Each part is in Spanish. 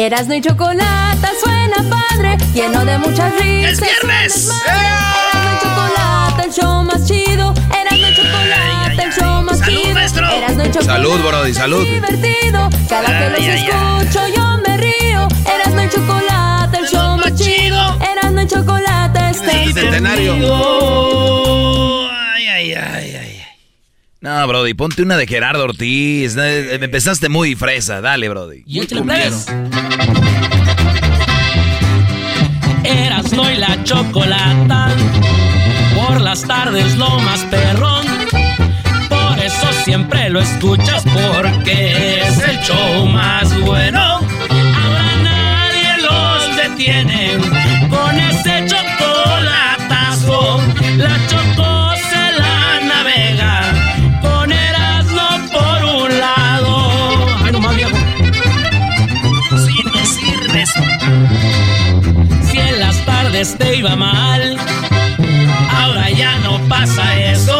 Erasno y chocolate suena padre, lleno de muchas risas. ¡Es viernes! Erasno y chocolate, el show más chido. Erasno y chocolate, el show más Salud, chido. maestro. Erasno y chocolate, Salud, Brody, salud. es divertido. Cada que los Ay, ay, ay. escucho yo me río. Erasno y chocolate, el show más chido. Erasno y chocolate, está el centenario. Ay, ay, ay, ay. No, Brody, ponte una de Gerardo Ortiz. Eh, Empezaste muy fresa. Dale, Brody. Y échale plebes. Erasno y la chocolata. Por las tardes lo más perrón. Por eso siempre lo escuchas porque es el show más bueno. Ahora nadie los detiene las tardes te iba mal, ahora ya no pasa eso.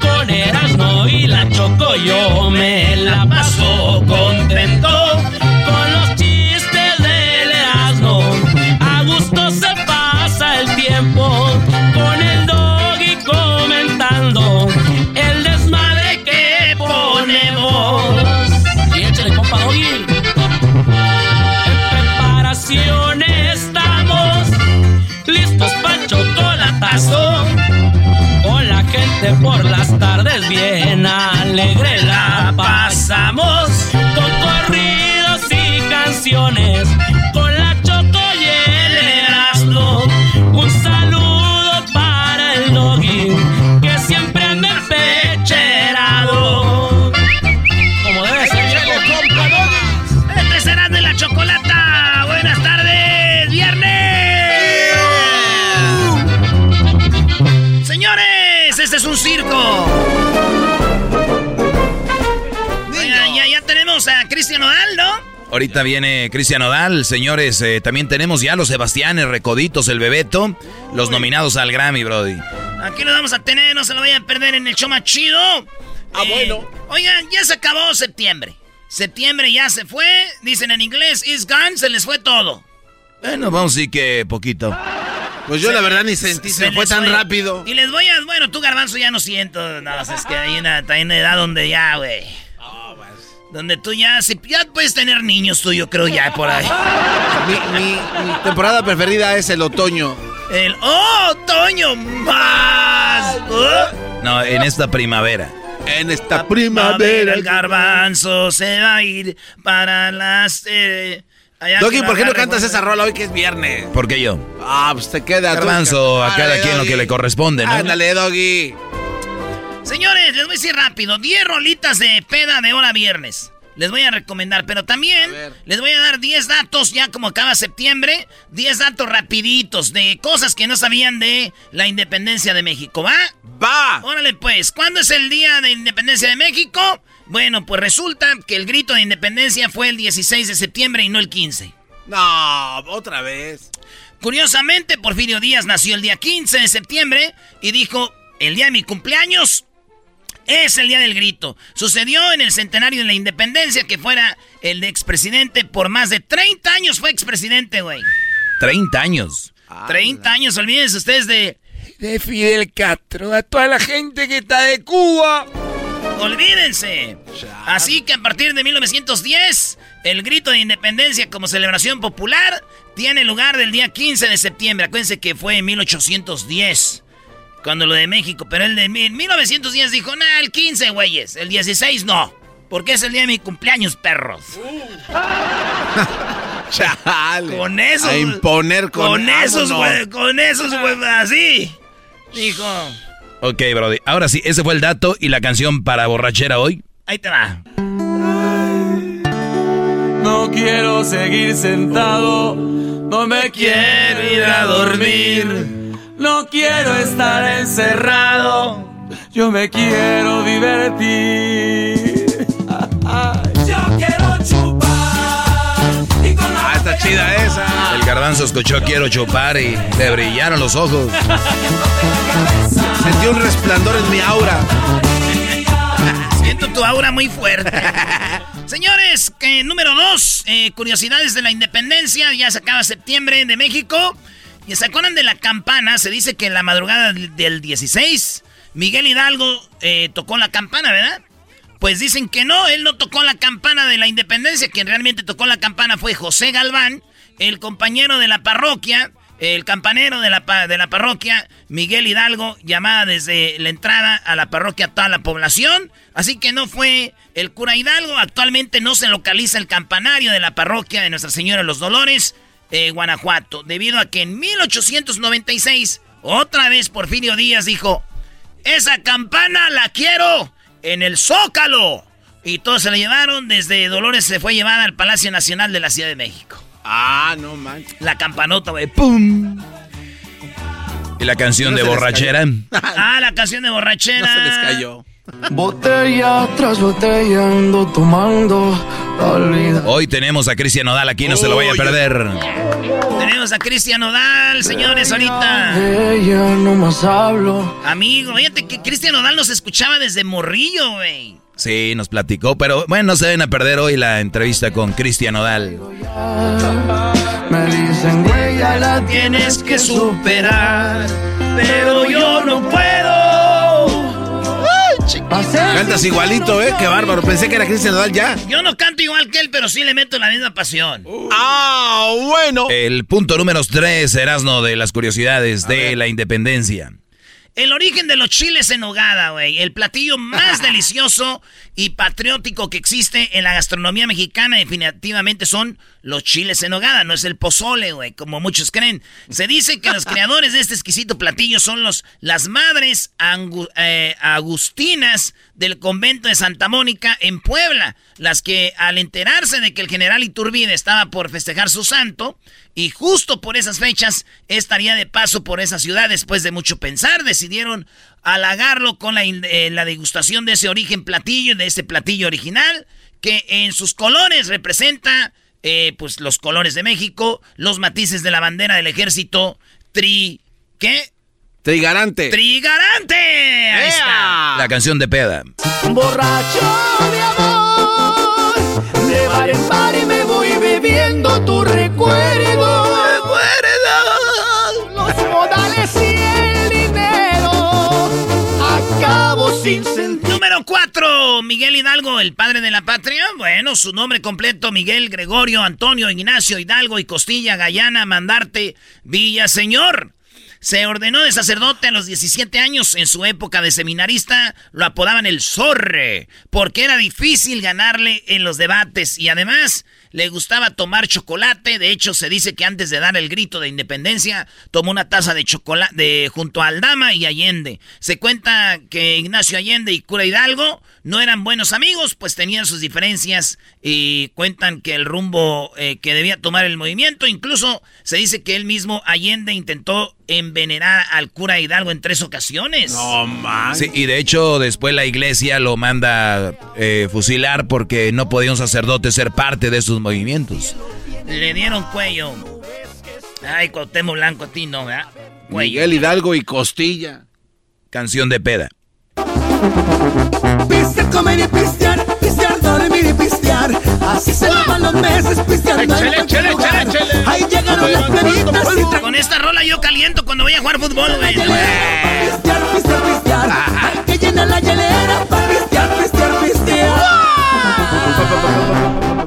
Con Erasmo y la Choco yo me la paso contento. Bien alegre Ahorita viene Cristian Odal, señores. eh, también tenemos ya los Sebastianes, Recoditos, el Bebeto, los nominados al Grammy, Brody. Aquí lo vamos a tener, no se lo vayan a perder en el show más chido. Ah, bueno. Oigan, ya se acabó septiembre. Septiembre ya se fue, dicen en inglés, is gone, se les fue todo. Bueno, vamos a decir que poquito. Pues yo la verdad ni sentí, se, fue tan rápido. Y les voy a, bueno, tú garbanzo ya no siento, nada, es que hay una, hay una edad donde ya, güey. Donde tú ya, si, ya puedes tener niños tú, yo creo ya por ahí. Mi, mi- mi temporada preferida es el otoño. El otoño más. Uh, No, en esta primavera. En esta primavera primavera. el garbanzo se va a ir para las... Eh, allá Doggy, ¿por qué no cantas esa rola hoy que es viernes? ¿Por qué yo? Ah, pues te queda. tú. Garbanzo, a cada quien lo que le corresponde, ¿no? Ándale, Doggy. Señores, les voy a decir rápido, 10 rolitas de peda de hora viernes. Les voy a recomendar, pero también les voy a dar 10 datos ya como acaba septiembre, 10 datos rapiditos de cosas que no sabían de la independencia de México, ¿va? Va. Órale pues, ¿cuándo es el día de independencia de México? Bueno, pues resulta que el grito de independencia fue el 16 de septiembre y no el 15. No, otra vez. Curiosamente, Porfirio Díaz nació el día 15 de septiembre y dijo, el día de mi cumpleaños es el día del grito. Sucedió en el centenario de la independencia que fuera el de expresidente por más de 30 años fue expresidente, güey. 30 años. 30 años, olvídense ustedes de... De Fidel Castro, a toda la gente que está de Cuba. Olvídense. Así que a partir de 1910, el grito de independencia como celebración popular tiene lugar del día 15 de septiembre. Acuérdense que fue en 1810. Cuando lo de México, pero el de 1910 dijo, nah, el 15, güeyes. El 16 no. Porque es el día de mi cumpleaños, perros. Chale. Con esos. A imponer con, Con esos, güey. Con esos, güey. Así. Dijo. Ok, Brody. Ahora sí, ese fue el dato y la canción para borrachera hoy. Ahí te va. No quiero seguir sentado, no me quiero ir a dormir. No quiero estar encerrado, yo me quiero divertir. Yo quiero chupar y con la Ah, está chida esa. El garbanzo escuchó quiero chupar y le brillaron los ojos. Sentí un resplandor en mi aura. Siento tu aura muy fuerte. Señores, que número dos, eh, curiosidades de la independencia. Ya se acaba septiembre de México. Y se acuerdan de la campana. Se dice que en la madrugada del 16, Miguel Hidalgo eh, tocó la campana, ¿verdad? Pues dicen que no, él no tocó la campana de la independencia. Quien realmente tocó la campana fue José Galván, el compañero de la parroquia, el campanero de la, de la parroquia, Miguel Hidalgo, llamada desde la entrada a la parroquia a toda la población. Así que no fue el cura Hidalgo. Actualmente no se localiza el campanario de la parroquia de Nuestra Señora de los Dolores, eh, Guanajuato, debido a que en 1896, otra vez Porfirio Díaz dijo, esa campana la quiero en el Zócalo. Y todos se la llevaron, desde Dolores se fue llevada al Palacio Nacional de la Ciudad de México. Ah, no manches. La campanota, güey, ¡pum! ¿Y la canción No de borrachera? Ah, la canción de borrachera. No se les cayó. Botella tras botella ando tomando. Hoy tenemos a Cristian Nodal aquí, no se lo vaya a perder. Tenemos a Cristian Nodal, señores, ahorita. Ella no más hablo. Amigo, fíjate que Cristian Nodal nos escuchaba desde morrillo, güey. Sí, nos platicó, pero bueno, no se deben a perder hoy la entrevista con Cristian Nodal. Me dicen, güey, ya la tienes que superar. Pero yo no puedo. Cantas igualito, ¿eh? Qué bárbaro. Pensé que era Cristian Nodal ya. Yo no canto igual que él, pero sí le meto la misma pasión. Ah, bueno. El punto número 3, Erasno, de las curiosidades de la independencia. El origen de los chiles en nogada, güey. El platillo más delicioso y patriótico que existe en la gastronomía mexicana definitivamente son los chiles en nogada. No es el pozole, güey, como muchos creen. Se dice que los creadores de este exquisito platillo son los, las madres angu- eh, agustinas del convento de Santa Mónica en Puebla. Las que al enterarse de que el general Iturbide estaba por festejar su santo, y justo por esas fechas estaría de paso por esa ciudad después de mucho pensar, decidieron halagarlo con la, eh, la degustación de ese origen platillo, de ese platillo original, que en sus colores representa eh, pues los colores de México, los matices de la bandera del ejército, tri... ¿Qué? Trigarante. ¡Trigarante! Ahí está. La canción de peda. Borracho de amor, de bar en bar y me voy bebiendo tu recuerdo. Los modales y el dinero, acabo sin sentido. Número 4, Miguel Hidalgo, el padre de la patria. Bueno, su nombre completo, Miguel Gregorio Antonio Ignacio Hidalgo y Costilla Gallana Mandarte Villaseñor. Se ordenó de sacerdote a los 17 años. En su época de seminarista lo apodaban el Zorre, porque era difícil ganarle en los debates y además le gustaba tomar chocolate. De hecho, se dice que antes de dar el grito de independencia, tomó una taza de chocolate de, junto a Aldama y Allende. Se cuenta que Ignacio Allende y Cura Hidalgo no eran buenos amigos, pues tenían sus diferencias y cuentan que el rumbo eh, que debía tomar el movimiento, incluso se dice que él mismo Allende intentó envenenar al cura Hidalgo en tres ocasiones. No manches. Sí, y de hecho después la iglesia lo manda eh, fusilar porque no podía un sacerdote ser parte de sus movimientos. Le dieron cuello. Ay, Cuauhtémoc Blanco, a ti no, ¿verdad? Cuello. Miguel Hidalgo y Costilla. Canción de peda. Pistear, comer y pistear, pistear, dormir y pistear. Así se van los meses pisteando en cualquier lugar. Ahí llegaron las plebitas y Con esta rola yo caliento cuando voy a jugar fútbol, güey. Pistear, pistear, pistear. Hay que llenar la hielera para pistear, pistear,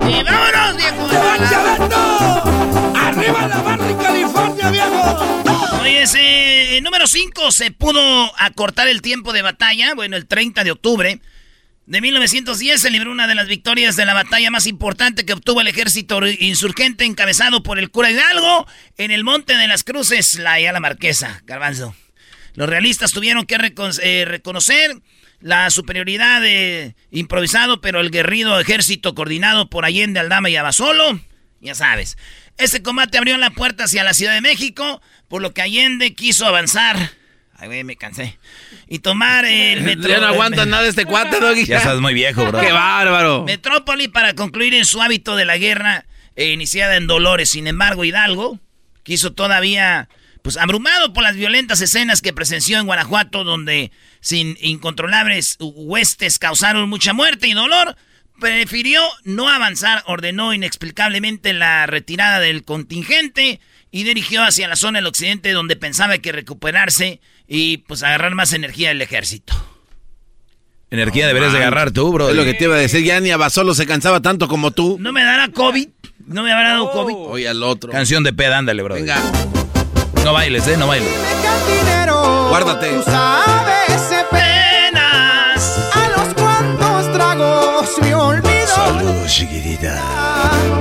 ¡Y vámonos, viejo! ¡Chavando! ¡Arriba la barra California, viejo! Oye, ese número 5 se pudo acortar el tiempo de batalla. Bueno, el 30 de octubre de 1910 se libró una de las victorias de la batalla más importante que obtuvo el ejército insurgente encabezado por el cura Hidalgo en el Monte de las Cruces, la ya la Marquesa, Garbanzo. Los realistas tuvieron que eh, reconocer la superioridad de improvisado, pero el guerrido ejército coordinado por Allende, Aldama y Abasolo, ya sabes. Este combate abrió la puerta hacia la Ciudad de México, por lo que Allende quiso avanzar. Ay, güey, me cansé. Y tomar el metro. Ya no aguantas nada este cuate, Doggy. Ya estás muy viejo, bro. ¡Qué bárbaro! Metrópoli para concluir en su hábito de la guerra eh, iniciada en Dolores. Sin embargo, Hidalgo quiso todavía pues abrumado por las violentas escenas que presenció en Guanajuato, donde sin incontrolables huestes causaron mucha muerte y dolor, prefirió no avanzar, ordenó inexplicablemente la retirada del contingente y dirigió hacia la zona del occidente donde pensaba que recuperarse y pues agarrar más energía del ejército. Energía deberías de agarrar tú, bro. Es lo que te iba a decir, ya ni Abasolo se cansaba tanto como tú. ¿No me dará COVID? ¿No me habrá dado COVID? Oye, al otro. Canción de peda, ándale, bro. Venga. No bailes, eh, no bailes. Guárdate. Tú sabes penas. A los cuantos tragos me olvidó. Saludos, chiquitita.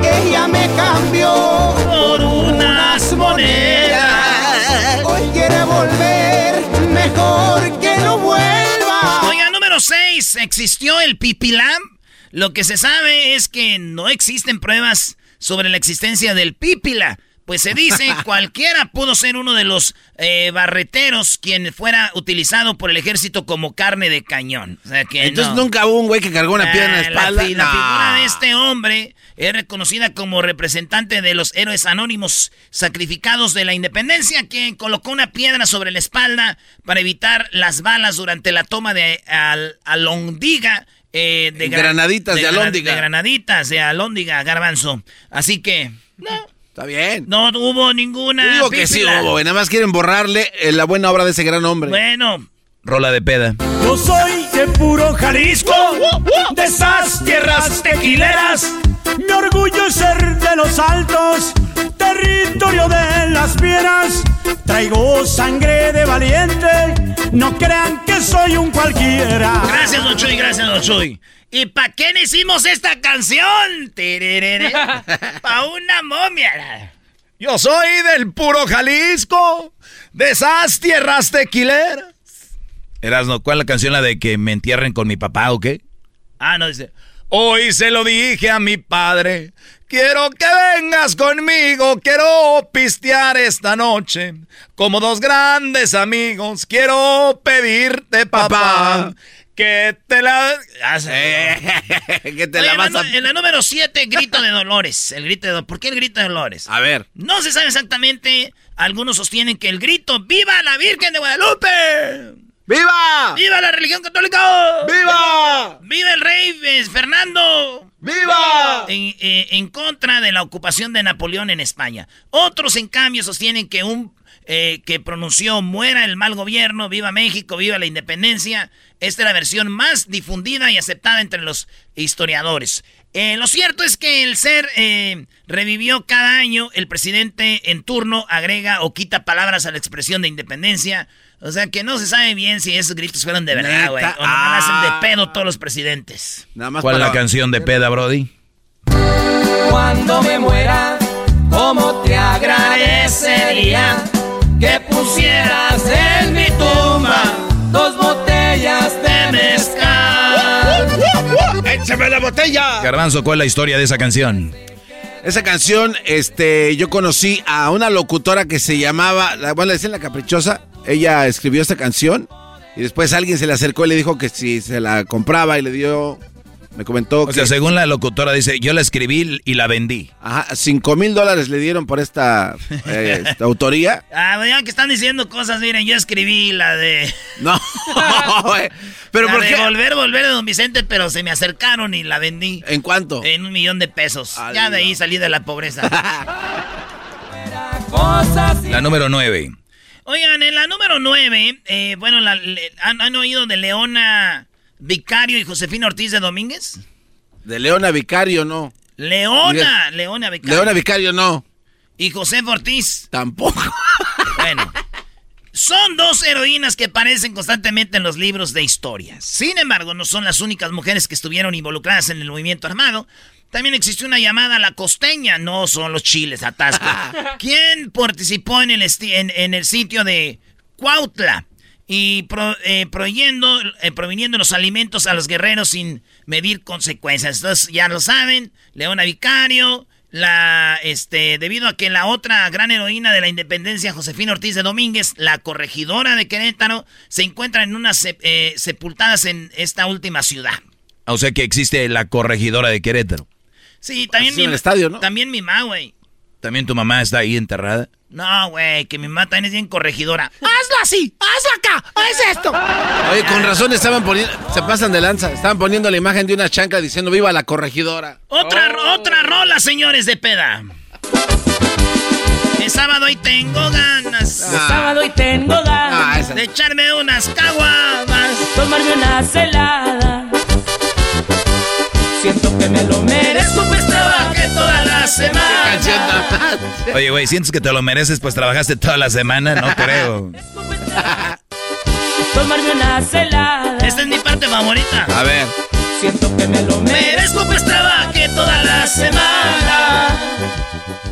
Ella me cambió por unas monedas. Hoy quiere volver, mejor que no vuelva. Oiga, número 6. ¿Existió el pipilam? Lo que se sabe es que no existen pruebas sobre la existencia del pipila. Pues se dice, cualquiera pudo ser uno de los eh, barreteros quien fuera utilizado por el ejército como carne de cañón. O sea que Entonces no. nunca hubo un güey que cargó una piedra en la Ah, espalda. fi- la No. figura de este hombre es reconocida como representante de los héroes anónimos sacrificados de la independencia, quien colocó una piedra sobre la espalda para evitar las balas durante la toma de Al- Alondiga. eh, de, Gra- Granaditas de. De Granaditas de Alondiga, Garbanzo. Así que, no, Está bien. no hubo ninguna. Yo digo que sí hubo. Nada más quieren borrarle eh, la buena obra de ese gran hombre. Bueno, Rola de peda. Yo soy de puro Jalisco, de esas tierras tequileras. Mi orgullo es ser de los altos, territorio de las fieras. Traigo sangre de valiente, no crean que soy un cualquiera. Gracias, Don Chuy, gracias, Don Chuy. ¿Y para qué le hicimos esta canción? Tererere. Pa' una momia. Yo soy del puro Jalisco, de esas tierras tequileras. Erasno, ¿cuál es la canción la de que me entierren con mi papá o qué? Ah, no, dice. Hoy se lo dije a mi padre. Quiero que vengas conmigo, quiero pistear esta noche. Como dos grandes amigos, quiero pedirte, papá, Papá. Que te la... Ah, sí. que te Oye, la en, vas la, a... en la número 7, grito de Dolores. El grito de Do- ¿Por qué el grito de Dolores? A ver. No se sabe exactamente. Algunos sostienen que el grito ¡Viva la Virgen de Guadalupe! ¡Viva! ¡Viva la religión católica! ¡Viva! ¡Viva el rey eh, Fernando! ¡Viva! en, eh, en contra de la ocupación de Napoleón en España. Otros, en cambio, sostienen que un eh, que pronunció muera el mal gobierno, viva México, viva la independencia. Esta es la versión más difundida y aceptada entre los historiadores. Eh, lo cierto es que el ser eh, revivió cada año, el presidente en turno agrega o quita palabras a la expresión de independencia. O sea que no se sabe bien si esos gritos fueron de verdad, güey. O nomás hacen de Ah. pedo todos los presidentes. Nada más ¿Cuál es para- la canción de peda, Brody? Cuando me muera, ¿cómo te agradecería pusieras en mi tumba dos botellas de mezcal? ¡Échame la botella! Garbanzo, ¿cuál es la historia de esa canción? Esa canción, este, yo conocí a una locutora que se llamaba, la- bueno, le decían La Caprichosa. Ella escribió esta canción y después alguien se le acercó y le dijo que si se la compraba y le dio, me comentó O que sea, según la locutora dice, yo la escribí y la vendí. ajá, cinco mil dólares le dieron por esta, eh, esta autoría. Ah, vean que están diciendo cosas, miren, yo escribí la de... No, güey. pero la ¿por de qué? Volver, volver de Don Vicente, pero se me acercaron y la vendí ¿En cuánto? en un millón de pesos. Ya de ahí salí de la pobreza. La número 9. Oigan, en la número nueve, eh, bueno, la- le- ¿han, han oído de Leona Vicario y Josefina Ortiz de Domínguez? De Leona Vicario, no. Leona, Leona Vicario. Leona Vicario, no. Y José Ortiz. Tampoco. Bueno, Son dos heroínas que aparecen constantemente en los libros de historia. Sin embargo, no son las únicas mujeres que estuvieron involucradas en el movimiento armado. También existió una llamada La Costeña, no son los chiles atasco. ¿Quién participó en el, en, el sitio de Cuautla y eh, eh, proviniendo los alimentos a los guerreros sin medir consecuencias? Entonces, ya lo saben, Leona Vicario, la, este, debido a que la otra gran heroína de la independencia, Josefina Ortiz de Domínguez, la corregidora de Querétaro, se encuentran en unas eh, sepultadas en esta última ciudad. O sea que existe la corregidora de Querétaro. Sí, también mi, el estadio, ¿no? También mi mamá, güey. ¿También tu mamá está ahí enterrada? No, güey, que mi mamá también es bien corregidora. ¡Hazlo así! ¡Hazlo acá! ¡Haz esto! Oye, con razón estaban poniendo... Se pasan de lanza. Estaban poniendo la imagen de una chanca diciendo ¡Viva la corregidora! Otra, oh. otra rola, señores de peda. Es sábado y tengo ganas. Ah. sábado y tengo ganas. Ah, de echarme unas caguamas. Tomarme una celada. Siento que me lo merezco, pues trabajé toda la semana. Oye, güey, ¿sientes que te lo mereces? Pues trabajaste toda la semana, no creo. Tomarme una celada. Esta es mi parte favorita. A ver. Siento que me lo merezco, pues trabajé toda la semana.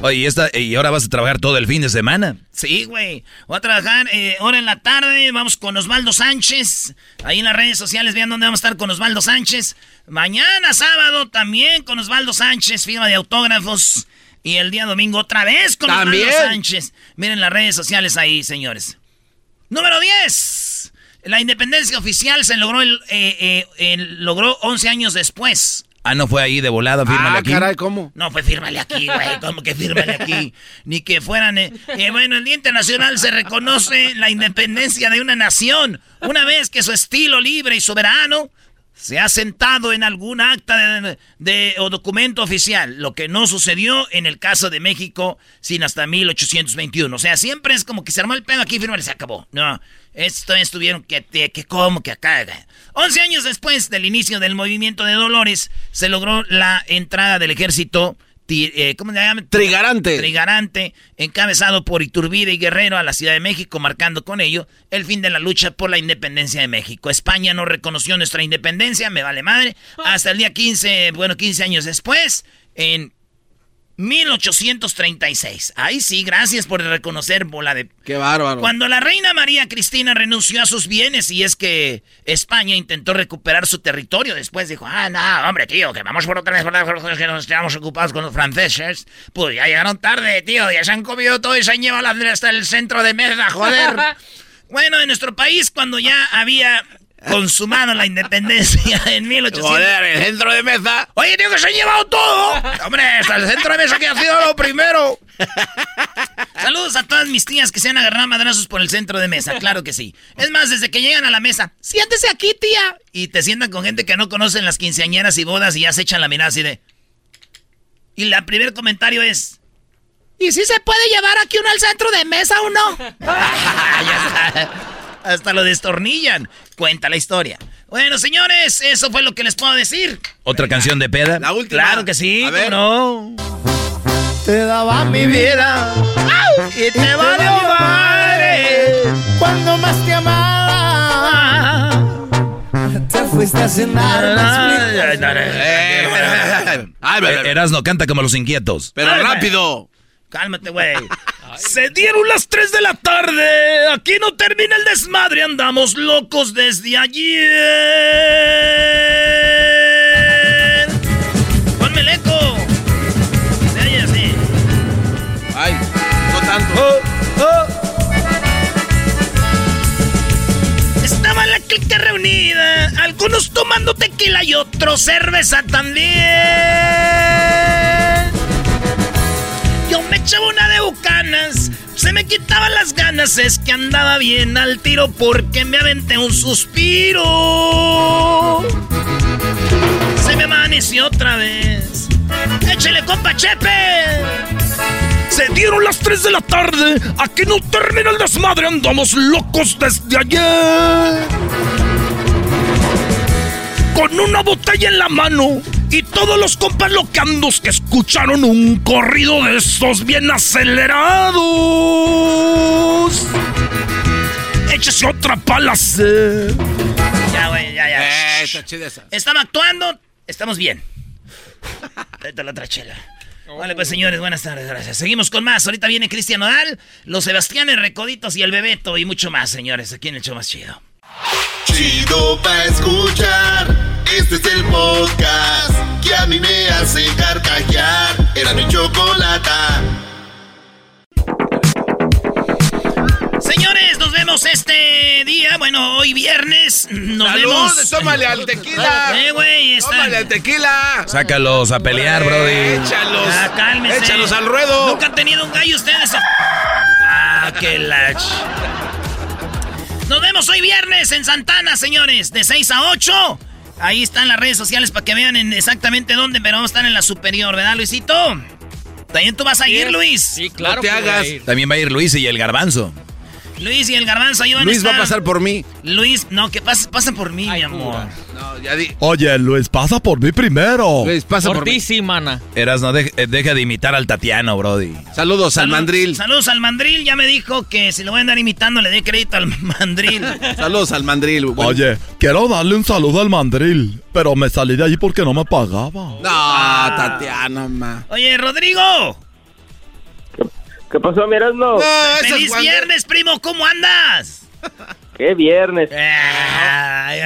Oye, ¿y, esta, ¿y ahora vas a trabajar todo el fin de semana? Sí, güey. Voy a trabajar eh, ahora en la tarde. Vamos con Osvaldo Sánchez. Ahí en las redes sociales vean dónde vamos a estar con Osvaldo Sánchez. Mañana sábado también con Osvaldo Sánchez, firma de autógrafos. Y el día domingo otra vez con Osvaldo Sánchez. Miren las redes sociales ahí, señores. Número 10. La independencia oficial se logró, el, eh, eh, logró 11 años después. Ah, no fue ahí de volada, fírmale ah, aquí. caray, ¿cómo? No, fue fírmale aquí, güey. ¿Cómo que fírmale aquí? Ni que fueran. Eh, eh, bueno, el Día Internacional se reconoce la independencia de una nación una vez que su estilo libre y soberano se ha sentado en algún acta de, o documento oficial, lo que no sucedió en el caso de México sin hasta 1821. O sea, siempre es como que se armó el pedo aquí, y se acabó. No, esto estuvieron que, que como que acá. 11 años después del inicio del movimiento de Dolores, se logró la entrada del ejército eh, ¿cómo se llama? Trigarante. Trigarante, encabezado por Iturbide y Guerrero a la Ciudad de México, marcando con ello el fin de la lucha por la independencia de México. España no reconoció nuestra independencia, me vale madre, hasta el día 15, bueno, 15 años después, en 1836. Ahí sí, gracias por reconocer bola de... Qué bárbaro. Cuando la reina María Cristina renunció a sus bienes y es que España intentó recuperar su territorio, después dijo, ah, no, hombre, tío, que vamos por otra vez por las que nos estamos ocupados con los franceses. Pues ya llegaron tarde, tío, ya se han comido todo y se han llevado hasta el centro de mesa, joder. bueno, en nuestro país, cuando ya había consumado la independencia en 1800. Joder, el centro de mesa. Oye, tío, que se han llevado todo. Hombre, hasta el centro de mesa que ha sido lo primero. Saludos a todas mis tías que se han agarrado madrazos por el centro de mesa, claro que sí. Es más, desde que llegan a la mesa, siéntese aquí, tía. Y te sientan con gente que no conocen las quinceañeras y bodas y ya se echan la mirada así de. Y el primer comentario es. ¿Y si se puede llevar aquí uno al centro de mesa o no? ya está. Hasta lo destornillan. Cuenta la historia. Bueno, señores, eso fue lo que les puedo decir. ¿Otra canción de peda? La última. Claro que sí, A ver. no. Te daba mi vida y te valió madre cuando más te amaba. Te fuiste a cenar. Erasno, canta como los inquietos. Pero rápido. Cálmate, güey. Se dieron las 3 de la tarde. Aquí no termina el desmadre. Andamos locos desde ayer. Ponme el eco. Se así. Ay, no tanto. Oh, oh. Estaba la clica reunida. Algunos tomando tequila y otros cerveza también. Yo me echaba una de bucanas, se me quitaban las ganas, es que andaba bien al tiro porque me aventé un suspiro. Se me amaneció otra vez. Échele, compa Chepe. Se dieron las 3 de la tarde. Aquí no termina el desmadre. Andamos locos desde ayer. Con una botella en la mano y todos los compas locandos que escucharon un corrido de estos bien acelerados. échese otra pala. sed. Ya, güey, ya, ya. Eh, está chida esa. Estaba actuando, estamos bien. Vete la otra chela. Vale, pues señores, buenas tardes, gracias. Seguimos con más. Ahorita viene Cristian Nodal, los Sebastianes Recoditos y el Bebeto y mucho más, señores, aquí en el show más chido. Chido pa' escuchar. Este es el podcast que a mí me hace carcajear. Era mi chocolata. Señores, nos vemos este día, bueno, hoy viernes. Nos ¡Salud! vemos. ¡Tómale al tequila! Eh, güey, está. ¡Tómale al tequila! Sácalos a pelear, Brody. ¡Échalos! Ah, cálmese. ¡Échalos al ruedo! Nunca han tenido un gallo ustedes. Ah, qué lach. Nos vemos hoy viernes en Santana, señores, de 6 a 8. Ahí están las redes sociales para que vean en exactamente dónde, pero vamos a estar en la superior, ¿verdad, Luisito? También tú vas a ir, Luis. Sí, claro. No te hagas. También va a ir Luis y el garbanzo. Luis y el garbanzo ahí van Luis a va a pasar por mí. Luis, no, que pasa, pasa por mí, Ay, mi amor. No, ya di. Oye, Luis, pasa por mí primero. Luis, pasa Por por mí. ti sí, mana. Eras, no deja, deja de imitar al Tatiano, Brody. Saludos al mandril. Saludos al mandril. Ya me dijo que si lo voy a andar imitando le dé crédito al mandril. Saludos al mandril. Bueno. Oye, quiero darle un saludo al mandril, pero me salí de allí porque no me pagaba. No, Tatiana, ma. Oye, Rodrigo. ¿Qué pasó, mi Erasmo? No, ¡Feliz viernes, primo! ¿Cómo andas? ¿Qué viernes? Ay, ay,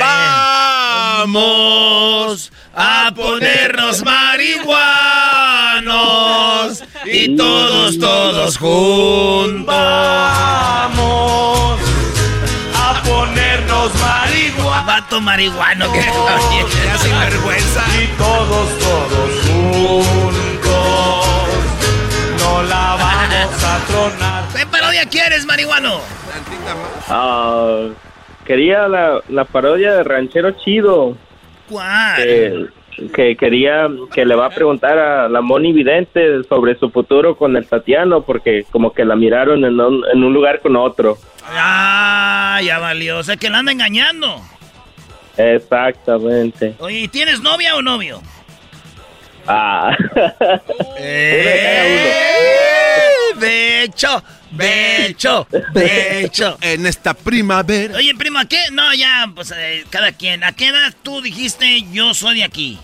Vamos a ponernos marihuanos y todos, todos juntos. Vamos a ponernos marihuana Vato marihuano que Ya sin vergüenza. y todos, todos juntos. ¿Qué parodia quieres, marihuano? Ah, quería la, la parodia de Ranchero Chido. ¿Cuál? Que, que quería que le va a preguntar a la Moni Vidente sobre su futuro con el Tatiano, porque como que la miraron en un, en un lugar con otro. Ah, ya valió. O sea que la anda engañando. Exactamente. Oye, ¿y ¿tienes novia o novio? Ah. Eh, de hecho, de hecho, de hecho. En esta primavera. Oye, primo, ¿a qué? No, ya, pues eh, cada quien. ¿A qué edad tú dijiste yo soy de aquí?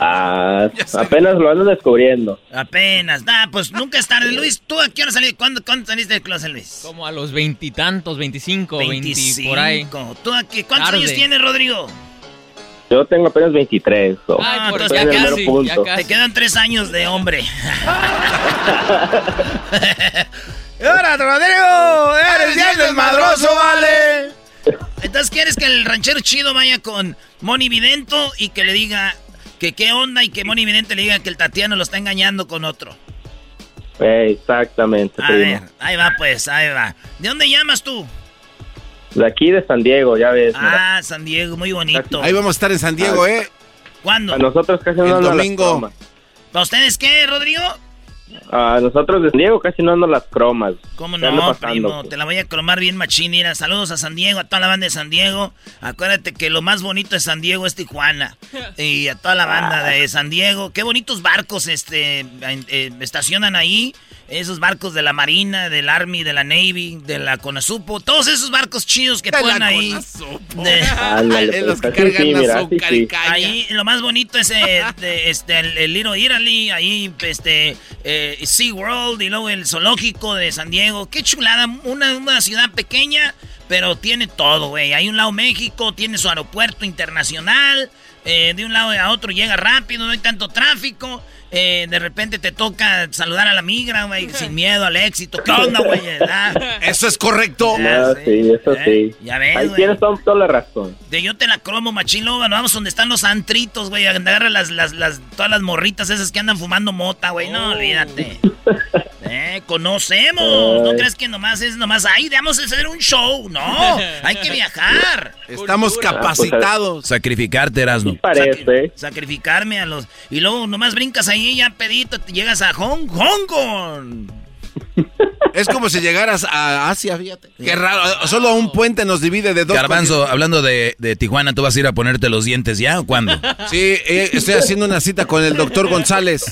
Ah, apenas lo ando descubriendo. Apenas. Nah, pues nunca es tarde. Luis, ¿tú a qué hora saliste? ¿Cuándo, ¿Cuándo saliste del closet, Luis? Como a los veintitantos, veinticinco, veinti por ahí. 25. ¿Tú a qué? ¿Cuántos Tarde. años tienes, Rodrigo? Yo tengo apenas 23. so, Ah, por entonces ya casi, punto. ya casi. Te quedan tres años de hombre. ¡Ahora, Rodrigo! ¡Eres bien desmadroso, vale! Entonces, ¿quieres que el ranchero chido vaya con Moni Vidento y que le diga que qué onda y que Moni Vidente le diga que el Tatiano lo está engañando con otro? Eh, exactamente, A primo. ver, ahí va pues, ahí va. ¿De dónde llamas tú? De aquí de San Diego, ya ves. mira. Ah, San Diego, muy bonito. Ahí vamos a estar en San Diego, ¿eh? ¿Cuándo? A nosotros casi no El domingo. cromas. ¿Para ustedes qué, Rodrigo? A nosotros de San Diego casi no nos las cromas. ¿Cómo ¿Qué anda no, pasando, primo? pues? Te la voy a cromar bien machín. Mira, saludos a San Diego, a toda la banda de San Diego. Acuérdate que lo más bonito de San Diego es Tijuana. Y a toda la banda de San Diego. Qué bonitos barcos este, eh, estacionan ahí. Esos barcos de la Marina, del Army, de la Navy, de la Conasupo. Todos esos barcos chidos que ponen ahí. Conasupo. De- Ándale, En los que así cargan sí, mira, así azúcar y sí. caña. Ahí lo más bonito es eh, de- este, el, el Little Italy, ahí este, eh, SeaWorld y luego el zoológico de San Diego. Qué chulada, una, una ciudad pequeña, pero tiene todo, güey. Hay un lado México, tiene su aeropuerto internacional, eh, de un lado a otro llega rápido, no hay tanto tráfico. Eh, de repente te toca saludar a la migra, güey, sin miedo al éxito. ¿Qué onda, güey? ¿Verdad? Eso es correcto. No, sí, eso Eh, sí. ya ves, Ahí güey. tienes toda, la razón. De yo te la cromo, machín, luego nos vamos donde están los antritos, güey. Agarra las, las, las, todas las morritas esas que andan fumando mota, güey. No, olvídate. Eh, conocemos. ¿No Ay. crees que nomás es nomás, ay, vamos a hacer un show? No, hay que viajar. Estamos capacitados. Sacrificarte, Erasno. Sí parece. Sacrificarme a los... Y luego nomás brincas ahí, ya pedito, te llegas a Hong, Hong Kong. Es como si llegaras a Asia, fíjate. Qué raro. Solo un puente nos divide de dos. Garbanzo, hablando de, de Tijuana, ¿tú vas a ir a ponerte los dientes ya o cuándo? Sí, eh, estoy haciendo una cita con el doctor González.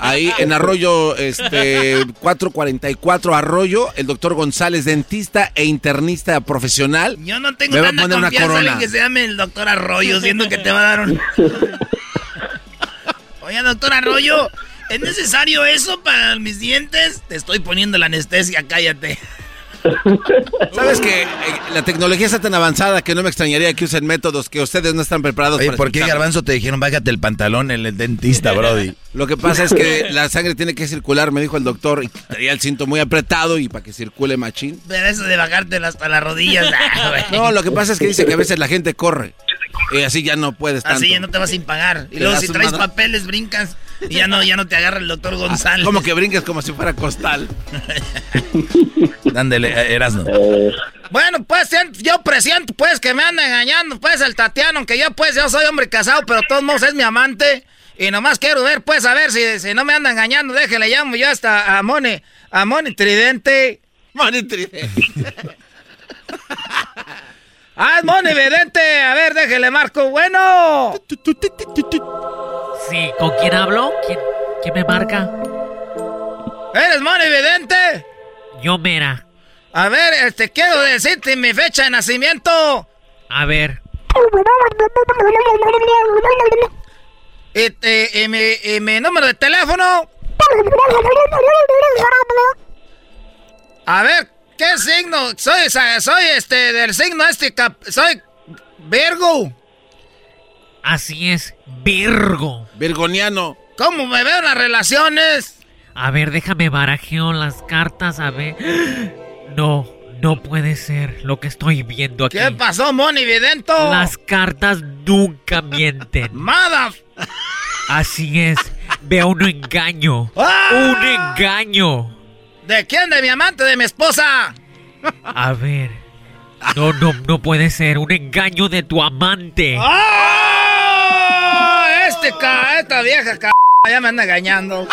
Ahí en Arroyo, este, 444 Arroyo, el doctor González, dentista e internista profesional. Yo no tengo Me va a poner una confianza en corona. que se llame el doctor Arroyo, siendo que te va a dar un... Oye, doctor Arroyo, ¿es necesario eso para mis dientes? Te estoy poniendo la anestesia, cállate. ¿Sabes que eh, la tecnología está tan avanzada que no me extrañaría que usen métodos que ustedes no están preparados Oye, para ¿por qué? Garbanzo te dijeron bájate el pantalón en el dentista, Brody? Lo que pasa es que la sangre tiene que circular, me dijo el doctor, y traía el cinto muy apretado y para que circule machín. Pero eso de bajarte hasta las rodillas, ah. No, lo que pasa es que dice que a veces la gente corre y así ya no puedes tanto. Así ya no te vas sin pagar. Y luego si traes papeles, brincas y ya no, ya no te agarra el doctor González. Como que brinques como si fuera costal. Dándole, eh, Erasno. Bueno, pues yo presiento pues que me anda engañando pues el Tatiano, aunque yo pues yo soy hombre casado, pero de todos modos es mi amante. Y nomás quiero ver pues a ver si, si no me anda engañando, déjele llamo yo hasta a Moni, a Moni Tridente. Moni Tridente. ah, es Moni Vidente, a ver, déjele marco, bueno. Sí, ¿con quién hablo? ¿Quién, quién me marca? ¿Eres Moni Vidente? Yo, mera. A ver, este, quiero decirte mi fecha de nacimiento. A ver. Y mi, y mi número de teléfono. A ver, ¿qué signo? Soy, soy este, del signo este, cap- soy Virgo. Así es, Virgo. Virgoniano. ¿Cómo me veo en las relaciones? A ver, déjame barajeo las cartas, a ver. No, no puede ser lo que estoy viendo aquí. ¿Qué pasó, Moni Vidento? Las cartas nunca mienten. Mada. Así es, veo un engaño. ¡Ah! Un engaño. ¿De quién? ¿De mi amante? ¿De mi esposa? A ver. No, no, no puede ser. Un engaño de tu amante. ¡Ah! Este ca, esta vieja ca, ya me anda engañando.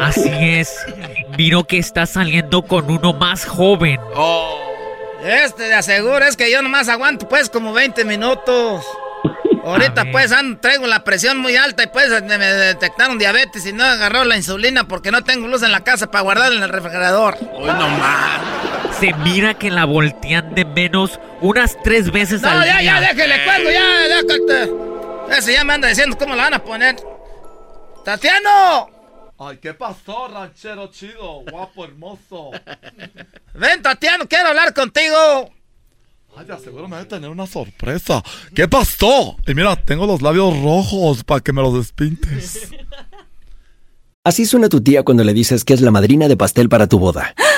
Así es. Miro que está saliendo con uno más joven. Este de aseguro es que yo nomás aguanto pues como 20 minutos. Ahorita pues ando- traigo la presión muy alta y pues me me detectaron diabetes y no agarró la insulina porque no tengo luz en la casa para guardar en el refrigerador. Hoy no más. Se mira que la voltean de menos unas tres veces No, al ya, día. ya, déjele cuelgo, ya, ya, corte. Ese ya me anda diciendo cómo la van a poner. ¡Tatiano! Ay, ¿qué pasó, ranchero chido, guapo, hermoso? Ven, Tatiano, quiero hablar contigo. Ay, de seguro me voy a tener una sorpresa. ¿Qué pasó? Y mira, tengo los labios rojos para que me los despintes. Así suena tu tía cuando le dices que es la madrina de pastel para tu boda.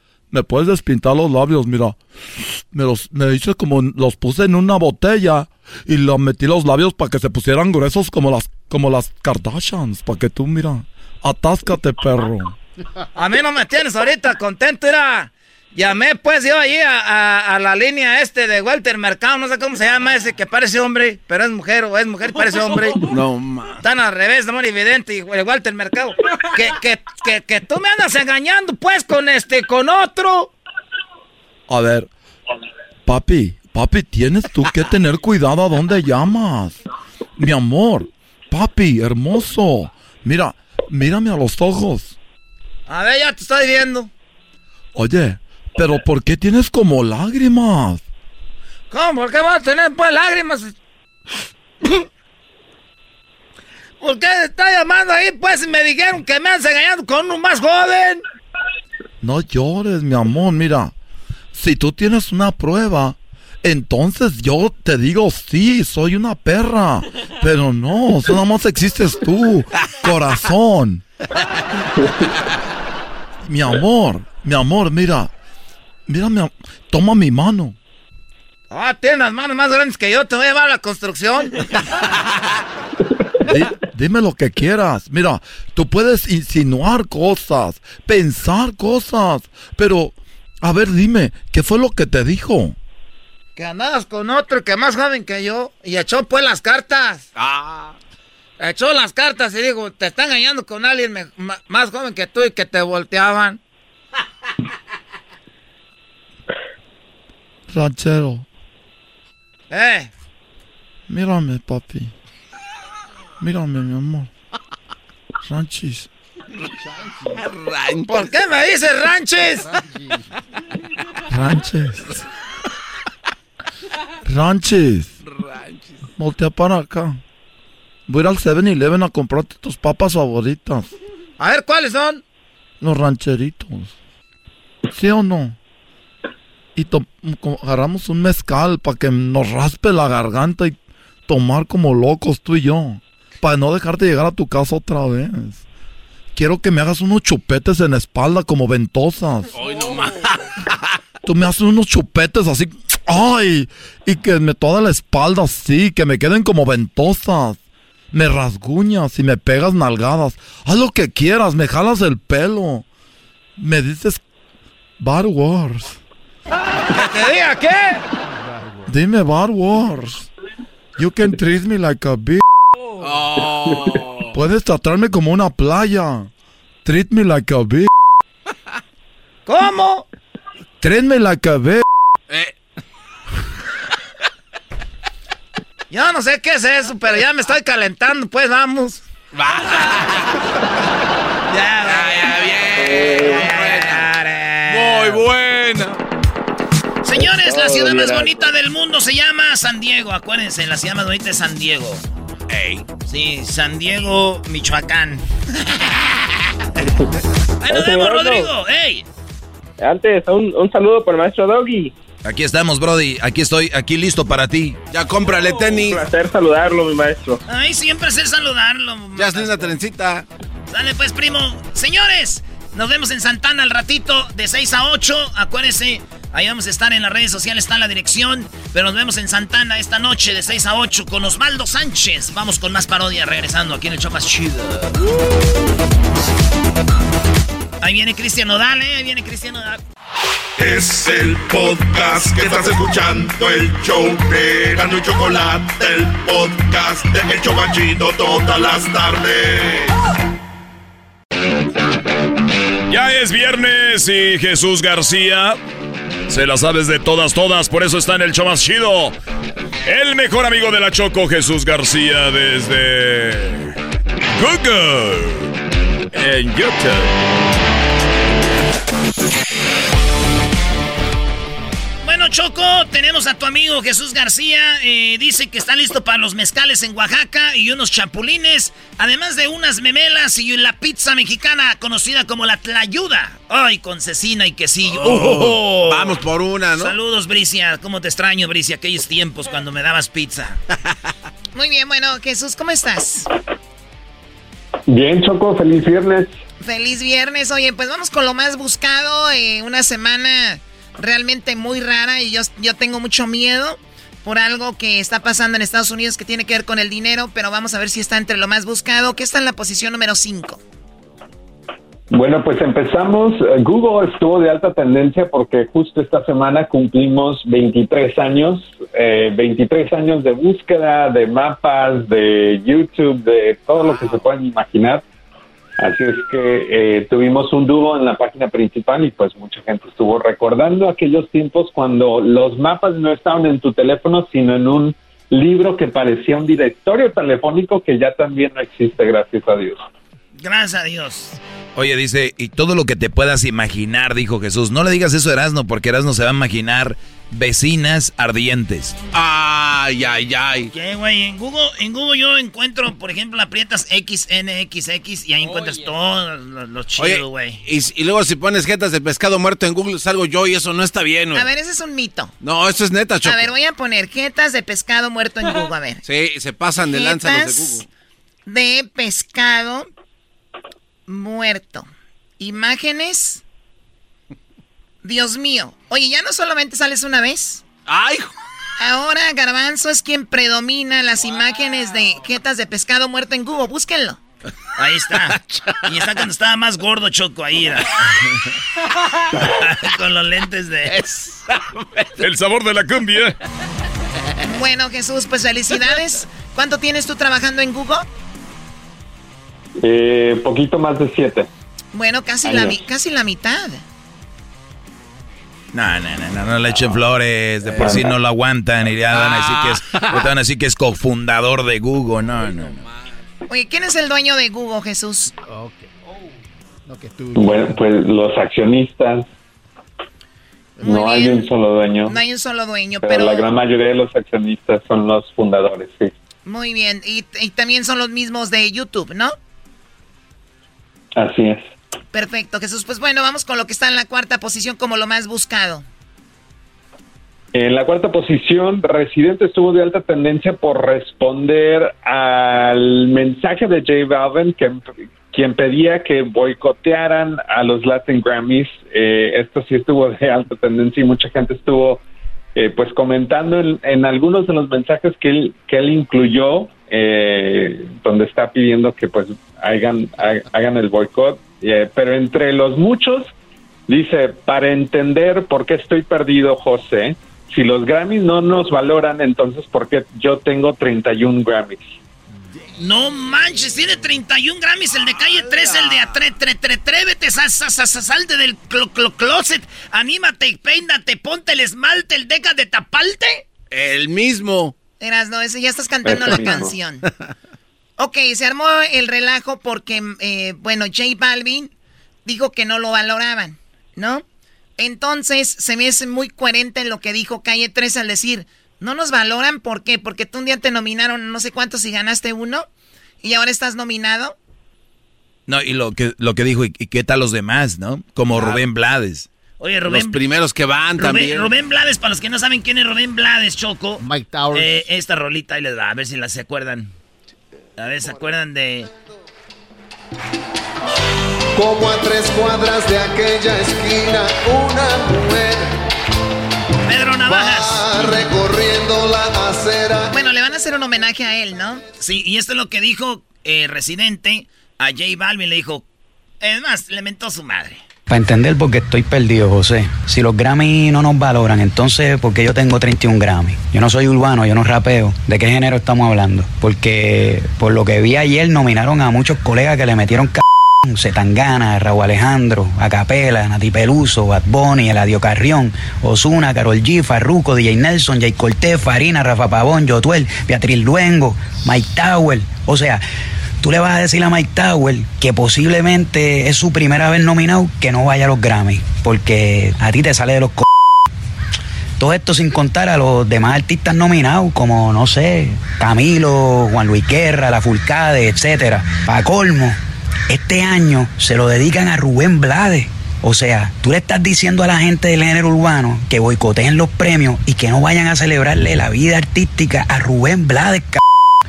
me puedes despintar los labios, mira. Me los me hice como los puse en una botella y le metí los labios para que se pusieran gruesos como las como las Kardashians, para que tú mira, atáscate, perro. A mí no me tienes ahorita contento, era. Llamé pues yo allí a, a- a la línea este de Walter Mercado, no sé cómo se llama ese que parece hombre, pero es mujer, o es mujer y parece hombre. No, ma. Están al revés, amor evidente, y Walter Mercado. Que, que, que, que tú me andas engañando pues con este, con otro. A ver, papi, papi, tienes tú que tener cuidado a dónde llamas. Mi amor, papi, hermoso. Mira, mírame a los ojos. A ver, ya te estoy viendo. Oye, pero ¿por qué tienes como lágrimas? ¿Cómo? ¿Por qué vas a tener pues lágrimas? ¿Por qué está llamando ahí pues y me dijeron que me andas engañando con uno más joven? No llores, mi amor, mira. Si tú tienes una prueba, entonces yo te digo sí, soy una perra. Pero no, eso nada más existes tú, corazón. Mi amor, mi amor, mira. Mira, mi am- toma mi mano. Ah, tienes las manos más grandes que yo, te voy a llevar a la construcción. Di- dime lo que quieras. Mira, tú puedes insinuar cosas, pensar cosas, pero, a ver, dime, ¿qué fue lo que te dijo? Que andabas con otro que más joven que yo y echó pues las cartas. Ah. Echó las cartas y dijo, te está engañando con alguien más joven que tú y que te volteaban. Ranchero, Eh, mírame, papi. Mírame, mi amor. Ranchis. ¿por qué me dices ranches? Ranches. Ranches. Voltea para acá. Voy a ir al 7-Eleven a comprarte tus papas favoritas. A ver, ¿cuáles son? Los rancheritos. ¿Sí o no? Y agarramos un mezcal para que nos raspe la garganta y tomar como locos tú y yo. Para no dejarte llegar a tu casa otra vez. Quiero que me hagas unos chupetes en la espalda como ventosas. Hoy no más. Tú me haces unos chupetes así. ¡Ay! Y que me toda la espalda así, que me queden como ventosas. Me rasguñas y me pegas nalgadas. Haz lo que quieras, me jalas el pelo. Me dices Bad Wars. ¿Que te diga qué? Dime Bad Wars. You can treat me like a bitch. Puedes tratarme como una playa. Treat me like a bitch. ¿Cómo? Treat me like a bitch. Yo no sé qué es eso, pero ya me estoy calentando, pues vamos. Muy buena. Señores, la Oh, ciudad más bonita del mundo se llama San Diego. Acuérdense, la ciudad más bonita es San Diego. Sí, San Diego, Michoacán. Ahí nos vemos. Rodrigo. ¡Ey! Antes, un, un saludo para el maestro Doggy. Aquí estamos, Brody. Aquí estoy, aquí listo para ti. Ya cómprale tenis. Un placer saludarlo, mi maestro. Ay, siempre hacer saludarlo. Ya está en la trencita. Dale pues, primo. Señores, nos vemos en Santana al ratito de 6 a 8. Acuérdense, ahí vamos a estar en las redes sociales, está la dirección. Pero nos vemos en Santana esta noche de 6 a 8 con Osvaldo Sánchez. Vamos con más parodia regresando aquí en el show chido. Ahí viene Cristian Nodal, ¿eh? Ahí viene Cristian Nodal. Es el podcast que estás escuchando, el show de Gano y Chocolate, el podcast de El Chobachito todas las tardes. Ya es viernes y Jesús García se la sabes de todas, todas, por eso está en el show más chido. El mejor amigo de la Choco, Jesús García, desde Google en YouTube. Choco, tenemos a tu amigo Jesús García. eh, dice que está listo para los mezcales en Oaxaca y unos chapulines, además de unas memelas y la pizza mexicana conocida como la tlayuda. Ay, con cecina y quesillo. Oh, Oh. Vamos por una, ¿no? Saludos, Bricia. ¿Cómo te extraño, Bricia? Aquellos tiempos cuando me dabas pizza. Muy bien, bueno, Jesús, ¿cómo estás? Bien, Choco, feliz viernes. Feliz viernes. Oye, pues vamos con lo más buscado. eh, una semana realmente muy rara y yo, yo tengo mucho miedo por algo que está pasando en Estados Unidos que tiene que ver con el dinero, pero vamos a ver si está entre lo más buscado, que está en la posición número 5. Bueno, pues empezamos. Google estuvo de alta tendencia porque justo esta semana cumplimos 23 años, eh, 23 años de búsqueda, de mapas, de YouTube, de todo lo que se puedan imaginar. Así es que eh, tuvimos un dúo en la página principal y pues mucha gente estuvo recordando aquellos tiempos cuando los mapas no estaban en tu teléfono, sino en un libro que parecía un directorio telefónico que ya también no existe, gracias a Dios. Gracias a Dios. Oye, dice, y todo lo que te puedas imaginar, dijo Jesús. No le digas eso a Erasno, porque Erasno se va a imaginar vecinas ardientes. Ay, ay, ay. ¿Qué, güey? En Google, en Google yo encuentro, por ejemplo, aprietas XNXX y ahí encuentras todos los, los chidos, güey. Y, y luego si pones jetas de pescado muerto en Google salgo yo y eso no está bien, güey. A ver, ese es un mito. No, eso es neta, Choco. A ver, voy a poner jetas de pescado muerto en Google, a ver. Sí, se pasan de lanza los de Google. de pescado muerto. Imágenes. Dios mío. Oye, ya no solamente sales una vez. ¡Ay! Ahora Garbanzo es quien predomina las imágenes de jetas de pescado muerto en Google. Búsquenlo. Ahí está. Y está cuando estaba más gordo Choco ahí. era. Con los lentes de... El sabor de la cumbia. Bueno, Jesús, pues felicidades. ¿Cuánto tienes tú trabajando en Google? Eh, poquito más de siete. Bueno, casi, la, casi la mitad. No, no, no, no, no le echen flores, de por sí no lo aguantan y ya van a decir que es, van a decir que es cofundador de Google, no, no, no. Oye, ¿quién es el dueño de Google, Jesús? Bueno, pues los accionistas. no hay un solo dueño. No hay un solo dueño, pero, pero... la gran mayoría de los accionistas son los fundadores, sí. Muy bien. Y, y también son los mismos de YouTube, ¿no? Así es. Perfecto, Jesús. Pues bueno, vamos con lo que está en la cuarta posición como lo más buscado. En la cuarta posición, Residente estuvo de alta tendencia por responder al mensaje de J Balvin, que, quien pedía que boicotearan a los Latin Grammys. Eh, esto sí estuvo de alta tendencia y mucha gente estuvo eh, pues comentando en, en algunos de los mensajes que él, que él incluyó, eh, donde está pidiendo que pues hagan, ha- hagan el boicot. Eh, pero entre los muchos, Dice, para entender por qué estoy perdido, José, si los Grammys no nos valoran, entonces ¿por qué yo tengo 31 Grammys? No manches, tiene 31 Grammys, el de calle 3, el de atre, tre, tre, trévete, sa- sa- sa- sa- salte del clo- clo- closet, anímate, peínate, ponte el esmalte, el deca de tapalte. El mismo. Eras, no, ese ya estás cantando la mismo. canción. Ok, se armó el relajo porque, eh, bueno, J Balvin dijo que no lo valoraban, ¿no? Entonces, se me hace muy coherente en lo que dijo Calle 3 al decir, no nos valoran, ¿por qué? Porque tú un día te nominaron no sé cuántos y ganaste uno, y ahora estás nominado. No, y lo que, lo que dijo, ¿y, y qué tal los demás, no? Como Rubén Blades. Oye, Rubén. Los primeros que van Rubén, también. Rubén Blades, para los que no saben quién es Rubén Blades, Choco. Mike Towers. Eh, esta rolita ahí les va, a ver si la se acuerdan. A ver, ¿se acuerdan de...? Como a tres cuadras de aquella esquina, una mujer Pedro va recorriendo la acera. Bueno, le van a hacer un homenaje a él, ¿no? Sí, y esto es lo que dijo eh, Residente a J Balvin. Le dijo, es más, le mentó su madre. Para entender por qué estoy perdido, José. Si los Grammy no nos valoran, entonces, ¿por qué yo tengo 31 Grammy? Yo no soy urbano, yo no rapeo. ¿De qué género estamos hablando? Porque, por lo que vi ayer, nominaron a muchos colegas que le metieron c... Zetangana, Raúl Alejandro, Acapela, Nati Peluso, Bad Bunny, Eladio Carrión, Osuna, Carol G, Farruko, DJ Nelson, Jay Cortés, Farina, Rafa Pavón, Yotuel, Beatriz Luengo, Mike Tower. O sea, tú le vas a decir a Mike Tower que posiblemente es su primera vez nominado que no vaya a los Grammy, porque a ti te sale de los co todo esto sin contar a los demás artistas nominados, como, no sé, Camilo, Juan Luis Guerra, La Fulcade, etcétera. Para colmo, este año se lo dedican a Rubén Blades. O sea, tú le estás diciendo a la gente del género urbano que boicoteen los premios y que no vayan a celebrarle la vida artística a Rubén Blades,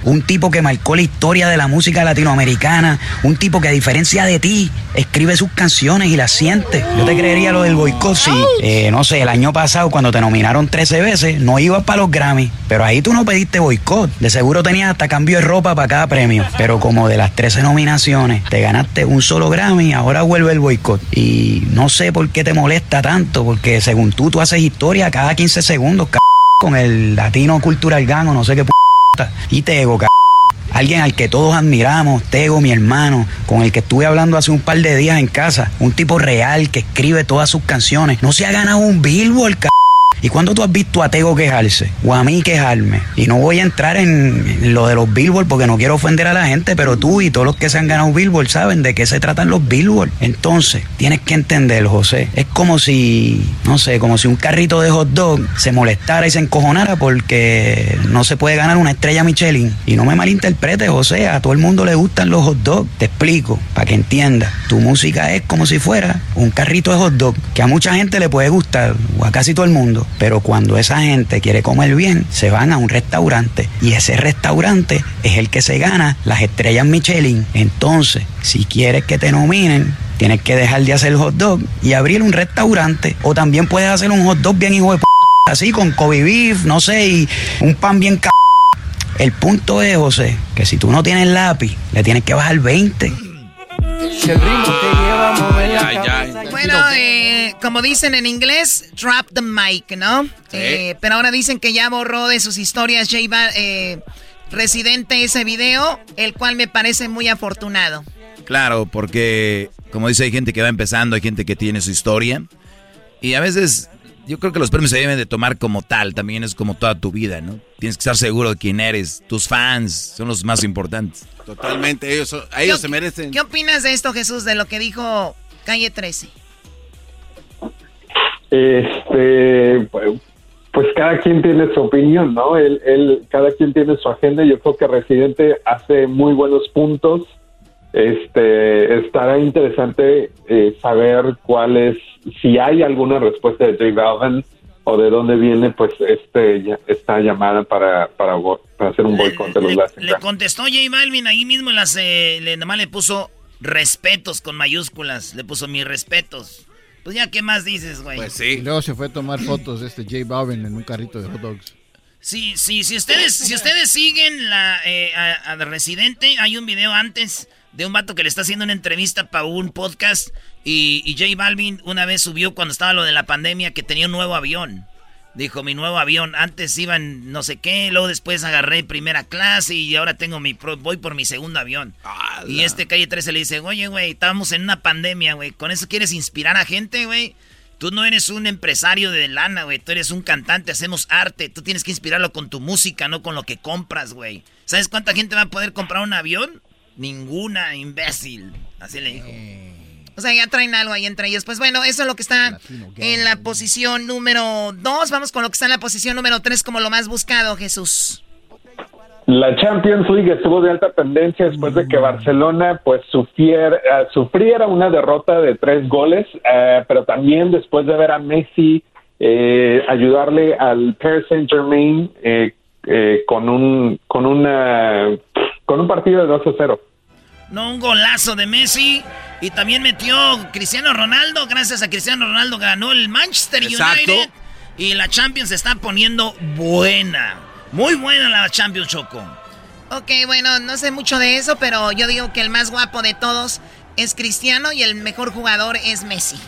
Un tipo que marcó la historia de la música latinoamericana. Un tipo que a diferencia de ti, escribe sus canciones y las siente. Yo te creería lo del boicot si, eh, no sé, el año pasado cuando te nominaron 13 veces, no ibas para los Grammy. Pero ahí tú no pediste boicot. De seguro tenías hasta cambio de ropa para cada premio. Pero como de las 13 nominaciones te ganaste un solo Grammy, ahora vuelve el boicot. Y no sé por qué te molesta tanto, porque según tú, tú haces historia cada 15 segundos, c con el latino cultural gano, no sé qué p y Tego, c Alguien al que todos admiramos, Tego, mi hermano, con el que estuve hablando hace un par de días en casa. Un tipo real que escribe todas sus canciones. No se ha ganado un Billboard, c ¿Y cuando tú has visto a Tego quejarse? O a mí quejarme. Y no voy a entrar en lo de los Billboard porque no quiero ofender a la gente, pero tú y todos los que se han ganado Billboard saben de qué se tratan los Billboard. Entonces, tienes que entender, José. Es como si, no sé, como si un carrito de hot dog se molestara y se encojonara porque no se puede ganar una estrella Michelin. Y no me malinterpretes, José, a todo el mundo le gustan los hot dogs. Te explico, para que entiendas. Tu música es como si fuera un carrito de hot dog que a mucha gente le puede gustar, o a casi todo el mundo pero cuando esa gente quiere comer bien, se van a un restaurante y ese restaurante es el que se gana las estrellas Michelin. Entonces, si quieres que te nominen, tienes que dejar de hacer hot dog y abrir un restaurante o también puedes hacer un hot dog bien hijo de p así con Kobe beef, no sé, y un pan bien c el punto es, José, que si tú no tienes lápiz, le tienes que bajar 20. Bueno, eh, como dicen en inglés, drop the mic, ¿no? Eh, pero ahora dicen que ya borró de sus historias J eh, Residente ese video, el cual me parece muy afortunado. Claro, porque como dice, hay gente que va empezando, hay gente que tiene su historia. Y a veces yo creo que los premios se deben de tomar como tal, también es como toda tu vida, ¿no? Tienes que estar seguro de quién eres, tus fans son los más importantes. Totalmente, ellos, a ellos se merecen. ¿Qué opinas de esto, Jesús, de lo que dijo Calle 13? Este, pues cada quien tiene su opinión, ¿no? Él, él, cada quien tiene su agenda. Yo creo que Residente hace muy buenos puntos. Este, estará interesante eh, saber cuál es, si hay alguna respuesta de J Balvin o de dónde viene, pues, este, esta llamada para, para, hacer un boicot de los Le, le contestó J Balvin ahí mismo, las, eh, le, nomás le puso respetos con mayúsculas, le puso mis respetos. Pues ya, ¿qué más dices, güey? Pues sí. Y luego se fue a tomar fotos de este J Balvin en un carrito de hot dogs. Sí, sí, si ustedes, si ustedes siguen la, eh, a, Residente, hay un video antes de un vato que le está haciendo una entrevista para un podcast y, y J Balvin una vez subió cuando estaba lo de la pandemia que tenía un nuevo avión. Dijo, mi nuevo avión, antes iban no sé qué, luego después agarré primera clase y ahora tengo mi, voy por mi segundo avión. Y este calle 13 le dice, oye, güey, estábamos en una pandemia, güey, ¿con eso quieres inspirar a gente, güey? Tú no eres un empresario de lana, güey, tú eres un cantante, hacemos arte, tú tienes que inspirarlo con tu música, no con lo que compras, güey. ¿Sabes cuánta gente va a poder comprar un avión? Ninguna, imbécil. Así le dijo. Eh. O sea, ya traen algo ahí entre ellos. Pues bueno, eso es lo que está en la posición número 2. Vamos con lo que está en la posición número 3 como lo más buscado, Jesús. La Champions League estuvo de alta tendencia después de que mm. Barcelona pues sufriera, eh, sufriera una derrota de tres goles, eh, pero también después de ver a Messi eh, ayudarle al Paris Saint Germain con un con una con un partido de 2 a 0. No, un golazo de Messi. Y también metió Cristiano Ronaldo. Gracias a Cristiano Ronaldo ganó el Manchester United. Y la Champions se está poniendo buena. Muy buena la Champions Choco. Ok, bueno, no sé mucho de eso, pero yo digo que el más guapo de todos es Cristiano y el mejor jugador es Messi.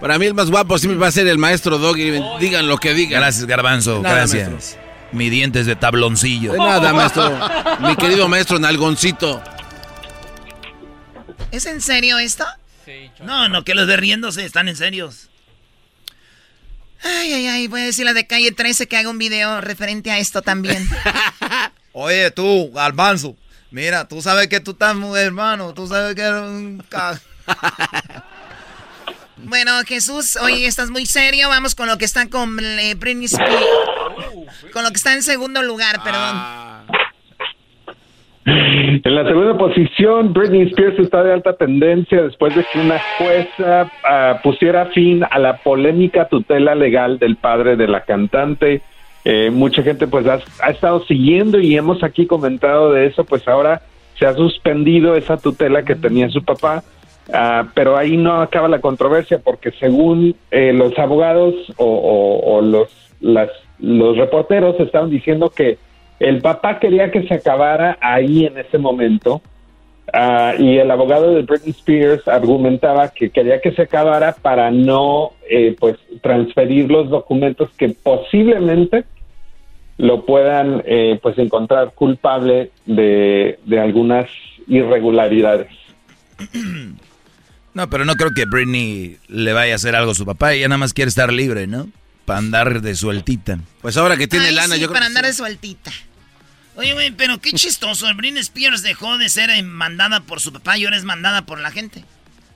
Para mí el más guapo siempre va a ser el maestro Doggy. Digan lo que digan. Gracias, Garbanzo. Gracias. Mi dientes de tabloncillo. De nada, maestro. Mi querido maestro Nalgoncito. ¿Es en serio esto? Sí, no, no, que los de riéndose están en serios. Ay, ay, ay, voy a decir la de calle 13 que haga un video referente a esto también. Oye, tú, Albanzo, mira, tú sabes que tú estás muy hermano, tú sabes que eres un... bueno, Jesús, hoy estás muy serio, vamos con lo que está con eh, Britney Spears. Con lo que está en segundo lugar, perdón. Ah. En la segunda posición, Britney Spears está de alta tendencia después de que una jueza ah, pusiera fin a la polémica tutela legal del padre de la cantante. eh, mucha gente pues ha, estado siguiendo y hemos aquí comentado de eso, pues ahora se ha suspendido esa tutela que tenía su papá, ah, pero ahí no acaba la controversia porque según eh, los abogados o, los, los reporteros estaban diciendo que el papá quería que se acabara ahí en ese momento ah, y el abogado de Britney Spears argumentaba que quería que se acabara para no eh, pues transferir los documentos que posiblemente lo puedan eh, pues encontrar culpable de, de algunas irregularidades. No, pero no creo que Britney le vaya a hacer algo a su papá. Ella nada más quiere estar libre, ¿no? Para andar de sueltita. Pues ahora que tiene Ay, lana, sí, yo creo para que andar de sueltita. Oye, güey, pero qué chistoso. El Britney Spears dejó de ser eh, mandada por su papá y ahora es mandada por la gente.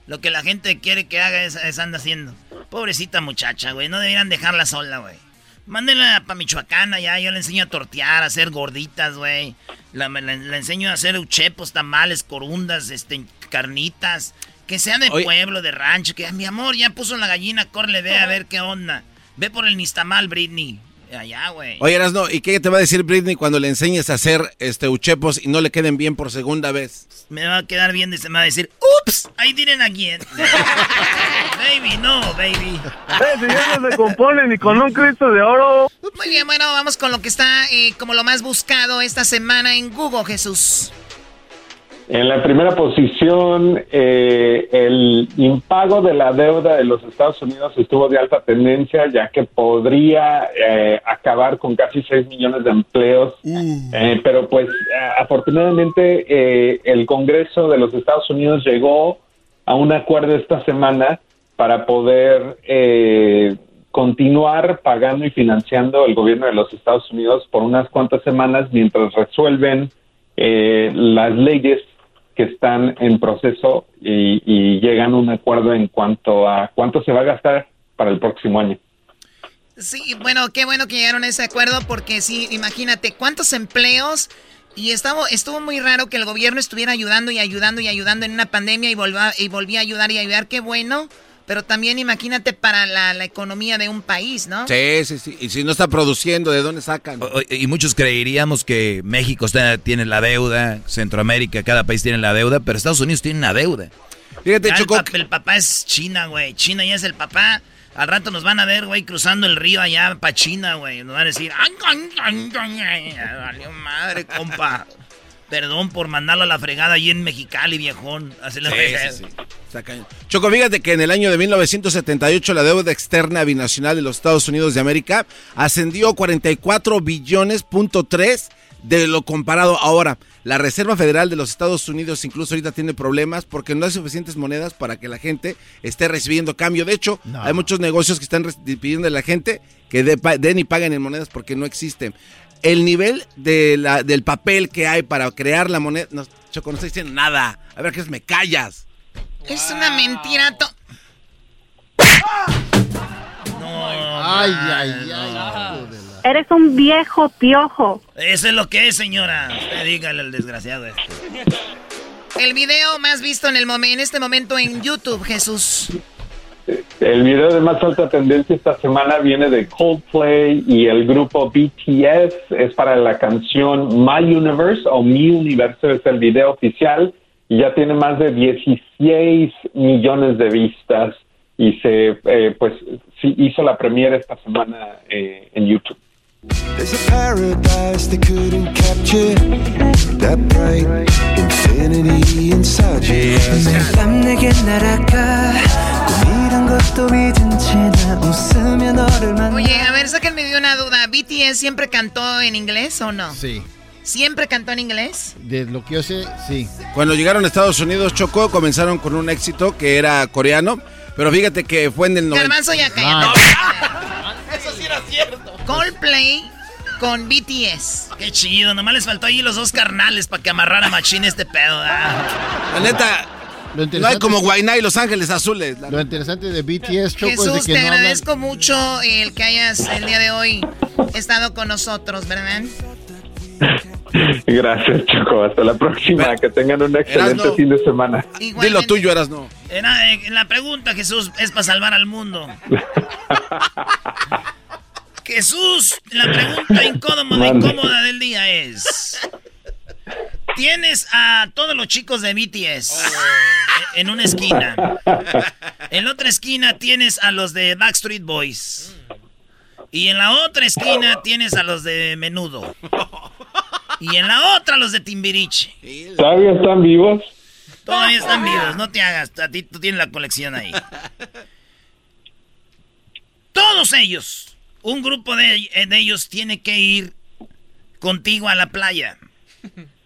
Lo que la gente quiere que haga es, es anda haciendo. Pobrecita muchacha, güey. No deberían dejarla sola, güey. Mándenla para Michoacán allá. Yo le enseño a tortear, a hacer gorditas, güey. La, la- la enseño a hacer uchepos, tamales, corundas, este, carnitas. Que sea de Oye. pueblo, de rancho. Que mi amor ya puso la gallina, corre, ve a ver qué onda. Ve por el Nistamal, Britney. Allá, güey. Oye, Erasno, ¿y qué te va a decir Britney cuando le enseñes a hacer este uchepos y no le queden bien por segunda vez? Me va a quedar bien y se me va a decir, ups, I didn't again. baby, no, baby. si ya no se compone ni con un Cristo de oro. Muy bien, bueno, vamos con lo que está eh, como lo más buscado esta semana en Google, Jesús. En la primera posición, eh, el impago de la deuda de los Estados Unidos estuvo de alta tendencia, ya que podría eh, acabar con casi 6 millones de empleos. Eh, pero pues a- afortunadamente eh, el Congreso de los Estados Unidos llegó a un acuerdo esta semana para poder eh, continuar pagando y financiando el gobierno de los Estados Unidos por unas cuantas semanas mientras resuelven eh, las leyes que están en proceso y, y llegan a un acuerdo en cuanto a cuánto se va a gastar para el próximo año. Sí, bueno, qué bueno que llegaron a ese acuerdo porque sí, imagínate cuántos empleos y estaba, estuvo muy raro que el gobierno estuviera ayudando y ayudando y ayudando en una pandemia y, volva, y volvía a ayudar y ayudar, qué bueno, pero también imagínate para la, la economía de un país, ¿no? Sí, sí, sí. Y si no está produciendo, ¿de dónde sacan? O- Y muchos creeríamos que México está- tiene la deuda, Centroamérica, cada país tiene la deuda, pero Estados Unidos tiene una deuda. Fíjate, Ya el, pap- el papá es China, güey. China ya es el papá. Al rato nos van a ver, güey, cruzando el río allá para China, güey. Nos van a decir, "Ay, ay, ay, ay, ay, valió madre, compa. Perdón por mandarlo a la fregada ahí en Mexicali, viejón. Así le Sí, sí, cañón. Choco, fíjate que en el año de 1978 la deuda externa binacional de los Estados Unidos de América ascendió a 44 billones punto tres de lo comparado ahora. La Reserva Federal de los Estados Unidos incluso ahorita tiene problemas porque no hay suficientes monedas para que la gente esté recibiendo cambio. De hecho, No. hay muchos negocios que están pidiendo a la gente que den y paguen en monedas porque no existen. El nivel de la, del papel que hay para crear la moneda... No, Choco, no estoy diciendo nada. A ver, que es me callas. Es una mentira. to- Ay, ay, ay. Eres un viejo piojo. Eso es lo que es, señora. Usted dígale al desgraciado este. El video más visto en, el momen- en este momento en YouTube, Jesús. El video de más alta tendencia esta semana viene de Coldplay y el grupo BTS. Es para la canción My Universe o Mi Universo es el video oficial y ya tiene más de 16 millones de vistas y se eh, pues sí, hizo la premiere esta semana eh, en YouTube. There's a paradise they couldn't capture. That bright infinity inside your eyes. 밤 내게 날아가. Oye, a ver, sáquenme de una duda. ¿BTS siempre cantó en inglés o no? Sí. ¿Siempre cantó en inglés? De lo que yo sé, sí. Cuando llegaron a Estados Unidos, Chocó, comenzaron con un éxito que era coreano. Pero fíjate que fue en el 90. Garbanzo ya cayó. Eso sí era cierto. Coldplay con BTS. Qué chido, nomás les faltó allí los dos carnales para que amarrara machín este pedo. ¿eh? La neta, no hay como Guainá y Los Ángeles Azules. Lo interesante de BTS, Choco, Jesús, es de te que hablan... agradezco mucho el que hayas el día de hoy estado con nosotros, ¿verdad? Gracias, Choco. Hasta la próxima. Que tengan un excelente Erasno. fin de semana. Dilo tuyo, eras no. Era, eh, la pregunta, Jesús, es para salvar al mundo. ¿Qué, Jesús, la pregunta incómoda, incómoda del día es... Tienes a todos los chicos de BTS en una esquina. En la otra esquina tienes a los de Backstreet Boys. Y en la otra esquina tienes a los de Menudo. Y en la otra los de Timbiriche. ¿Todavía están vivos? Todavía están vivos, no te hagas. A ti tú tienes la colección ahí. Todos ellos, un grupo de, de ellos tiene que ir contigo a la playa.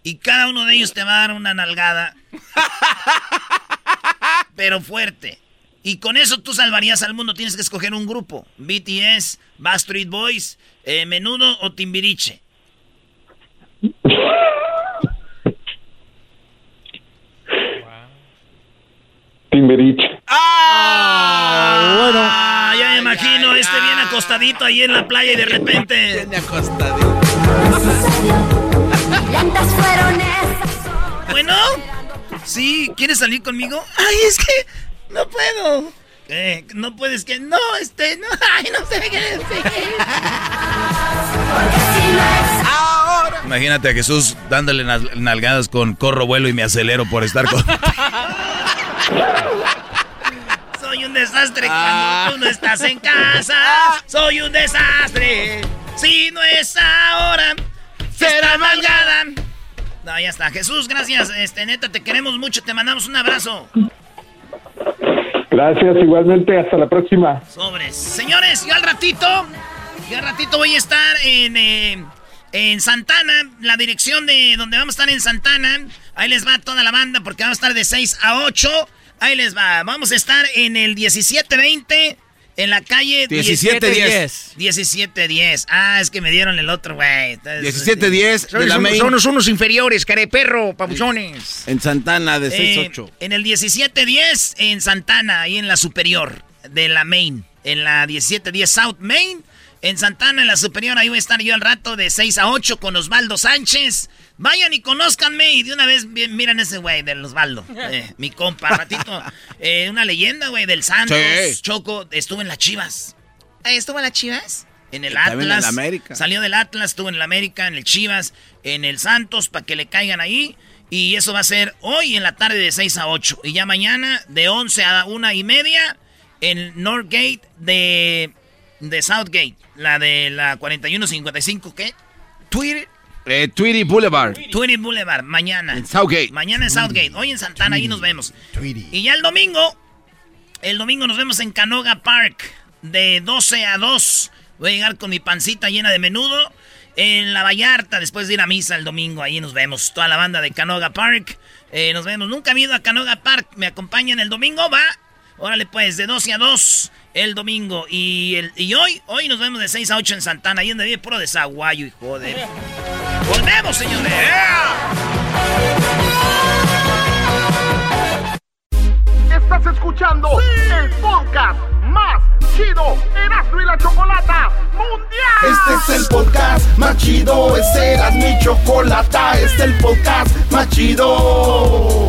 Y cada uno de ellos te va a dar una nalgada. Pero fuerte. Y con eso tú salvarías al mundo. Tienes que escoger un grupo. BTS, Backstreet Boys, eh, Menudo o Timbiriche. Timbiriche. ¡Ah! Bueno. ya me imagino este bien acostadito ahí en la playa y de repente. Bien acostadito. Bueno, sí, ¿quieres salir conmigo? Ay, es que no puedo. ¿Qué? No puedes que no, este, no, ay, no sé qué decir. Imagínate a Jesús dándole nalgadas con corro, vuelo y me acelero por estar con. Soy un desastre cuando tú no estás en casa. Soy un desastre. Si no es ahora, será malgada. No, ya está. Jesús, gracias. Este, neta, te queremos mucho. Te mandamos un abrazo. Gracias, igualmente. Hasta la próxima. Sobres. Señores, yo al ratito, yo al ratito voy a estar en, eh, en Santana, la dirección de donde vamos a estar en Santana. Ahí les va toda la banda porque vamos a estar de 6 a 8. Ahí les va. Vamos a estar en el 1720 en la calle 1710. 1710. Ah, es que me dieron el otro, güey. 1710 de la main. Son unos inferiores, careperro, pabuchones. En Santana de Eh, 6-8. en el 1710 en Santana, ahí en la superior de la Main. En la 1710 South Main. En Santana, en la superior, ahí voy a estar yo al rato de 6 a 8 con Osvaldo Sánchez. Vayan y conózcanme y de una vez miren ese güey del Osvaldo. eh, mi compa, ratito. Eh, una leyenda, güey, del Santos. Sí. Choco, estuvo en las Chivas. Eh, ¿Estuvo en las chivas? En el Y en Atlas. el América. Salió del Atlas, estuvo en el América, en el Chivas, en el Santos, para que le caigan ahí. Y eso va a ser hoy en la tarde de 6 a 8. Y ya mañana de 11 a una y media en Northgate de, de Southgate. La de la 4155, ¿qué? Twitter. Eh, Tweety Boulevard. Twitter Boulevard, mañana. En Southgate. Mañana en Southgate. Hoy en Santana, ahí nos vemos. Y ya el domingo, el domingo nos vemos en Canoga Park, de 12 a 2. Voy a llegar con mi pancita llena de menudo. En la Vallarta, después de ir a misa el domingo, ahí nos vemos. Toda la banda de Canoga Park. Eh, nos vemos. Nunca he ido a Canoga Park. ¿Me acompañan el domingo? Va. Órale, pues, de 12 a 2 el domingo. Y, el, y hoy, hoy nos vemos de 6 a 8 en Santana. Ahí donde vive puro desaguayo, hijo de. ¡Volvemos, señores! Estás escuchando el podcast más chido Erasmo y la Chocolata Mundial. Este es el podcast más chido, este era mi chocolata, este es el podcast más chido.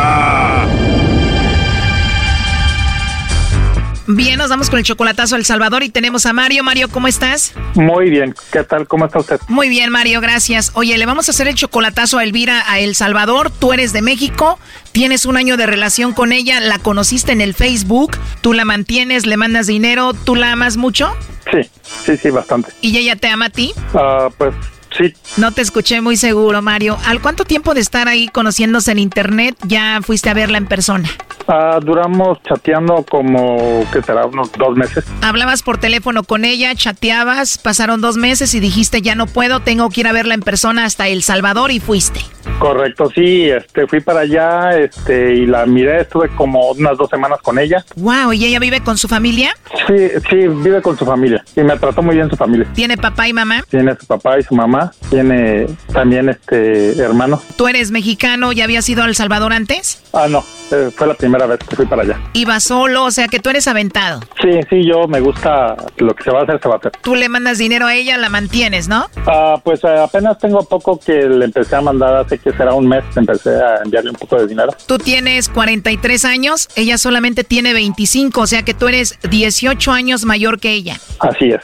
Bien, nos vamos con el chocolatazo a El Salvador y tenemos a Mario. Mario, ¿cómo estás? Muy bien, ¿qué tal? ¿Cómo está usted? Muy bien, Mario, gracias. Oye, le vamos a hacer el chocolatazo a Elvira a El Salvador. Tú eres de México, tienes un año de relación con ella, la conociste en el Facebook, tú la mantienes, le mandas dinero, ¿tú la amas mucho? Sí, sí, sí, bastante. ¿Y ella te ama a ti? Ah, pues sí. No te escuché muy seguro, Mario. ¿Al cuánto tiempo de estar ahí conociéndose en internet ya fuiste a verla en persona? Ah, duramos chateando como, ¿qué será? Unos dos meses. Hablabas por teléfono con ella, chateabas, pasaron dos meses y dijiste ya no puedo, tengo que ir a verla en persona hasta El Salvador y fuiste. Correcto, sí, este, fui para allá, este, y la miré, estuve como unas dos semanas con ella. Wow, ¿y ella vive con su familia? Sí, sí, vive con su familia y me trató muy bien su familia. ¿Tiene papá y mamá? Tiene su papá y su mamá, tiene también este hermano. ¿Tú eres mexicano? ¿Ya habías ido a El Salvador antes? Ah, no, eh, fue la primera vez que fui para allá. ¿Iba solo? O sea que tú eres aventado. Sí, sí, yo me gusta lo que se va a hacer, se va a hacer. Tú le mandas dinero a ella, la mantienes, ¿no? Ah, pues eh, apenas tengo poco que le empecé a mandar, hace que será un mes, empecé a enviarle un poco de dinero. Tú tienes 43 años, ella solamente tiene 25, o sea que tú eres 18 años mayor que ella. Así es.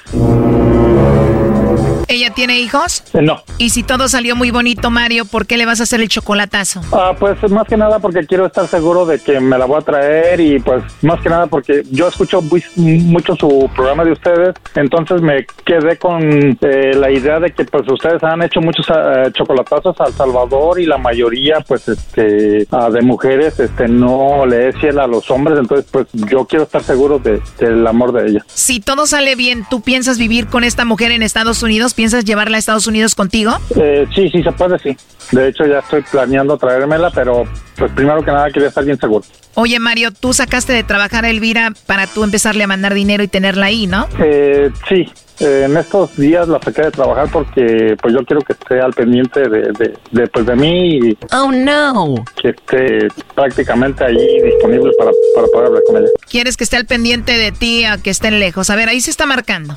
¿Ella tiene hijos? Eh, no. Y si todo salió muy bonito, Mario, ¿por qué le vas a hacer el chocolatazo? Ah, pues más que nada porque quiero estar seguro de que me la voy a traer y pues más que nada porque yo escucho muy- mucho su programa de ustedes, entonces me quedé con eh, la idea de que pues ustedes han hecho muchos eh, chocolatazos a El Salvador y la mayoría pues este ah, de mujeres este no le es fiel a los hombres, entonces pues yo quiero estar seguro de, del amor de ella. Si todo sale bien, ¿tú piensas vivir con esta mujer en Estados Unidos? ¿Piensas llevarla a Estados Unidos contigo? Eh, sí, sí se puede, sí. De hecho ya estoy planeando traérmela, pero pues primero que nada quería estar bien seguro. Oye, Mario, tú sacaste de trabajar a Elvira para tú empezarle a mandar dinero y tenerla ahí, ¿no? Eh, sí, eh, en estos días la saqué de trabajar porque pues yo quiero que esté al pendiente de, de, de, pues, de mí y Oh, no. que esté prácticamente ahí disponible para, para poder hablar con ella. Quieres que esté al pendiente de ti a que estén lejos. A ver, ahí se está marcando.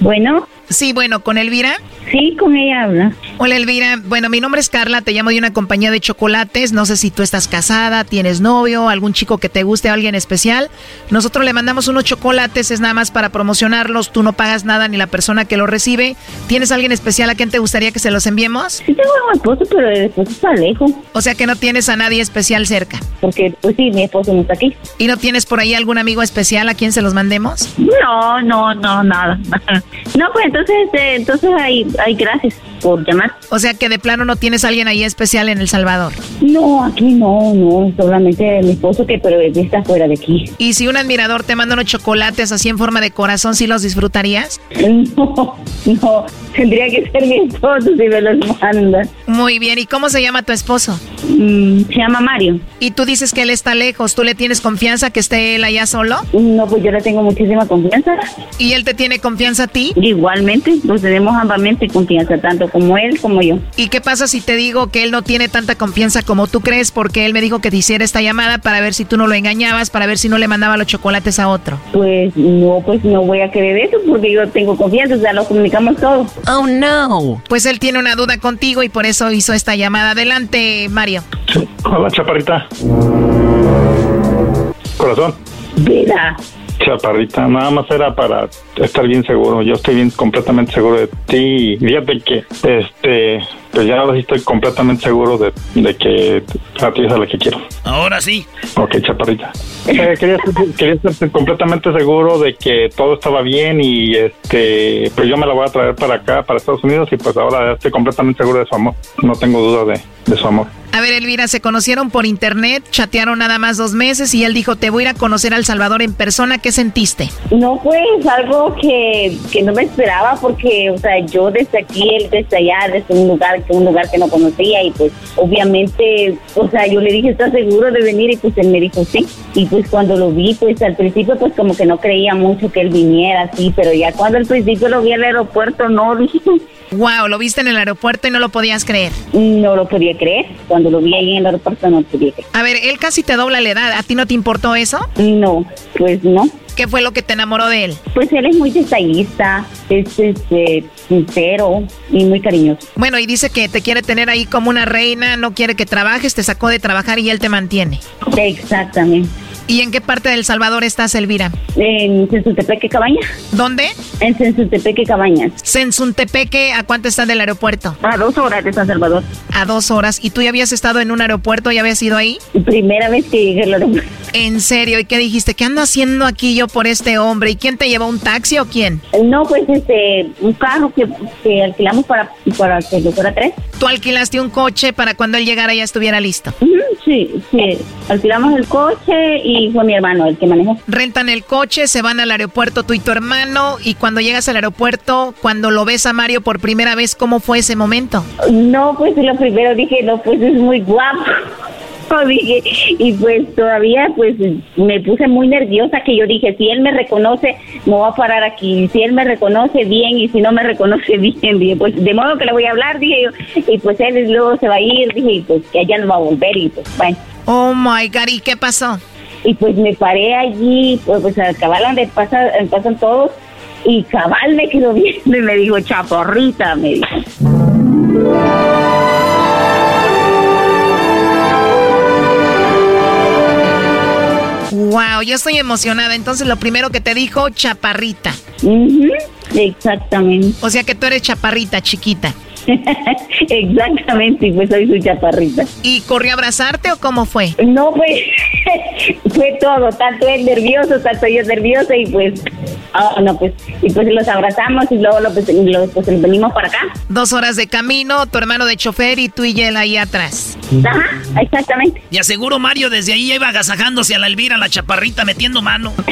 Bueno. Sí, bueno, ¿con Elvira? Sí, con ella habla. Hola Elvira, bueno, mi nombre es Carla, te llamo de una compañía de chocolates, no sé si tú estás casada, tienes novio, algún chico que te guste, alguien especial. Nosotros le mandamos unos chocolates, es nada más para promocionarlos, tú no pagas nada ni la persona que lo recibe. ¿Tienes alguien especial a quien te gustaría que se los enviemos? Sí tengo a mi esposo, pero el esposo está lejos. O sea que no tienes a nadie especial cerca. Porque, pues sí, mi esposo no está aquí. ¿Y no tienes por ahí algún amigo especial a quien se los mandemos? No, no, no, nada. No, pues entonces, eh, entonces ahí, ahí gracias por llamar. O sea que de plano no tienes a alguien ahí especial en El Salvador. No, aquí no, no, solamente mi esposo que pero está fuera de aquí. Y si un admirador te manda unos chocolates así en forma de corazón, ¿sí los disfrutarías? No, no, tendría que ser mi esposo si me los manda. Muy bien, ¿y cómo se llama tu esposo? Mm, se llama Mario. Y tú dices que él está lejos, ¿tú le tienes confianza que esté él allá solo? No, pues yo le tengo muchísima confianza. ¿Y él te tiene confianza a ti? Igualmente, nos tenemos ambamente confianza, tanto como él como yo. ¿Y qué pasa si te digo que él no tiene tanta confianza como tú crees? Porque él me dijo que te hiciera esta llamada para ver si tú no lo engañabas, para ver si no le mandaba los chocolates a otro. Pues no, pues no voy a creer eso porque yo tengo confianza, o sea, lo comunicamos todo. Oh, no. Pues él tiene una duda contigo y por eso hizo esta llamada. Adelante, Mario. Hola, chaparrita. Corazón. Vida. Chaparrita, nada más era para estar bien seguro. Yo estoy bien completamente seguro de ti. Fíjate que, este, pues ya ahora estoy completamente seguro de, de que a ti es a la que quiero. Ahora sí. Ok, chaparrita. Eh, quería, quería estar completamente seguro de que todo estaba bien y, este, pues yo me la voy a traer para acá, para Estados Unidos y pues ahora estoy completamente seguro de su amor. No tengo duda de, de su amor. A ver, Elvira, se conocieron por internet, chatearon nada más dos meses y él dijo, te voy a ir a conocer a El Salvador en persona. ¿Qué sentiste? No, pues algo que, que no me esperaba porque, o sea, yo desde aquí, él desde allá, desde un lugar, un lugar que no conocía y pues obviamente, o sea, yo le dije, ¿estás seguro de venir? Y pues él me dijo, sí. Y pues cuando lo vi, pues al principio pues como que no creía mucho que él viniera así, pero ya cuando al principio lo vi al aeropuerto, no, dije, Wow, lo viste en el aeropuerto y no lo podías creer. no lo podía creer. Cuando lo vi ahí en el aeropuerto no lo podía creer. A ver, él casi te dobla la edad. ¿A ti no te importó eso? No, pues no. ¿Qué fue lo que te enamoró de él? Pues él es muy detallista, es este, sincero y muy cariñoso. Bueno, y dice que te quiere tener ahí como una reina, no quiere que trabajes, te sacó de trabajar y él te mantiene. Exactamente. ¿Y en qué parte de El Salvador estás, Elvira? En Sensuntepeque Cabañas. ¿Dónde? En Sensuntepeque Cabañas. Sensuntepeque, ¿a cuánto está del aeropuerto? A dos horas de San Salvador. A dos horas. ¿Y tú ya habías estado en un aeropuerto? ¿Ya habías ido ahí? Primera vez que llegué al aeropuerto. ¿En serio? ¿Y qué dijiste? ¿Qué ando haciendo aquí yo por este hombre? ¿Y quién te llevó un taxi o quién? No, pues este, un carro que, que alquilamos para, para que lo fuera tres. ¿Tú alquilaste un coche para cuando él llegara ya estuviera listo? Sí, sí. Alquilamos el coche y fue mi hermano el que manejó. Rentan el coche, se van al aeropuerto tú y tu hermano y cuando llegas al aeropuerto, cuando lo ves a Mario por primera vez, ¿cómo fue ese momento? No, pues lo primero dije, no, pues es muy guapo. Dije, y pues todavía pues me puse muy nerviosa que yo dije, si él me reconoce, me voy a parar aquí, si él me reconoce bien y si no me reconoce bien, dije, pues de modo que le voy a hablar, dije yo, y pues él luego se va a ir, dije, y pues que allá no va a volver y pues bueno. Oh my God, ¿y qué pasó? Y pues me paré allí, pues, pues al cabal donde pasan, todos, y cabal me quedó viendo y me dijo, chaporrita, me dijo. Wow, yo estoy emocionada. Entonces lo primero que te dijo, chaparrita. Exactamente. O sea que tú eres chaparrita, chiquita. Exactamente, pues soy su chaparrita. ¿Y corrió a abrazarte o cómo fue? No, pues fue todo, tanto él nervioso, tanto yo nerviosa y pues, ah, no, pues, y pues los abrazamos y luego lo, pues, lo- pues, venimos para acá. Dos horas de camino, tu hermano de chofer y tú y él ahí atrás. Ajá, exactamente. Y aseguro Mario desde ahí iba agasajándose a la Elvira, la chaparrita, metiendo mano.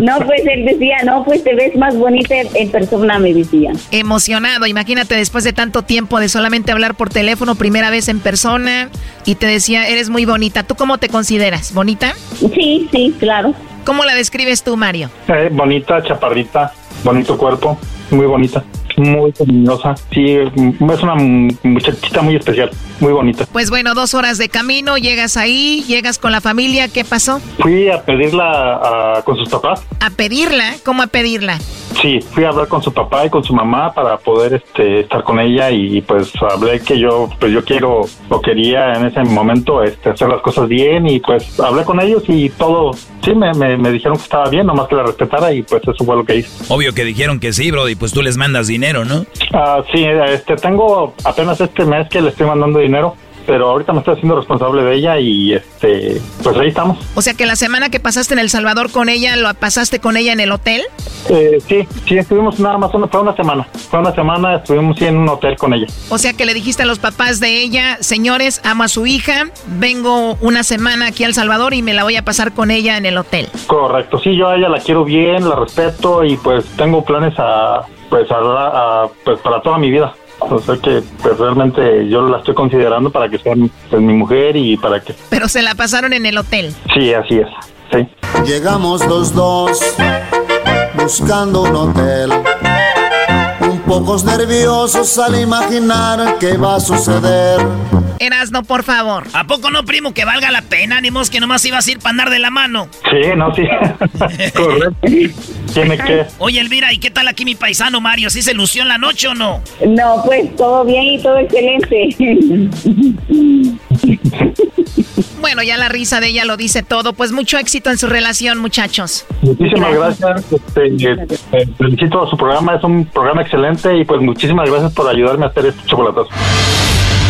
No, pues él decía, no, pues te ves más bonita en persona, me decía. Emocionado, imagínate después de tanto tiempo de solamente hablar por teléfono, primera vez en persona, y te decía, eres muy bonita. ¿Tú cómo te consideras? ¿Bonita? Sí, sí, claro. ¿Cómo la describes tú, Mario? Eh, bonita, chaparrita, bonito cuerpo, muy bonita, muy luminosa. Sí, mm, es una muchachita muy especial, muy bonita. Pues bueno, dos horas de camino, llegas ahí, llegas con la familia, ¿qué pasó? Fui a pedirla a- con sus papás. A pedirla, ¿cómo a pedirla? Sí, fui a hablar con su papá y con su mamá para poder este, estar con ella y pues hablé que yo pues yo quiero o quería en ese momento este, hacer las cosas bien y pues hablé con ellos y todo, sí, me, me, me dijeron que estaba bien, nomás que la respetara y pues eso fue lo que hice. Obvio que dijeron que sí, bro, y pues tú les mandas dinero, ¿no? Ah, sí, este, tengo apenas este mes que le estoy mandando dinero, pero ahorita me estoy haciendo responsable de ella y este, pues ahí estamos. O sea que la semana que pasaste en El Salvador con ella, ¿lo pasaste con ella en el hotel? Eh, sí, sí, estuvimos nada más, una, fue una semana, fue una semana, estuvimos sí, en un hotel con ella. O sea que le dijiste a los papás de ella, señores, amo a su hija, vengo una semana aquí a El Salvador y me la voy a pasar con ella en el hotel. Correcto, sí, yo a ella la quiero bien, la respeto y pues tengo planes a, pues, a, a- pues para toda mi vida. O sea que pues realmente yo la estoy considerando para que sea pues, mi mujer y para que... Pero se la pasaron en el hotel. Sí, así es, sí. Llegamos los dos buscando un hotel. Pocos nerviosos al imaginar qué va a suceder. Erasno, por favor. ¿A poco no, primo, que valga la pena? Ni mos que nomás ibas a ir para andar de la mano. Sí, no, sí. Correcto. Tiene que... Oye, Elvira, ¿y qué tal aquí mi paisano Mario? ¿Sí se lució en la noche o no? No, pues todo bien y todo excelente. Bueno, ya la risa de ella lo dice todo. Pues mucho éxito en su relación, muchachos. Muchísimas gracias. Este, eh, eh, felicito a su programa, es un programa excelente y pues muchísimas gracias por ayudarme a hacer este chocolatazo.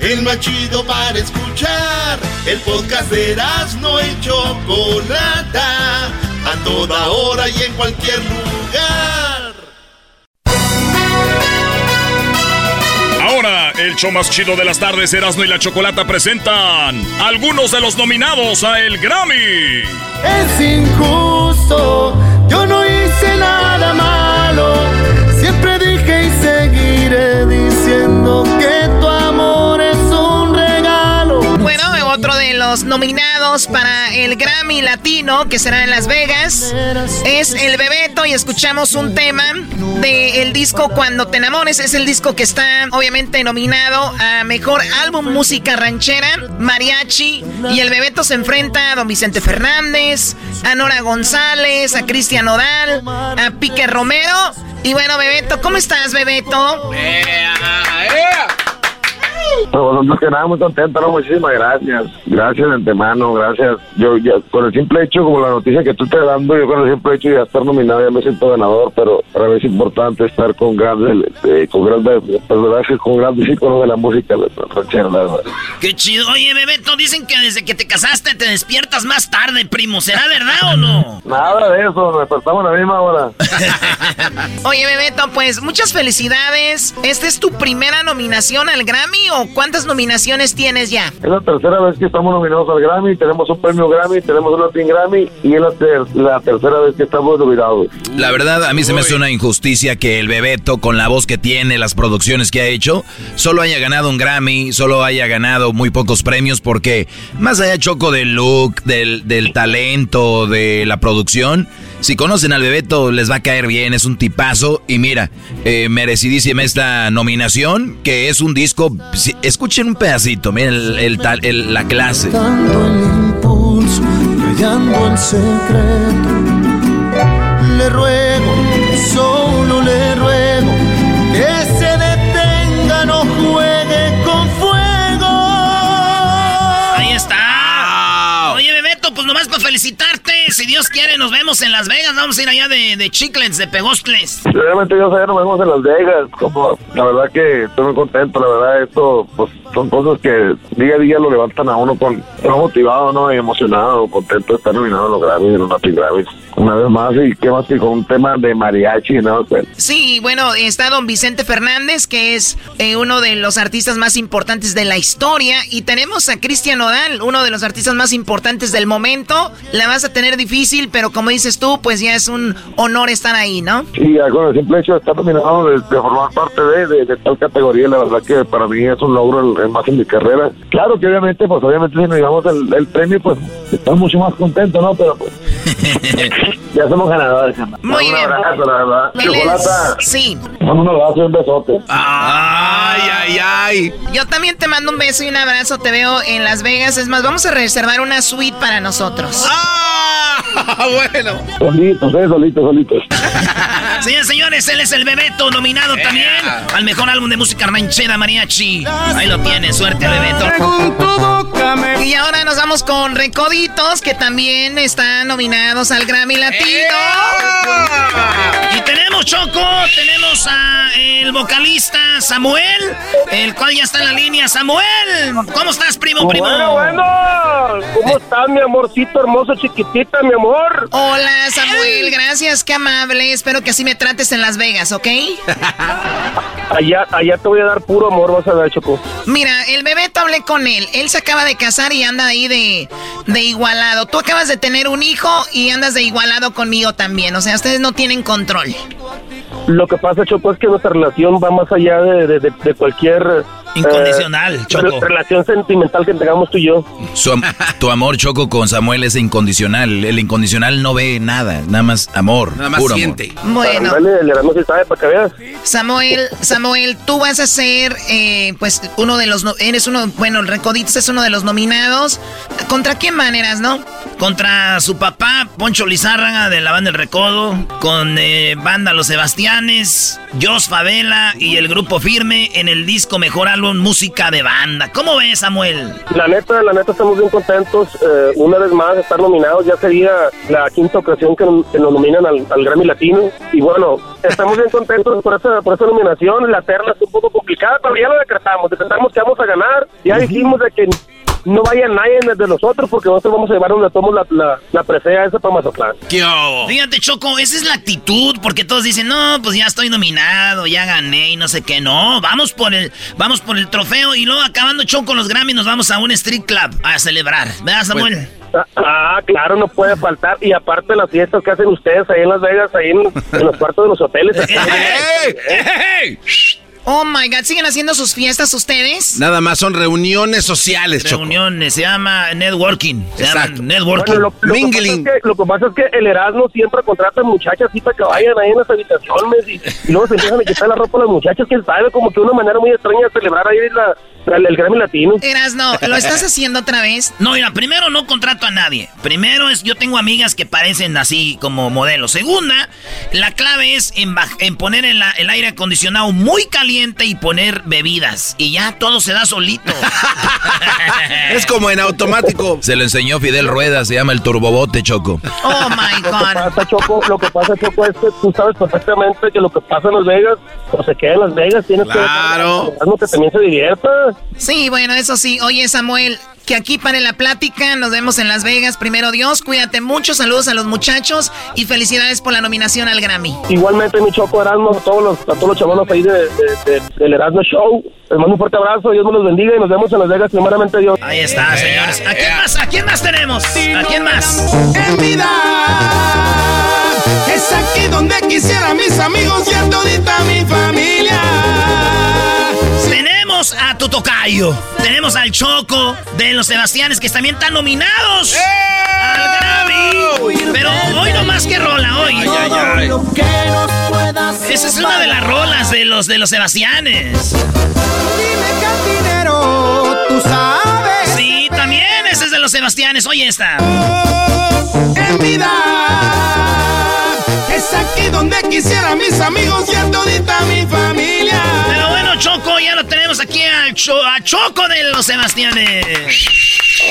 El más chido para escuchar. El podcast de Erasmo y Chocolata. A toda hora y en cualquier lugar. Ahora, el show más chido de las tardes, Erasmo y la Chocolata presentan algunos de los nominados a el Grammy. Es injusto, yo no hice nada malo. Siempre dije y seguiré diciendo de los nominados para el Grammy Latino, que será en Las Vegas, es El Bebeto y escuchamos un tema del disco Cuando te enamores. Es el disco que está obviamente nominado a Mejor Álbum Música Ranchera, Mariachi. Y el Bebeto se enfrenta a Don Vicente Fernández, a Nora González, a Cristian Odal, a Pique Romero. Y bueno, Bebeto, ¿cómo estás, Bebeto? Pues, más que nada, muy contento, ¿no? Muchísimas gracias. Gracias de antemano, gracias. Yo, ya, con el simple hecho, como la noticia que tú estás dando, yo con el simple hecho de estar nominado ya me siento ganador, pero para mí es importante estar con grandes, eh, con grandes personajes, con grandes íconos de la música ranchera, la verdad. Qué chido. Oye, Bebeto, dicen que desde que te casaste te despiertas más tarde, primo. ¿Será verdad o no? Nada de eso, nos despertamos a la misma hora. Oye, Bebeto, pues muchas felicidades. ¿Esta es tu primera nominación al Grammy o cuántas nominaciones tienes ya? Es la tercera vez que estamos nominados al Grammy, tenemos un premio Grammy, tenemos un Latin Grammy y es la, ter- la tercera vez que estamos nominados. La verdad, a mí se me hace una injusticia que el Bebeto, con la voz que tiene, las producciones que ha hecho, solo haya ganado un Grammy, solo haya ganado muy pocos premios, porque más allá choco del look, del, del talento, de la producción, si conocen al Bebeto les va a caer bien, es un tipazo. Y mira, eh, merecidísima esta nominación, que es un disco. escuchen un pedacito, miren el, el el- la clase. El secreto. Le ruego, Si Dios quiere, nos vemos en Las Vegas. Vamos a ir allá de, de chiclets, de pegostles. Realmente yo sé, nos vemos en Las Vegas, como la verdad que estoy muy contento, la verdad esto pues son cosas que día a día lo levantan a uno con motivado, ¿no? Y emocionado, contento de estar nominado en los Grammys, en los Latin Grammys, una vez más, y qué más que con un tema de mariachi, ¿no? Pues, Sí, bueno, está don Vicente Fernández, que es eh, uno de los artistas más importantes de la historia. Y tenemos a Cristian Odal, uno de los artistas más importantes del momento. La vas a tener difícil, pero como dices tú, pues ya es un honor estar ahí, ¿no? Sí, con el simple hecho de estar nominado, de, de formar parte de, de- de tal categoría, la verdad que para mí es un logro el, el más en mi carrera. Claro que obviamente, pues obviamente si nos llevamos el, el premio, pues estamos mucho más contentos, ¿no? Pero pues ya somos ganadores. Muy un bien. abrazo, la verdad. Chocolata, Sí. un abrazo y un besote. Ay, ay, ay. Yo también te mando un beso y un abrazo. Te veo en Las Vegas. Es más, vamos a reservar una suite para nosotros. Ah, bueno. Solitos, eh, solitos, solitos. Señores, señores, él es el Bebeto, nominado también al mejor álbum de música ranchera mariachi. Ahí lo tiene, suerte, Bebeto. Y ahora nos vamos con Recoditos, que también están nominados al Grammy Latino. Y tenemos, Choco, tenemos a el vocalista Samuel, el cual ya está en la línea. Samuel, ¿cómo estás, primo, primo? Bueno, bueno. ¿Cómo estás, mi amorcito hermoso, chiquitita, mi amor? Hola, Samuel, gracias, qué amable. Espero que así me trates en Las Vegas, ¿ok? Allá, allá te voy a dar puro amor, vas a ver, Choco. Mira, el Bebeto hablé con él. Él se acaba de casar y anda ahí de, de igualado. Tú acabas de tener un hijo y andas de igualado conmigo también. O sea, ustedes no tienen control. Lo que pasa, Choco, es que nuestra relación va más allá de, de- de- de cualquier... eh, Incondicional, Choco. re- Relación sentimental que tengamos tú y yo. Su tu amor, Choco, con Samuel es incondicional. El incondicional no ve nada, nada más amor. Nada más puro siente. amor. Bueno. Samuel, Samuel, tú vas a ser, eh, pues, uno de los, eres uno, bueno, el Recoditos es uno de los nominados. ¿Contra quién maneras, no? Contra su papá, Poncho Lizárraga de la banda El Recodo, con eh, banda Los Sebastianes, Jos Favela y el grupo Firme en el disco Mejor Álbum Música de Banda. ¿Cómo ves, Samuel? La neta, la neta, estamos bien contentos. eh, una vez más, estar nominados. Ya sería la quinta ocasión que, que nos nominan al, al Grammy Latino. Y bueno, estamos bien contentos por esa, por esa nominación. La terna es un poco complicada, pero ya lo decretamos. Decretamos que vamos a ganar. Ya dijimos de que no vaya nadie de nosotros porque nosotros vamos a llevar donde tomamos la, la, la presea esa para Mazatlán. Fíjate, Choco, esa es la actitud, porque todos dicen, no, pues ya estoy nominado, ya gané y no sé qué. No, vamos por el, vamos por el trofeo y luego acabando Choco los Grammy nos vamos a un street club a celebrar. ¿Verdad, Samuel? Ah, Ah, claro, no puede faltar. Y aparte las fiestas que hacen ustedes ahí en Las Vegas, ahí en, en los cuartos de los hoteles. Oh my God, ¿siguen haciendo sus fiestas ustedes? Nada más son reuniones sociales, Choco. Reuniones, se llama networking. Se Exacto. llama networking. Bueno, lo, lo que pasa es que, lo que pasa es que el Erasmo siempre contrata muchachas así para que vayan ahí en las habitaciones y, y luego se empiezan a quitar la ropa a las muchachas, quién sabe, como que una manera muy extraña de celebrar ahí la, la- el Grammy Latino. Eras, no, ¿lo estás haciendo otra vez? No, mira, primero no contrato a nadie. Primero es, yo tengo amigas que parecen así como modelos. Segunda, la clave es en, baj- en poner el, el aire acondicionado muy caliente y poner bebidas. Y ya todo se da solito. Es como en automático. Se lo enseñó Fidel Rueda, se llama el turbobote, Choco. Oh my Lo que pasa, Choco, lo que pasa, Choco, es que tú sabes perfectamente que lo que pasa en Las Vegas, pues se queda en Las Vegas, tienes Claro. que dejar que también se divierta. Sí, bueno, eso sí. Oye, Samuel, que aquí pare la plática. Nos vemos en Las Vegas. Primero Dios, cuídate mucho. Saludos a los muchachos y felicidades por la nominación al Grammy. Igualmente, mi Choco Erasmo, a todos los, a todos los chavalos ahí de, de- de- del Erasmo Show. Les mando un fuerte abrazo, Dios me los bendiga y nos vemos en Las Vegas, primeramente Dios. Ahí está, señores. ¿A quién más? ¿A quién más tenemos? ¿A quién más? En vida es aquí donde quisiera mis amigos y a todita mi familia. Tenemos a tu tocayo. Tenemos al Choco de los Sebastianes que también están nominados al Grammy. Pero hoy no más que rola, hoy. Esa es una de las rolas de los de los Sebastianes. dinero, tú sabes. Sí, también ese es de los Sebastianes. Oye esta. En vida es aquí donde quisiera mis amigos y a todita mi familia. Pero bueno, Choco, ya lo tenemos aquí al Cho- a Choco de los Sebastianes.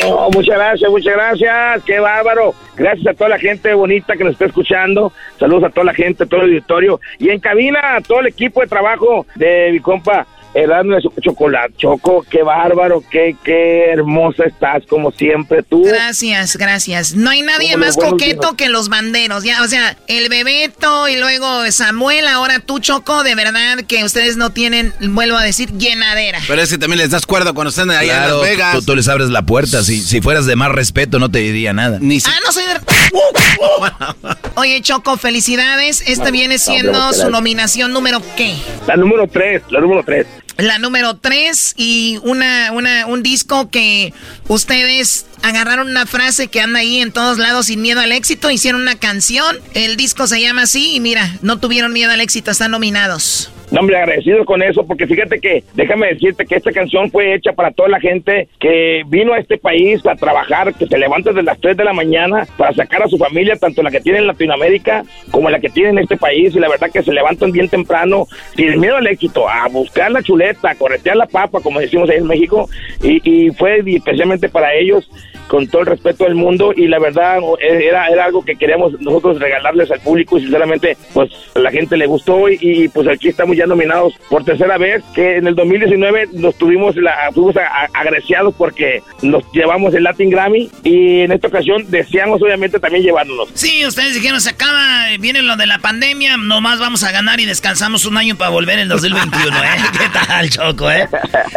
Oh, muchas gracias, muchas gracias. Qué bárbaro. Gracias a toda la gente bonita que nos está escuchando. Saludos a toda la gente, a todo el auditorio. Y en cabina, a todo el equipo de trabajo de mi compa Erasmo de Chocolate. Choco, qué bárbaro, qué, qué hermosa estás, como siempre tú. Gracias, gracias. No hay nadie más coqueto que los banderos. Ya, o sea, el Bebeto y luego Samuel, ahora tú, Choco, de verdad que ustedes no tienen, vuelvo a decir, llenadera. Pero es que también les das cuerda cuando están ahí Claro, en Las Vegas. Tú, tú les abres la puerta. Si, si fueras de más respeto, no te diría nada. Ni Ah, no soy de... Oye, Choco, felicidades. Esta viene siendo su nominación número qué? La número tres, la número tres. La número 3 y una, una, un disco que ustedes agarraron una frase que anda ahí en todos lados sin miedo al éxito, hicieron una canción, el disco se llama así y mira, no tuvieron miedo al éxito, están nominados. No, hombre, agradecido con eso, porque fíjate que, déjame decirte que esta canción fue hecha para toda la gente que vino a este país a trabajar, que se levanta desde las 3 de la mañana para sacar a su familia, tanto la que tiene en Latinoamérica como la que tiene en este país, y la verdad que se levantan bien temprano, sin miedo al éxito, a buscar la chuleta, a corretear la papa, como decimos ahí en México, y, y fue especialmente para ellos con todo el respeto del mundo y la verdad era, era algo que queríamos nosotros regalarles al público y sinceramente pues a la gente le gustó y, y, pues aquí estamos ya nominados por tercera vez que en el 2019 nos tuvimos la, fuimos a- a- agraciados porque nos llevamos el Latin Grammy y en esta ocasión deseamos obviamente también llevárnoslos. Sí, ustedes dijeron, se acaba, viene lo de la pandemia, nomás vamos a ganar y descansamos un año para volver en 2021, ¿eh? ¿Qué tal, Choco, eh?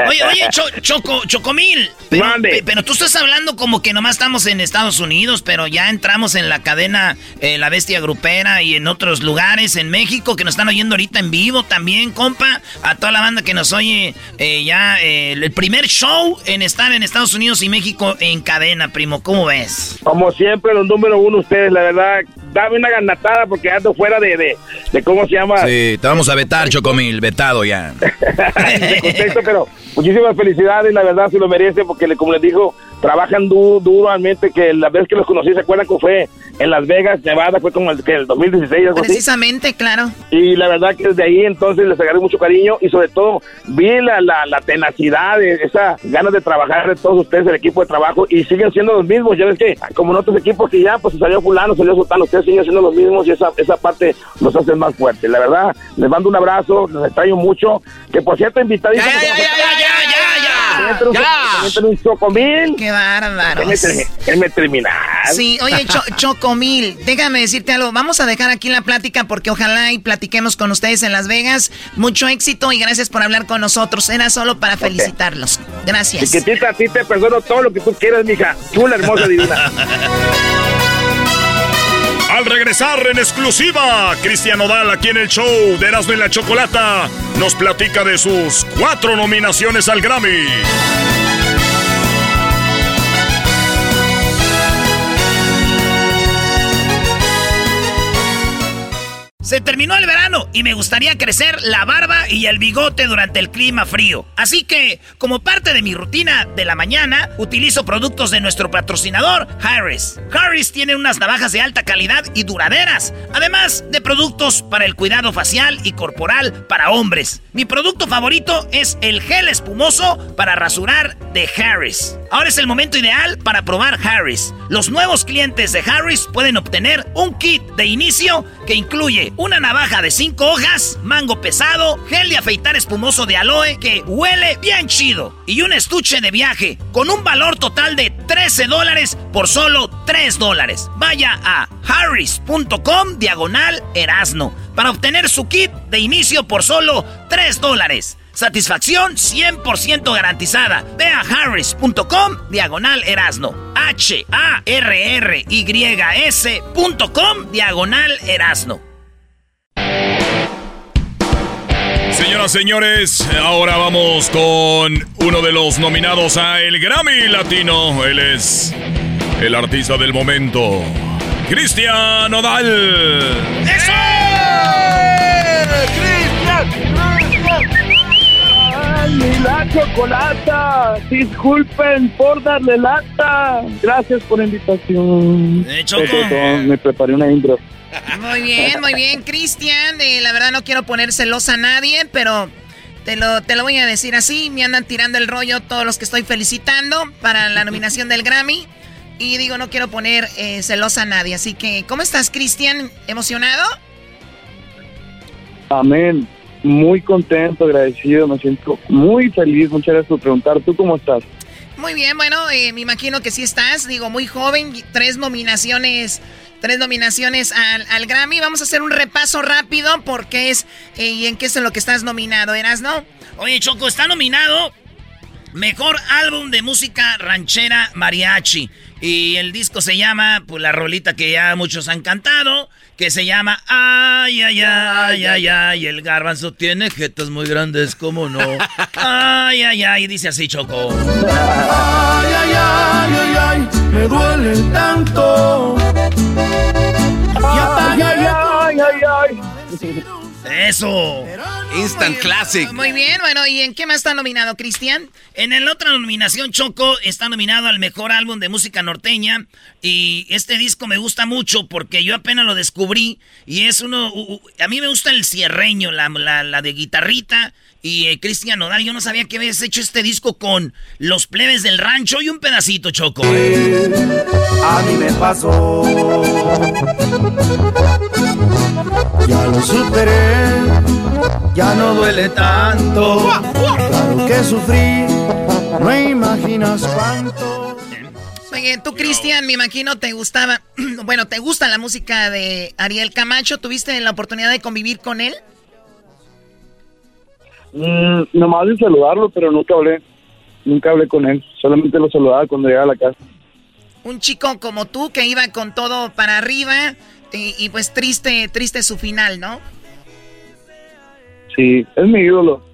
Oye, oye, Cho- Choco, Chocomil, pero, pe- pero tú estás hablando como que nomás estamos en Estados Unidos, pero ya entramos en la cadena eh, La Bestia Grupera y en otros lugares, en México, que nos están oyendo ahorita en vivo también, compa, a toda la banda que nos oye eh, ya, eh, el primer show en estar en Estados Unidos y México en cadena, primo, ¿cómo ves? Como siempre, los número uno ustedes, la verdad, dame una ganatada porque ando fuera de, de, de cómo se llama. Sí, te vamos a vetar, Chocomil, vetado ya. de contexto, pero muchísimas felicidades, la verdad se lo merece porque le- como les dijo, trabajan du duramente, que la vez que los conocí, ¿se acuerdan que fue en Las Vegas, Nevada? Fue como el, que el 2016, algo así. Precisamente, claro. Y la verdad que desde ahí entonces les agarré mucho cariño y sobre todo vi la, la, la tenacidad, esa ganas de trabajar de todos ustedes, el equipo de trabajo, y siguen siendo los mismos. Ya ves que como en otros equipos que ya pues salió fulano, salió sultano, ustedes siguen siendo los mismos y esa, esa parte los hace más fuertes. La verdad, les mando un abrazo, les extraño mucho. Que por cierto, invitadito. Ya, ya, ya, ya, ya, ya, un chocomil. Qué bárbaros. Déjenme terminar. Sí, oye, Cho- Chocomil, déjame decirte algo. Vamos a dejar aquí la plática porque ojalá y platiquemos con ustedes en Las Vegas. Mucho éxito y gracias por hablar con nosotros. Era solo para felicitarlos. Gracias. Chiquitita, a ti te perdono todo lo que tú quieras, mija. Chula, hermosa, divina. Al regresar en exclusiva, Cristian Odal aquí en el show de Erasmo y la Chocolata nos platica de sus cuatro nominaciones al Grammy. Se terminó el verano y me gustaría crecer la barba y el bigote durante el clima frío. Así que, como parte de mi rutina de la mañana, utilizo productos de nuestro patrocinador, Harris. Harris tiene unas navajas de alta calidad y duraderas, además de productos para el cuidado facial y corporal para hombres. Mi producto favorito es el gel espumoso para rasurar de Harris. Ahora es el momento ideal para probar Harris. Los nuevos clientes de Harris pueden obtener un kit de inicio que incluye una navaja de 5 hojas, mango pesado, gel de afeitar espumoso de aloe que huele bien chido y un estuche de viaje con un valor total de 13 dólares por solo 3 dólares. Vaya a harris.com diagonal erasno para obtener su kit de inicio por solo 3 dólares. Satisfacción 100% garantizada. Ve a harris.com diagonal erasno. H-A-R-R-Y-S.com diagonal erasno. Señoras, señores, ahora vamos con uno de los nominados a el Grammy Latino. Él es el artista del momento, Cristian Odal. ¡Eso! ¡Cristian! la chocolata! Disculpen por darle lata. Gracias por la invitación. Eh, Choco. Me preparé una intro. Muy bien, muy bien, Cristian. Eh, la verdad no quiero poner celosa a nadie, pero te lo, te lo voy a decir así. Me andan tirando el rollo todos los que estoy felicitando para la nominación del Grammy. Y digo, no quiero poner eh, celosa a nadie. Así que, ¿cómo estás, Cristian? ¿Emocionado? Amén. Muy contento, agradecido. Me siento muy feliz. Muchas gracias por preguntar. ¿Tú cómo estás? Muy bien, bueno, eh, me imagino que sí estás. Digo, muy joven. Tres nominaciones Tres nominaciones al, Grammy. Vamos a hacer un repaso rápido porque es eh, y en qué es en lo que estás nominado, ¿eras no? Oye, Choco, está nominado Mejor álbum de música ranchera mariachi. Y el disco se llama, pues la rolita que ya muchos han cantado, que se llama Ay, ay, ay, ay, ay. El garbanzo tiene jetas muy grandes, como no. Ay, ay, ay. Dice así, Choco. Ay, ay, ay, ay, ay. Me duele tanto. Ay, ay, ay, ay, ay. Eso. Instant Classic. Muy bien, bueno, ¿y en qué más está nominado, Cristian? En la otra nominación, Choco está nominado al mejor álbum de música norteña. Y este disco me gusta mucho porque yo apenas lo descubrí. Y es uno. a mí me gusta el cierreño, la, la, de guitarrita. Y eh, Cristian Nodal, yo no sabía que habías hecho este disco con los plebes del rancho y un pedacito, Choco. a mí me pasó. Ya lo superé, ya no duele tanto. Claro que sufrí, no imaginas cuánto. Oye, tú, Cristian, me imagino te gustaba, bueno, te gusta la música de Ariel Camacho. ¿Tuviste la oportunidad de convivir con él? Mm, nomás de saludarlo, pero nunca hablé. Nunca hablé con él. Solamente lo saludaba cuando llegaba a la casa. Un chico como tú que iba con todo para arriba y, pues triste, triste su final, ¿no? Sí, es mi ídolo.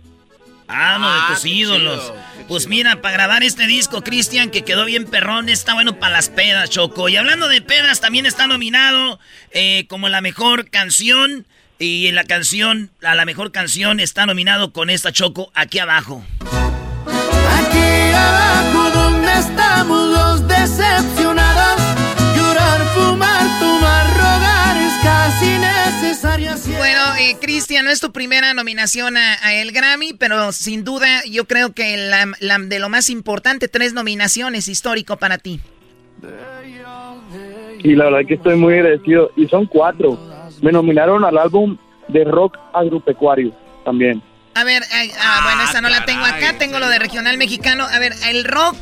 Ah, uno de ah, tus ídolos. pues mira, para grabar este disco, Cristian, que quedó bien perrón, está bueno para las pedas, Choco. Y hablando de pedas, también está nominado eh, como la mejor canción. Y en la canción, a la mejor canción, está nominado con esta Choco aquí abajo. Aquí abajo donde estamos los decepcionados, eh, Cristian, no es tu primera nominación a, el Grammy, pero sin duda yo creo que la, de lo más importante, tres nominaciones histórico para ti. Y la verdad que estoy muy agradecido. Y son cuatro me nominaron al álbum de rock agropecuario también. A ver, ah, bueno, esa no la tengo acá, tengo lo de regional mexicano. A ver, el rock.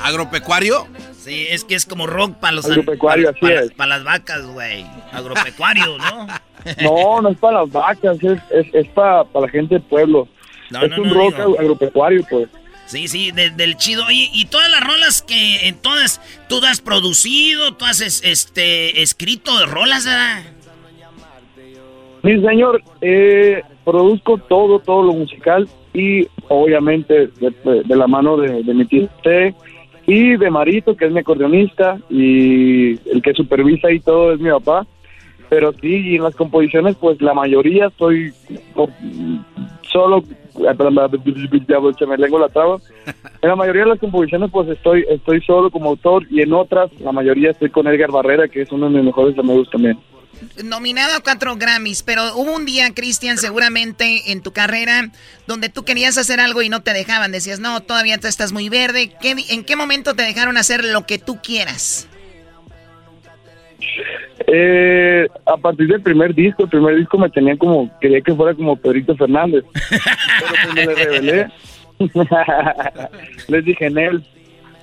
¿Agropecuario? Sí, es que es como rock para los agropecuario, así es. Para las vacas, güey. Agropecuario, ¿no? no, no es para las vacas, es, es, para, la gente del pueblo. es un rock agropecuario, pues. Sí, sí, del chido. Oye, y todas las rolas que en todas tú has producido, tú has este, escrito rolas, ¿verdad? Mi señor, eh, produzco todo, todo lo musical y obviamente de, la mano de, mi tío y de Marito, que es mi acordeonista y el que supervisa y todo es mi papá. Pero sí, y en las composiciones, pues la mayoría estoy solo ya me lengo la traba. En la mayoría de las composiciones pues estoy estoy solo como autor y en otras la mayoría estoy con Edgar Barrera que es uno de mis mejores amigos también. Nominado a cuatro Grammys, pero hubo un día, Cristian, seguramente en tu carrera, donde tú querías hacer algo y no te dejaban. Decías, no, todavía te estás muy verde. ¿En qué momento te dejaron hacer lo que tú quieras? Eh, a partir del primer disco, el primer disco me tenían como, quería que fuera como Pedrito Fernández. Pero pues me le revelé. Les dije, Nel,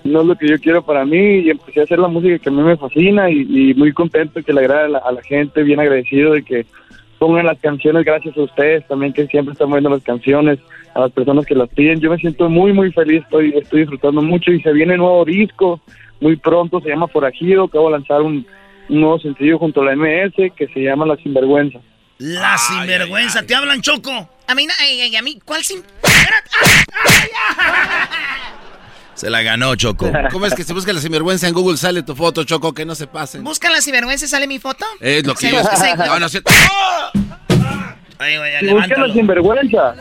no es lo que yo quiero para mí y empecé a hacer la música que a mí me fascina y, muy contento que le agrade a la, gente, bien agradecido de que pongan las canciones gracias a ustedes también que siempre están viendo las canciones, a las personas que las piden. Yo me siento muy, muy feliz, estoy, estoy disfrutando mucho y se viene un nuevo disco muy pronto, se llama Forajido, acabo de lanzar un un nuevo sencillo junto a la MS que se llama La Sinvergüenza. La Sinvergüenza, ¿te hablan Choco? A mí, a mí, ¿cuál sin... Se la ganó, Choco. ¿Cómo es que se busca la sinvergüenza en Google sale tu foto, Choco? Que no se pasen. ¿Busca la sinvergüenza y sale mi foto? Es lo que yo... No, no, si busca la sinvergüenza,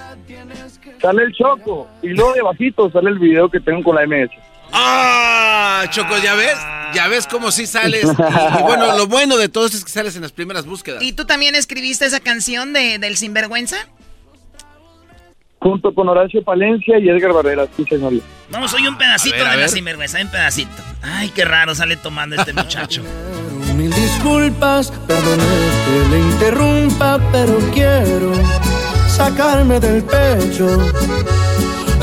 sale el Choco. Y luego debajito sale el video que tengo con la MS. ¡Ah! Choco, ¿ya ves? Ya ves cómo sí sales. Y, bueno, lo bueno de todo es que sales en las primeras búsquedas. ¿Y tú también escribiste esa canción de, del Sinvergüenza? Junto con Horacio Palencia y Edgar Barrera, sí, señor. Vamos, hoy un pedacito de la Sinvergüenza, un pedacito. Ay, qué raro sale tomando este muchacho. Mil disculpas, perdone que le interrumpa, pero quiero sacarme del pecho.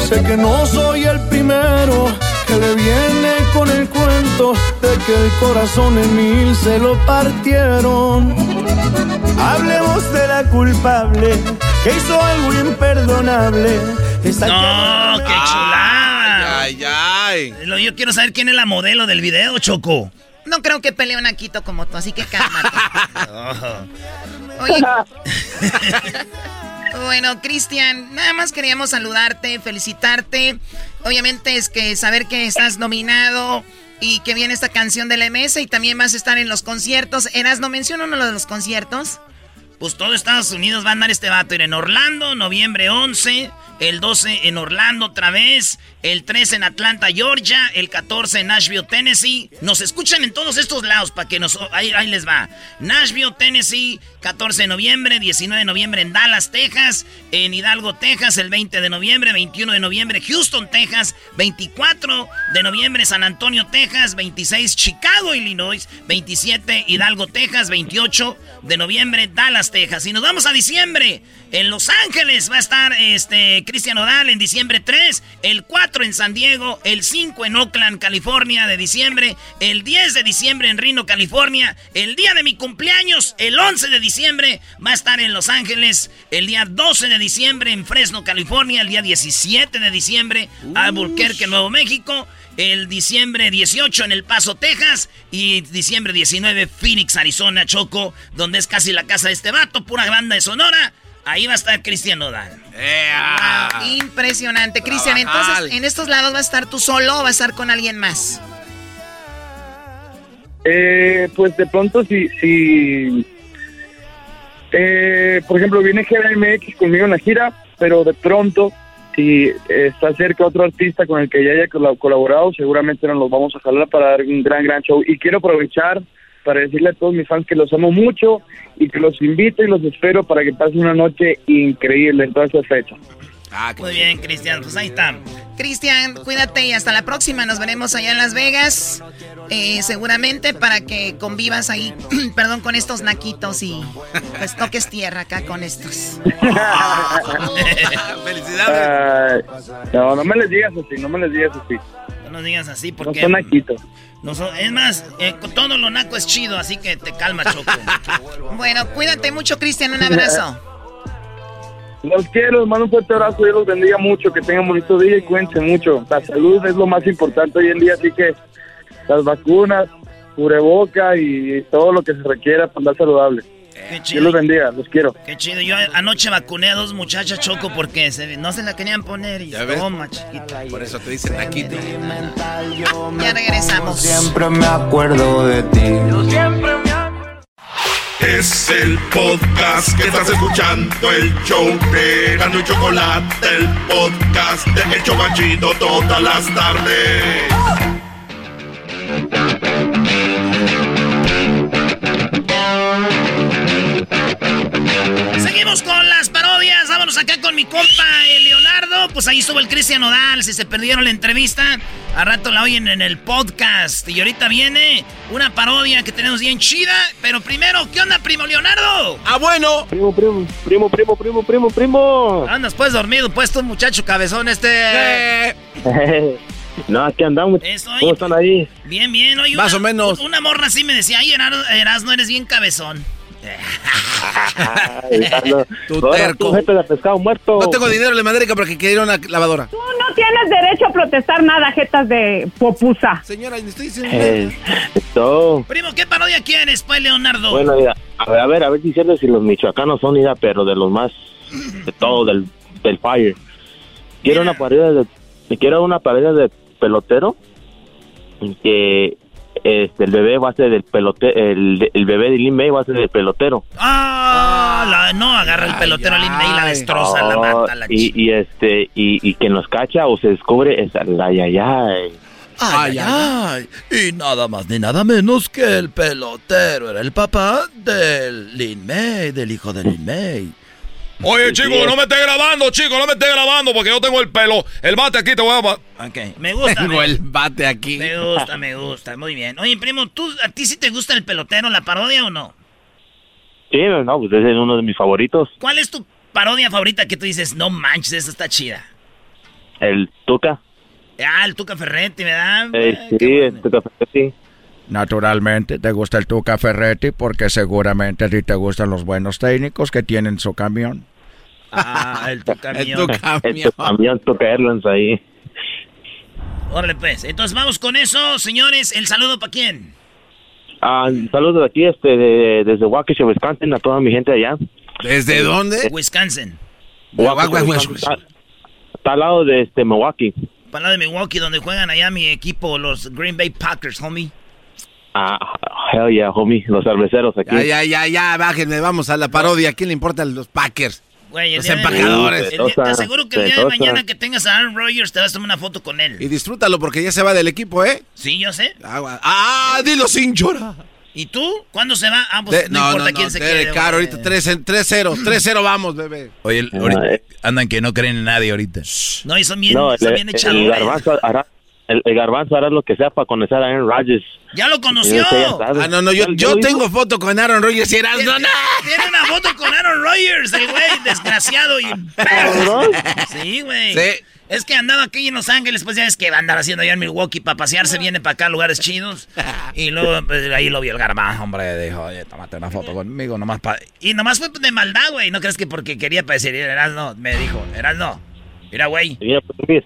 Sé que no soy el primero que le viene con el cuento de que el corazón en mil se lo partieron. Hablemos de la culpable que hizo algo imperdonable. no, qué chulada. Ay, ay, Yo quiero saber quién es la modelo del video, Choco. No creo que pelee un Aquito como tú, así que cálmate. Oye. Bueno, Cristian, nada más queríamos saludarte, felicitarte. Obviamente es que saber que estás nominado y que viene esta canción de la MS y también vas a estar en los conciertos. Eras, ¿no menciona uno de los conciertos? Pues todo Estados Unidos va a andar este vato. Ir en Orlando, noviembre 11 el 12 en Orlando otra vez, el 13 en Atlanta, Georgia, el 14 en Nashville, Tennessee. Nos escuchan en todos estos lados para que nos... Ahí, ahí, les va. Nashville, Tennessee, 14 de noviembre, 19 de noviembre en Dallas, Texas, en Hidalgo, Texas, el 20 de noviembre, 21 de noviembre, Houston, Texas, 24 de noviembre, San Antonio, Texas, 26, Chicago, Illinois, 27, Hidalgo, Texas, 28 de noviembre, Dallas, Texas. Y nos vamos a diciembre. En Los Ángeles va a estar este Cristian Odal en diciembre 3, el 4 en San Diego, el 5 en Oakland, California de diciembre, el 10 de diciembre en Reno, California, el día de mi cumpleaños, el 11 de diciembre va a estar en Los Ángeles, el día 12 de diciembre en Fresno, California, el día 17 de diciembre Albuquerque, Nuevo México, el diciembre 18 en El Paso, Texas y diciembre 19 Phoenix, Arizona, Choco, donde es casi la casa de este vato, pura banda de Sonora. Ahí va a estar Cristian Nodal. impresionante. Cristian, entonces, ¿en estos lados va a estar tú solo o va a estar con alguien más? Eh, pues de pronto si, si eh, por ejemplo, viene GMX conmigo en la gira, pero de pronto si está cerca otro artista con el que ya haya colaborado, seguramente nos los vamos a jalar para dar un gran, gran show. Y quiero aprovechar para decirle a todos mis fans que los amo mucho y que los invito y los espero para que pasen una noche increíble en toda esa fecha. Ah, Muy bien, Cristian, pues ahí está. Cristian, cuídate y hasta la próxima. Nos veremos allá en Las Vegas. Eh, seguramente para que convivas ahí, perdón, con estos naquitos y pues toques tierra acá con estos. Felicidades. no, no me les digas así, no me les digas así. No nos digas así porque... No son naquitos. No es más, eh, todo lo naco es chido, así que te calma, Choco. bueno, cuídate mucho, Cristian. Un abrazo. Los quiero, mando un fuerte abrazo, Dios los bendiga mucho, que tengan bonito día y cuídense mucho. La salud es lo más importante hoy en día, así que las vacunas, cubreboca y todo lo que se requiera para andar saludable. Qué Dios los bendiga, los quiero. Qué chido. Yo anoche vacuné a dos muchachas choco porque se- no se la querían poner y toma, chiquita. Por eso te dicen aquí. Ya regresamos. Siempre me acuerdo de ti. Es el podcast que estás escuchando, el show de Gano y Chocolate, el podcast de El Chocachito todas las tardes. Seguimos con las parodias. Vámonos acá con mi compa el Leonardo. Pues ahí estuvo el Cristian Nodal. Si se perdieron la entrevista, a rato la oyen en el podcast. Y ahorita viene una parodia que tenemos bien chida. Pero primero, ¿qué onda, primo Leonardo? Ah, bueno. Primo, primo, primo, primo, primo, primo, primo. Andas pues dormido, pues tú, muchacho cabezón este. no, aquí andamos. Eso, ¿Cómo están ahí? Bien, bien. Oye, Más una- o menos. Una morra así me decía, ay, Eras, no eres bien cabezón. Ahora terco. tú, gente de pescado muerto. No tengo dinero, le mandé porque quería una lavadora. Tú no tienes derecho a protestar nada, jetas de popusa. Señora, le estoy diciendo. Eh, esto. Primo, ¿qué parodia quieres, pues, Leonardo? Bueno, mira, a ver, a ver, a ver diciendo si los michoacanos son, mira, pero de los más, de todo, del, del fire. Quiero una pared de, quiero una pared de pelotero, que este, el bebé va a ser del pelotero, el, el bebé de Lin May va a ser del pelotero. Ah, la- no, agarra el pelotero al Inmei y la destroza, la Oh, mata, la y, y este, y, y que nos cacha o se descubre, es, ay, ay, ay. Ay, ay, Y nada más ni nada menos que el pelotero era el papá del Lin May, del hijo de Lin May. Oye, chico, no me esté grabando, chico, no me esté grabando porque yo tengo el pelo, el bate aquí, te voy a... Ok, me gusta. Tengo me, el bate aquí. me gusta, me gusta, muy bien. Oye, primo, ¿tú, ¿a ti sí te gusta el pelotero, la parodia o no? Sí, no, pues ese es uno de mis favoritos, ¿Cuál es tu parodia favorita que tú dices, no manches, esta está chida? el Tuca. Ah, el Tuca Ferretti, ¿verdad? Eh, sí, el Tuca sí. Naturalmente te gusta el Tuca Ferretti porque seguramente a ti te gustan los buenos técnicos que tienen su camión. Ah, el Tuca El mío. tu El camión. camión Tuca Airlines ahí. Órale, pues. Entonces vamos con eso, señores. ¿El saludo para quién? Ah, saludos de aquí, este, de- desde Waukesha, Wisconsin, a toda mi gente allá. ¿Desde dónde? Wisconsin. Waukesha, Wisconsin, Está, está al lado de este Milwaukee. Para lado de Milwaukee, donde juegan allá mi equipo, los Green Bay Packers, homie. Ah, hell yeah, homie, los cerveceros aquí. Ya, ya, ya, ya, bájenme, vamos a la parodia. ¿A quién le importan los Packers? Güey, Los empacadores. día- te aseguro que el día de mañana que tengas a Aaron Rodgers te vas a tomar una foto con él. Y disfrútalo porque ya se va del equipo, ¿eh? Sí, yo sé. Ah, dilo sin llorar. ¿Y tú? ¿Cuándo se va? Ah, pues De- no, importa quién se Derek quede. Güey. ahorita 3 en- 3-0, 3-0 vamos, bebé. Oye, ahorita andan que no creen en nadie ahorita. No, y son bien, No, son el, bien el echadores. garbanzo hará, el, el garbanzo hará lo que sea para conocer a Aaron Rodgers. ¡Ya lo conoció! Ah, no, no, yo, ¿Ya- ya yo tengo foto con Aaron Rodgers y eras Tiene, no, no. tiene una foto con Aaron Rodgers, el güey, desgraciado y... Sí, güey. Sí. Es que andaba aquí en Los Ángeles, pues ya es que va a andar haciendo allá en Milwaukee para pasearse, viene para acá a lugares chidos. Y luego pues, ahí lo vio el garbanzo, hombre, dijo, oye, tómate una foto conmigo, nomás para... Y nomás fue de maldad, güey, no crees que porque quería para decir, eras no, me dijo, eras no. Mira, güey. Mira, pues, mira.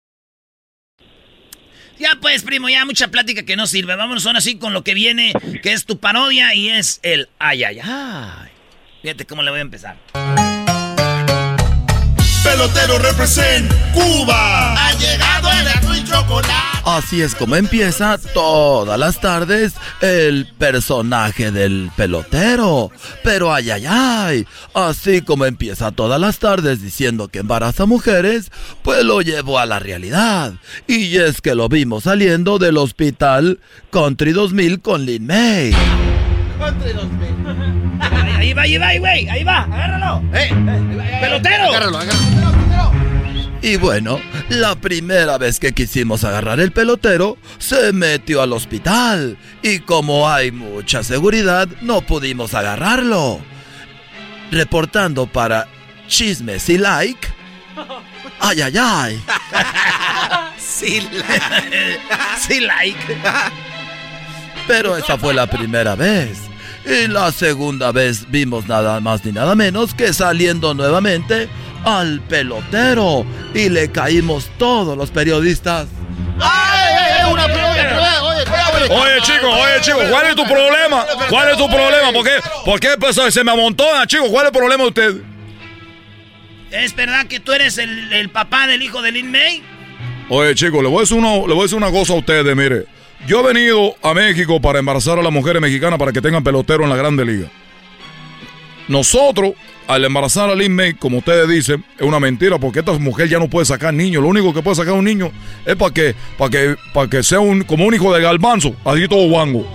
Ya pues, primo, ya mucha plática que no sirve. Vámonos ahora sí con lo que viene, que es tu parodia y es el ay, ay, ay. Fíjate cómo le voy a empezar. Pelotero represent Cuba. Ha llegado el chocolate. Así es como empieza todas las tardes el personaje del pelotero. Pero ay, ay, ay. Así como empieza todas las tardes diciendo que embaraza mujeres, pues lo llevó a la realidad. Y es que lo vimos saliendo del hospital Country 2000 con Lin May. Country 2000. Ahí va, ahí va, ahí va, ahí va, agárralo. Eh, pelotero. Agárralo, agárralo. Y bueno, la primera vez que quisimos agarrar el pelotero, se metió al hospital. Y como hay mucha seguridad, no pudimos agarrarlo. Reportando para Chismes y Like. Ay, ay, ay. sí, like. sí, like. Pero esa fue la primera vez. Y la segunda vez vimos nada más ni nada menos que saliendo nuevamente al pelotero. Y le caímos todos los periodistas. ¡Ay, una oye, oye, chico, oye, chico, ¿cuál es tu problema? ¿Cuál es tu problema? ¿Por qué, por qué pues, se me amontona, chico? ¿Cuál es el problema de usted? ¿Es verdad que tú eres el, el papá del hijo de Lin May? Oye, chico, le voy a decir una, le voy a decir una cosa a ustedes, mire. Yo he venido a México para embarazar a las mujeres mexicanas para que tengan pelotero en la Grande Liga. Nosotros, al embarazar a Lin May, como ustedes dicen, es una mentira porque esta mujer ya no puede sacar niños. Lo único que puede sacar un niño es para que, para que, para que sea un, como un hijo de galbanzo, así todo guango.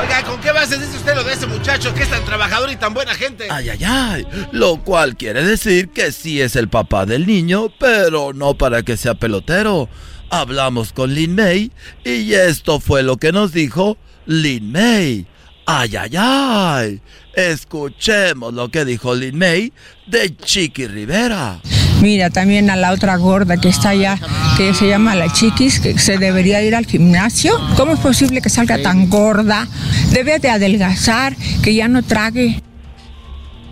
Oiga, ¿con qué base dice usted lo de ese muchacho que es tan trabajador y tan buena gente? Ay, ay, ay. Lo cual quiere decir que sí es el papá del niño, pero no para que sea pelotero. Hablamos con Lin May y esto fue lo que nos dijo Lin May. Ay, ay, ay. Escuchemos lo que dijo Lin May de Chiqui Rivera. Mira, también a la otra gorda que está allá, que se llama la Chiquis, que se debería ir al gimnasio. ¿Cómo es posible que salga tan gorda? Debe de adelgazar, que ya no trague.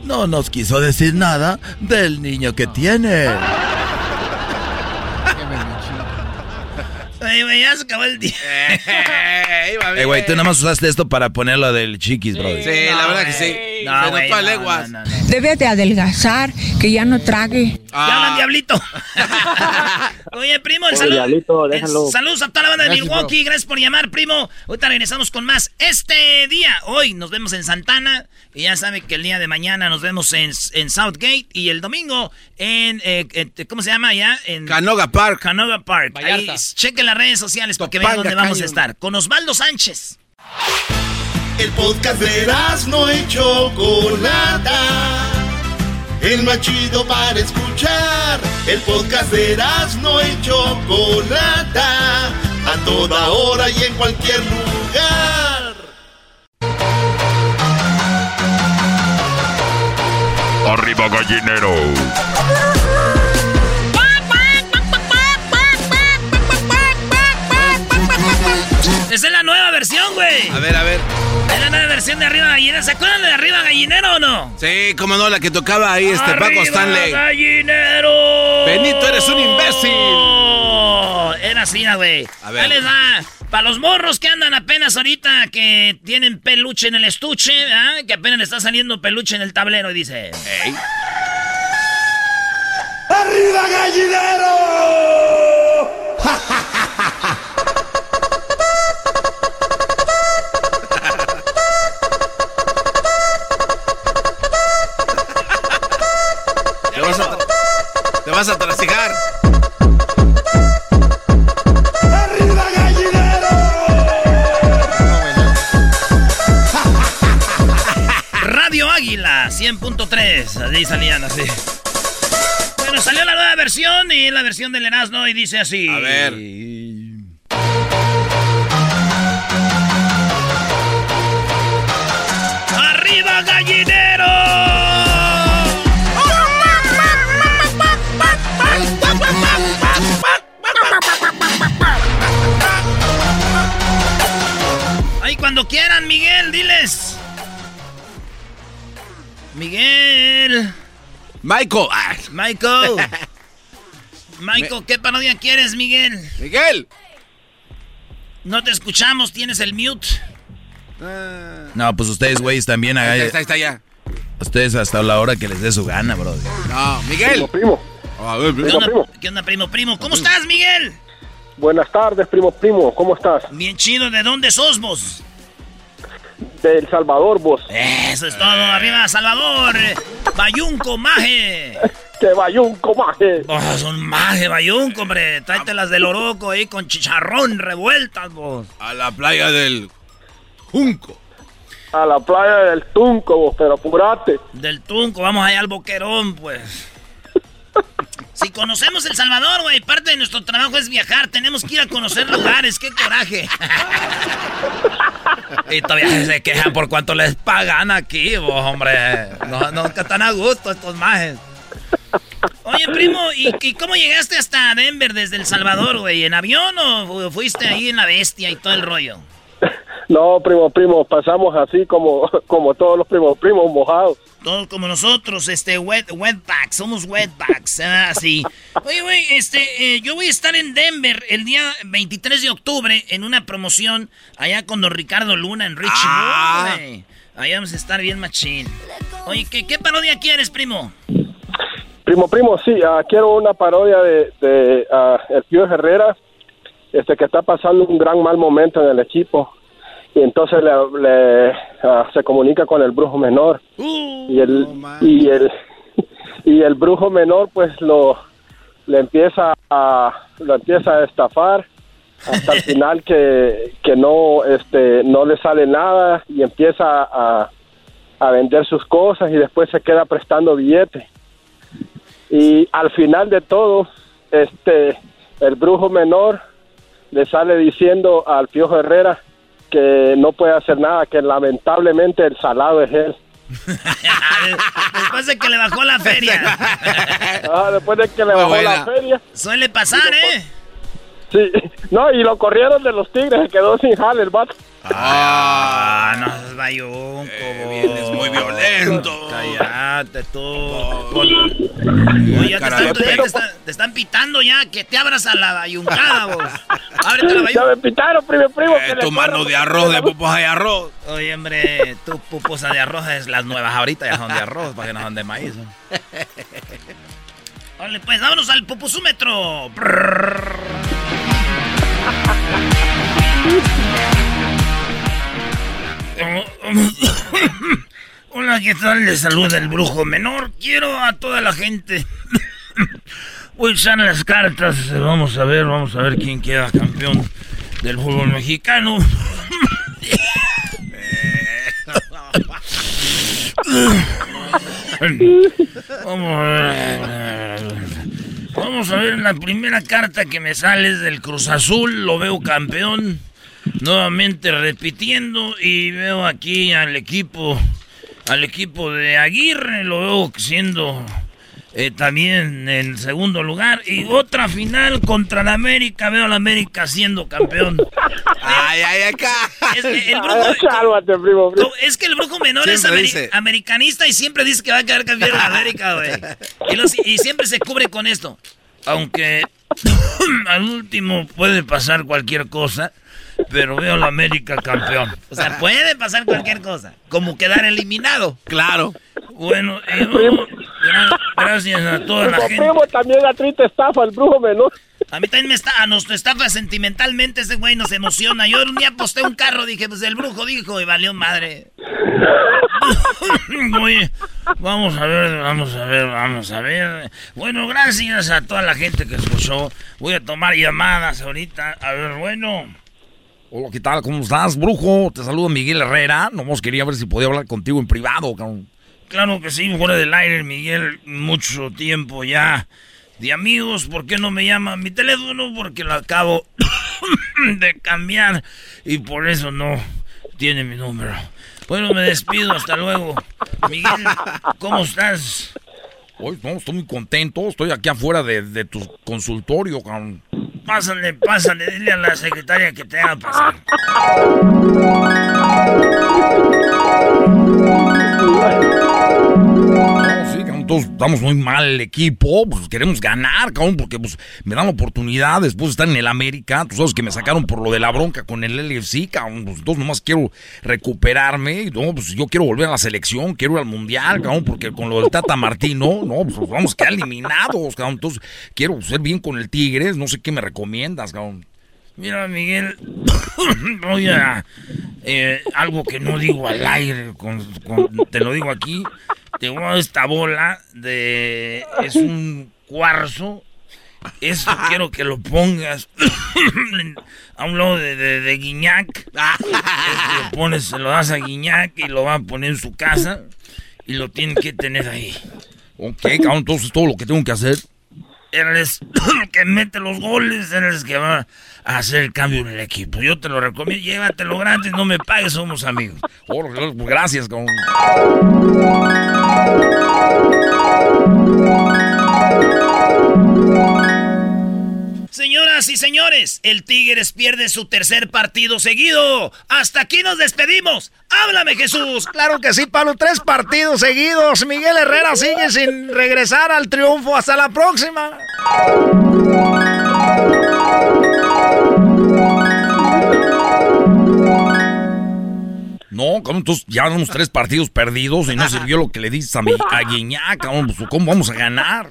No nos quiso decir nada del niño que tiene. Ay, güey, ya se acabó el día. Eh, güey, tú nada más usaste esto para ponerlo del chiquis, bro. Sí, la verdad que sí. No, güey, no, leguas. no, Debe de adelgazar, que ya no trague. Ya hablan, diablito. Oye, primo, el Oye, saludo. Diablito, el déjalo. saludos a toda la banda de Gracias, Milwaukee. Gracias por llamar, primo. Ahorita regresamos con más. Este día, hoy nos vemos en Santana. Y ya saben que el día de mañana nos vemos en, en Southgate. Y el domingo en, eh, ¿cómo se llama ya? En Canoga Park. Canoga Park. Ahí, Vallarta. chequen las redes sociales para que vean dónde vamos a estar. Con Osvaldo Sánchez. El podcast de no y Chocolata. El más chido para escuchar. El podcast de no y Chocolata. A toda hora y en cualquier lugar. Arriba gallinero. Esa es la nueva versión, güey. A ver, a ver. Es la nueva versión de Arriba Gallinero. ¿Se acuerdan de Arriba Gallinero o no? Sí, cómo no, la que tocaba ahí este Paco ¡Arriba, Stanley. gallinero! Benito, eres un imbécil. Era así, güey. A ver. Ahí les va. Para los morros que andan apenas ahorita, que tienen peluche en el estuche, ¿ah? que apenas le está saliendo peluche en el tablero, y dice... ¡Arriba, gallinero! Te vas a trasijar. ¡Arriba, gallinero! Radio Águila 100.3. Así salían así. Bueno, salió la nueva versión y es la versión del Erasmo y dice así. A ver. ¡Arriba, gallinero! Cuando quieran, Miguel, diles. Miguel. Michael. Ah, Michael. Michael, ¿qué parodia quieres, Miguel? Miguel. No te escuchamos, tienes el mute. No, pues ustedes, güeyes, también Ahí está, ahí está, ya. Ustedes hasta la hora que les dé su gana, bro. No, Miguel. Primo, ¿Qué onda, ¿Qué onda, primo, primo? ¿Cómo estás, Miguel? Buenas tardes, primo, primo. ¿Cómo estás? Bien chido. ¿De dónde sos vos? De El Salvador, vos. Eso es todo. Arriba, Salvador. Bayunco, maje. Que Bayunco, maje. Oh, son maje, Bayunco, hombre. Tráetelas del Oroco ahí con chicharrón revueltas, vos. A la playa del Junco. A la playa del Tunco, vos, pero apurate. Del Tunco, vamos allá al Boquerón, pues. Si conocemos El Salvador, güey, parte de nuestro trabajo es viajar. Tenemos que ir a conocer lugares. ¡Qué coraje! y todavía se quejan por cuánto les pagan aquí, vos, hombre. No, que están a gusto estos majes. Oye, primo, ¿y, ¿y, cómo llegaste hasta Denver desde El Salvador, güey? ¿En avión o fuiste ahí en la bestia y todo el rollo? No, primo, primo, pasamos así como, como todos los primos, primos mojados. Todos como nosotros, este, wet, wetbacks, somos wetbacks, así. Oye, güey, este, eh, yo voy a estar en Denver el día 23 de octubre en una promoción allá con don Ricardo Luna en Richmond, Ah. Ahí vamos a estar bien machín. Oye, ¿qué, qué parodia quieres, primo? Primo, primo, sí, ah, quiero una parodia de, de ah, el Pío Herrera, este que está pasando un gran mal momento en el equipo. Y entonces le, le, ah, se comunica con el brujo menor. y el y el y el brujo menor pues lo le empieza a lo empieza a estafar hasta el final que, que no este no le sale nada y empieza a, a vender sus cosas y después se queda prestando billetes y al final de todo este el brujo menor le sale diciendo al Piojo Herrera que no puede hacer nada que lamentablemente el salado es él Después de que le bajó la feria. Ah, después de que le bajó la feria Suele pasar, ¿eh? Sí, no, y lo corrieron de los Tigres, se quedó sin jale el vato. Ah, no seas bayunco, Es muy violento. Cállate tú. Oye, ya te están, ya te están- te están pitando ya, que te abras a la bayuncada, vos. Ábrete la Ya bayunca. me pitaron, primo, primo. Eh, tu mano de arroz, de pupusa de arroz. Oye, hombre, tu pupusa de arroz es las nuevas ahorita, ya son de arroz, para que no son de maíz. Vale, pues vámonos al pupusúmetro. Hola, ¿qué tal? Les saluda el brujo menor. Quiero a toda la gente. Voy a echar las cartas. Vamos a ver, vamos a ver quién queda campeón del fútbol mexicano. Vamos a ver. Vamos a ver la primera carta que me sale es del Cruz Azul. Lo veo campeón. Nuevamente repitiendo. Y veo aquí al equipo. Al equipo de Aguirre. Lo veo siendo eh, también en segundo lugar. Y otra final contra la América. Veo a la América siendo campeón. Ay, ay, acá. Es que el brujo, cálmate, primo, primo. no, es que el brujo menor es Siempre ameri- dice. americanista y siempre dice que va a quedar campeón en América, güey. Y, los- y siempre se cubre con esto. Aunque al último puede pasar cualquier cosa, pero veo a la América campeón. O sea, puede pasar cualquier cosa, como quedar eliminado. Claro. Bueno, gracias a toda la gente. primo, también a ti te estafa el brujo menor. A mí también me está, nos estafa sentimentalmente ese güey, nos emociona. Yo un día aposté un carro, dije, pues el brujo dijo y valió madre. Oye, vamos a ver, vamos a ver, vamos a ver. Bueno, gracias a toda la gente que escuchó. Voy a tomar llamadas ahorita. A ver, bueno. Hola, ¿qué tal? ¿Cómo estás, brujo? Te saludo Miguel Herrera. Nomás quería ver si podía hablar contigo en privado. Claro que sí, fuera del aire, Miguel, mucho tiempo ya de amigos. ¿Por qué no me llama mi teléfono? Porque lo acabo de cambiar y por eso no tiene mi número. Bueno, me despido, hasta luego. Miguel, ¿cómo estás? Hoy no, estoy muy contento. Estoy aquí afuera de, de tu consultorio, cabrón. Pásale, pásale, dile a la secretaria que te haga pasar. Estamos muy mal el equipo, pues queremos ganar, cabrón, porque pues me dan oportunidad después de estar en el América, tú sabes que me sacaron por lo de la bronca con el LFC, cabrón, pues entonces nomás quiero recuperarme, y no, pues yo quiero volver a la selección, quiero ir al Mundial, cabrón, porque con lo del Tata Martino, no, pues vamos a quedar eliminados, cabrón, entonces quiero ser bien con el Tigres, no sé qué me recomiendas, cabrón. Mira, Miguel, voy a... Eh, algo que no digo al aire, te lo digo aquí. Tengo esta bola de... Es un cuarzo. Esto quiero que lo pongas a un lado de, de, Guiñac. lo pones, se lo das a Guiñac y lo va a poner en su casa. Y lo tiene que tener ahí. Ok, cabrón, entonces todo lo que tengo que hacer. Eres el que mete los goles, eres el que va hacer el cambio en el equipo. Yo te lo recomiendo, llévatelo gratis, no me pagues, somos amigos. Oh, gracias, con... Señoras y señores, el Tigres pierde su tercer partido seguido. Hasta aquí nos despedimos. Háblame, Jesús. Claro que sí, Pablo. Tres partidos seguidos. Miguel Herrera sigue sin regresar al triunfo. Hasta la próxima. No, entonces ya damos tres partidos perdidos y no sirvió lo que le dices a, mi, a Guiñac, ¿cómo vamos a ganar?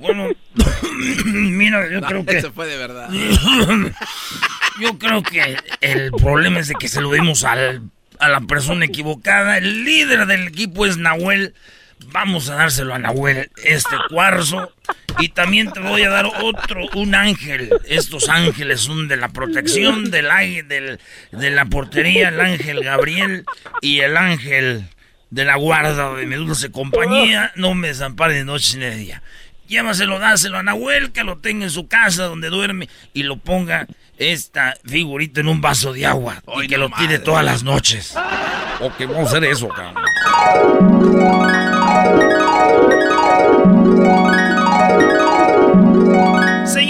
Bueno, mira, yo creo que... Eso fue de verdad. yo creo que el problema es de que se lo dimos al, a la persona equivocada. El líder del equipo es Nahuel Vamos a dárselo a Nahuel, este cuarzo. Y también te voy a dar otro, un ángel. Estos ángeles son de la protección, del, del de la portería, el ángel Gabriel y el ángel de la guarda de mi dulce compañía. No me desampare de noche ni de día. Llévaselo, dáselo a Nahuel, que lo tenga en su casa donde duerme y lo ponga esta figurita en un vaso de agua y que lo tire todas las noches. Ok, vamos a hacer eso, cabrón.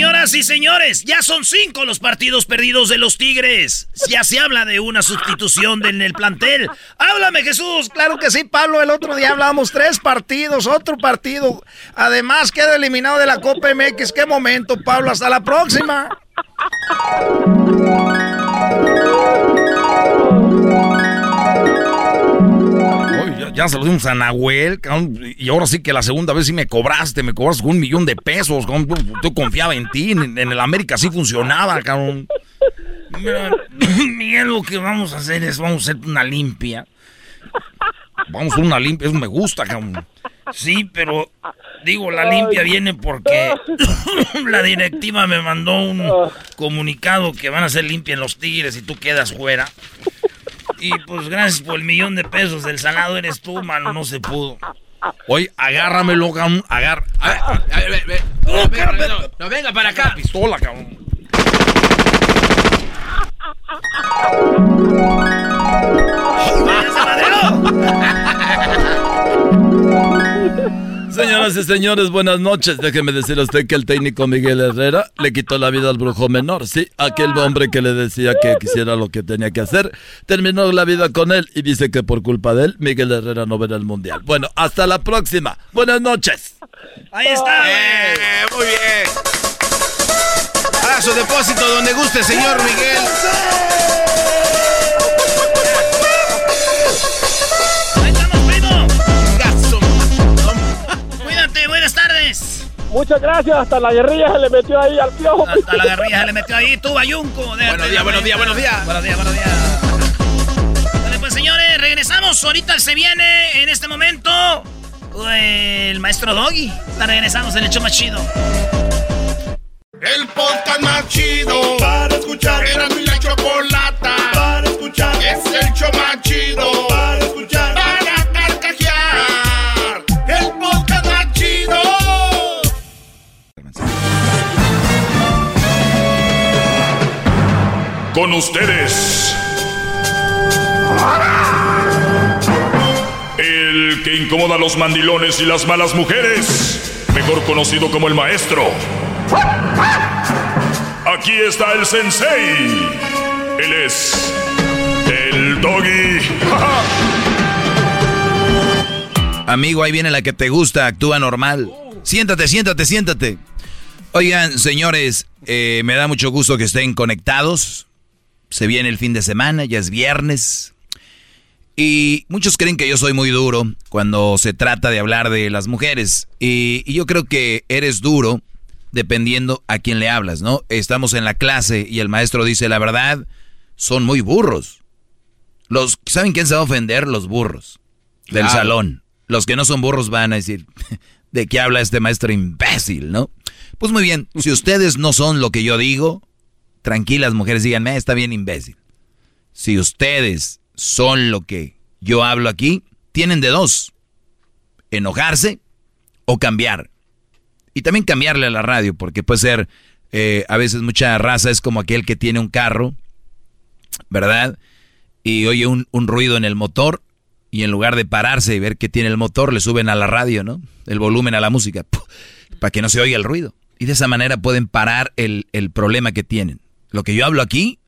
Señoras y señores, ya son cinco los partidos perdidos de los Tigres. Ya se habla de una sustitución en el plantel. Háblame, Jesús. Claro que sí, Pablo. El otro día hablábamos tres partidos, otro partido. Además, queda eliminado de la Copa MX. Qué momento, Pablo. Hasta la próxima ya se lo dimos a Nahuel, y ahora sí que la segunda vez sí me cobraste, me cobraste un millón de pesos, yo confiaba en ti, en, el América sí funcionaba, cabrón. Mira, Miguel, lo que vamos a hacer es, vamos a hacer una limpia. Vamos a hacer una limpia, eso me gusta, cabrón. Sí, pero digo, la limpia viene porque la directiva me mandó un comunicado que van a ser limpia en los Tigres y tú quedas fuera. Y pues gracias por el millón de pesos del salado eres tú, mano, no se pudo. Oye, agárramelo, cabrón, agar... A ver, No, venga para acá. Pistola, cabrón. Señoras y señores, buenas noches. Déjeme decir a usted que el técnico Miguel Herrera le quitó la vida al brujo menor. Sí, aquel hombre que le decía que quisiera lo que tenía que hacer, terminó la vida con él y dice que por culpa de él, Miguel Herrera no verá el mundial. Bueno, hasta la próxima. Buenas noches. Ahí está. Eh, muy bien. A su depósito donde guste, señor Miguel. Muchas gracias, hasta la guerrilla se le metió ahí al piojo. Hasta la guerrilla se le metió ahí, tú, Bayunco. Buenos días, buenos días, buenos días. Buenos días, buenos días. Vale, pues señores, regresamos. Ahorita se viene en este momento el maestro Doggy. Regresamos en el show más chido. El podcast más chido para escuchar. Era mi la chocolata para escuchar. Es el show más chido Ustedes. El que incomoda a los mandilones y las malas mujeres. Mejor conocido como el maestro. Aquí está el sensei. Él es el doggy. Amigo, ahí viene la que te gusta, actúa normal. Siéntate, siéntate, siéntate. Oigan, señores, eh, me da mucho gusto que estén conectados. Se viene el fin de semana, ya es viernes. Y muchos creen que yo soy muy duro cuando se trata de hablar de las mujeres. Y, y, yo creo que eres duro dependiendo a quién le hablas, ¿no? Estamos en la clase y el maestro dice la verdad, son muy burros. Los, ¿Saben quién se va a ofender? Los burros del Claro. salón. Los que no son burros van a decir, ¿de qué habla este maestro imbécil, no? Pues muy bien, si ustedes no son lo que yo digo, tranquilas mujeres, díganme, está bien imbécil. Si ustedes son lo que yo hablo aquí, tienen de dos. Enojarse o cambiar. Y también cambiarle a la radio, porque puede ser, eh, a veces mucha raza es como aquel que tiene un carro, ¿verdad? Y oye un, ruido en el motor y en lugar de pararse y ver qué tiene el motor, le suben a la radio, ¿no? El volumen a la música, para que no se oiga el ruido. Y de esa manera pueden parar el problema que tienen. Lo que yo hablo aquí,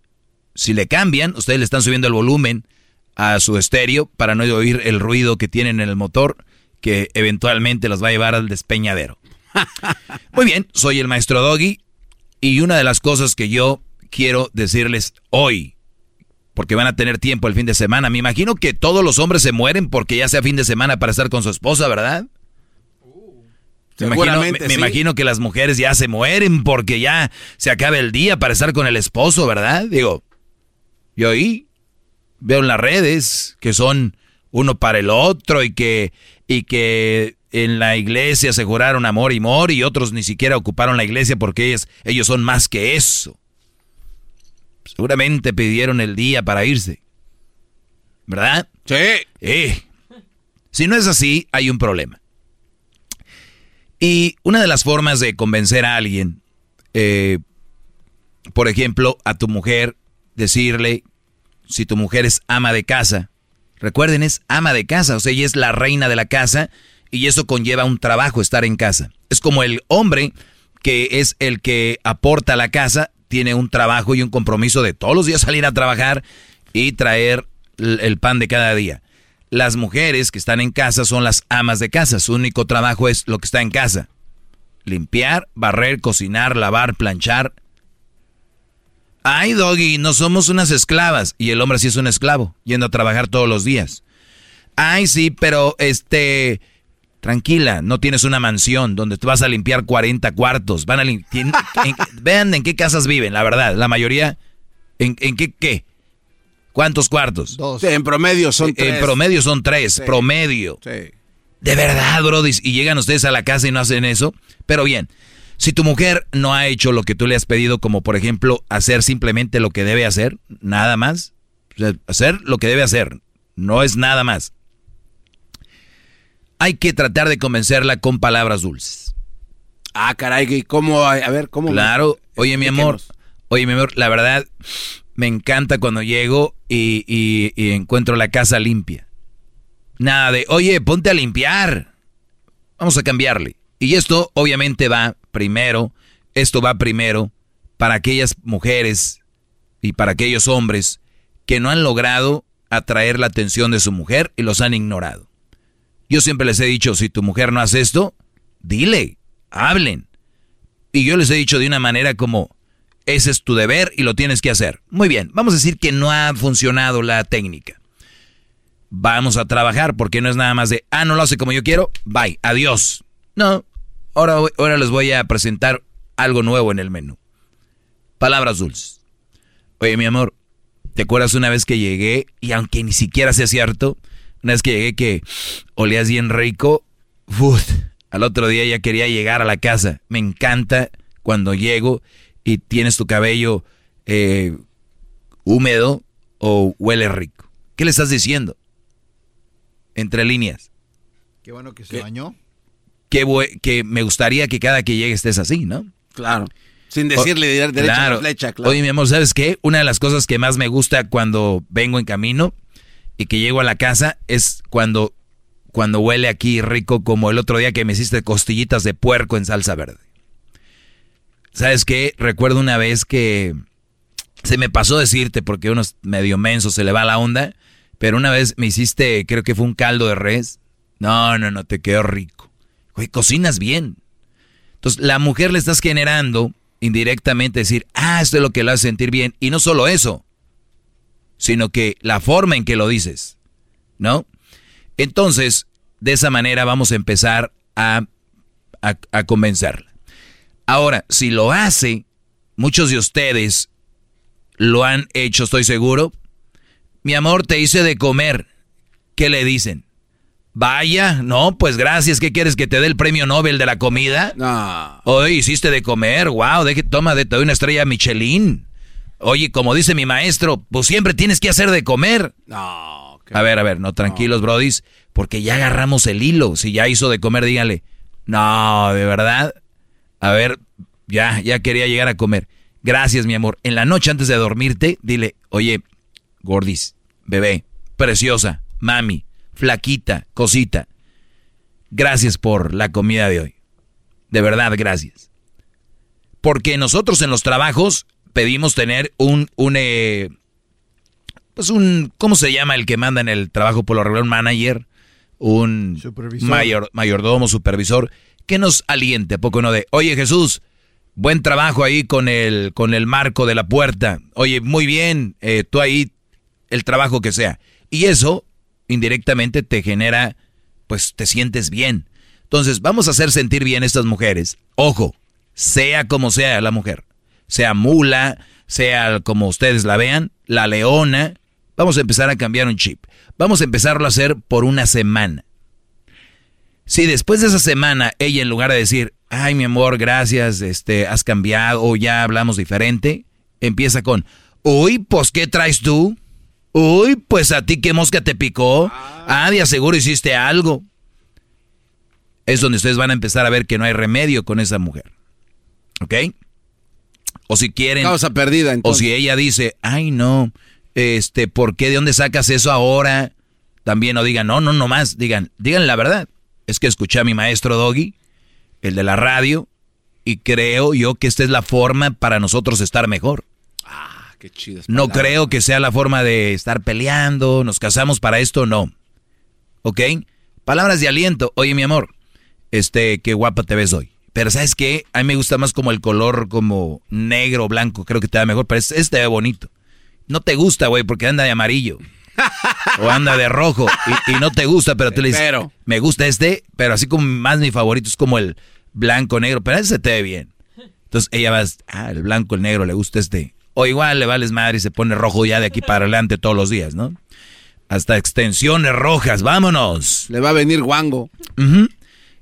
si le cambian, ustedes le están subiendo el volumen a su estéreo para no oír el ruido que tienen en el motor, que eventualmente los va a llevar al despeñadero. Muy bien, soy el maestro Doggy y una de las cosas que yo quiero decirles hoy, porque van a tener tiempo el fin de semana, me imagino que todos los hombres se mueren porque ya sea fin de semana para estar con su esposa, ¿verdad? Me imagino, me que las mujeres ya se mueren porque ya se acaba el día para estar con el esposo, ¿verdad? Digo, yo ahí veo en las redes que son uno para el otro y que, y que en la iglesia se juraron amor y amor y otros ni siquiera ocuparon la iglesia porque ellos, ellos son más que eso. Seguramente pidieron el día para irse. ¿Verdad? Sí. Eh. Si no es así, hay un problema. Y una de las formas de convencer a alguien, eh, por ejemplo, a tu mujer, decirle, si tu mujer es ama de casa, recuerden, es ama de casa, o sea, ella es la reina de la casa y eso conlleva un trabajo estar en casa. Es como el hombre que es el que aporta a la casa, tiene un trabajo y un compromiso de todos los días salir a trabajar y traer el el pan de cada día. Las mujeres que están en casa son las amas de casa. Su único trabajo es lo que está en casa. Limpiar, barrer, cocinar, lavar, planchar. Ay, Doggy, no somos unas esclavas. Y el hombre sí es un esclavo, yendo a trabajar todos los días. Ay, sí, pero este... Tranquila, no tienes una mansión donde tú vas a limpiar 40 cuartos. Van a en- vean en qué casas viven, la verdad. La mayoría... ¿En, en qué qué? ¿Cuántos cuartos? Sí, en promedio son En tres. promedio son tres, Sí. promedio. Sí. De verdad, Brody. Y llegan ustedes a la casa y no hacen eso. Pero bien, si tu mujer no ha hecho lo que tú le has pedido, como por ejemplo hacer simplemente lo que debe hacer, nada más. O sea, hacer lo que debe hacer. No es nada más. Hay que tratar de convencerla con palabras dulces. Ah, caray, ¿y ¿cómo? A ver, ¿cómo? Claro. Oye, mi amor. Oye, mi amor, la verdad, me encanta cuando llego y, y- encuentro la casa limpia. Nada de, oye, ponte a limpiar. Vamos a cambiarle. Y esto obviamente va primero, esto va primero para aquellas mujeres y para aquellos hombres que no han logrado atraer la atención de su mujer y los han ignorado. Yo siempre les he dicho, si tu mujer no hace esto, dile, hablen. Y yo les he dicho de una manera como, ese es tu deber y lo tienes que hacer. Muy bien, vamos a decir que no ha funcionado la técnica. Vamos a trabajar porque no es nada más de, ah, no lo hace como yo quiero, bye, adiós. No, ahora, ahora les voy a presentar algo nuevo en el menú. Palabras dulces. Oye, mi amor, ¿te acuerdas una vez que llegué y aunque ni siquiera sea cierto, una vez que llegué que olías bien rico, al otro día ya quería llegar a la casa. Me encanta cuando llego y tienes tu cabello eh, húmedo o huele rico. ¿Qué le estás diciendo? Entre líneas. Qué bueno que se bañó. Que, bue- que me gustaría que cada que llegue estés así, ¿no? Claro. Sin decirle de dar derecha a la flecha, claro. Oye, mi amor, ¿sabes qué? Una de las cosas que más me gusta cuando vengo en camino y que llego a la casa es cuando, cuando huele aquí rico como el otro día que me hiciste costillitas de puerco en salsa verde. ¿Sabes qué? Recuerdo una vez que se me pasó decirte porque unos medio mensos se le va la onda, pero una vez me hiciste, creo que fue un caldo de res, No, no, no, te quedó rico. Güey, cocinas bien. Entonces, la mujer le estás generando indirectamente decir, ah, esto es lo que la hace sentir bien. Y no solo eso, sino que la forma en que lo dices, ¿no? Entonces, de esa manera vamos a empezar a, a, a convencerla. Ahora, si lo hace, muchos de ustedes lo han hecho, estoy seguro. Mi amor, te hice de comer. ¿Qué le dicen? Vaya, no, pues gracias. ¿Qué quieres que te dé el premio Nobel de la comida? No. Hoy hiciste de comer, wow, deje, toma, te doy una estrella Michelin. Oye, como dice mi maestro, pues siempre tienes que hacer de comer. No. A ver, a ver, no, tranquilos, brodis, porque ya agarramos el hilo. Si ya hizo de comer, dígale. No, de verdad. A ver, ya, ya quería llegar a comer. Gracias, mi amor. En la noche antes de dormirte, dile, oye, gordis, bebé, preciosa, mami, flaquita, cosita. Gracias por la comida de hoy. De verdad, gracias. Porque nosotros en los trabajos pedimos tener un, un, eh, pues un, ¿cómo se llama el que manda en el trabajo por lo regular? Un manager, un mayor, mayordomo, supervisor, que nos aliente, ¿a poco no? De, oye Jesús, buen trabajo ahí con el, con el marco de la puerta. Oye, muy bien, eh, tú ahí, el trabajo que sea. Y eso, indirectamente, te genera, pues te sientes bien. Entonces, vamos a hacer sentir bien a estas mujeres. Ojo, sea como sea la mujer, sea mula, sea como ustedes la vean, la leona, vamos a empezar a cambiar un chip. Vamos a empezarlo a hacer por una semana. Si después de esa semana ella en lugar de decir, ay mi amor, gracias, este, has cambiado o ya hablamos diferente, empieza con, uy, pues ¿qué traes tú? Uy, pues a ti qué mosca te picó. Ah, de aseguro hiciste algo. Es donde ustedes van a empezar a ver que no hay remedio con esa mujer. ¿Ok? O si quieren. Causa perdida. O si ella dice, ay no, este, ¿por qué? ¿De dónde sacas eso ahora? También no digan, no, no, no más. Digan, digan la verdad. Es que escuché a mi maestro Doggy, el de la radio, y creo yo que esta es la forma para nosotros estar mejor. Ah, qué chido. No creo que sea la forma de estar peleando, nos casamos para esto, no. ¿Ok? Palabras de aliento. Oye, mi amor, este, qué guapa te ves hoy. Pero ¿sabes qué? A mí me gusta más como el color como negro, blanco, creo que te da mejor, pero este, este ve bonito. No te gusta, güey, porque anda de amarillo. O anda de rojo y, y, no te gusta, pero tú le dices, Pero. me gusta este, pero así como más mi favorito es como el blanco negro, pero ese te ve bien. Entonces ella va, ah, el blanco, el negro, le gusta este. O igual le vales madre y se pone rojo ya de aquí para adelante todos los días, ¿no? Hasta extensiones rojas, vámonos. Le va a venir guango.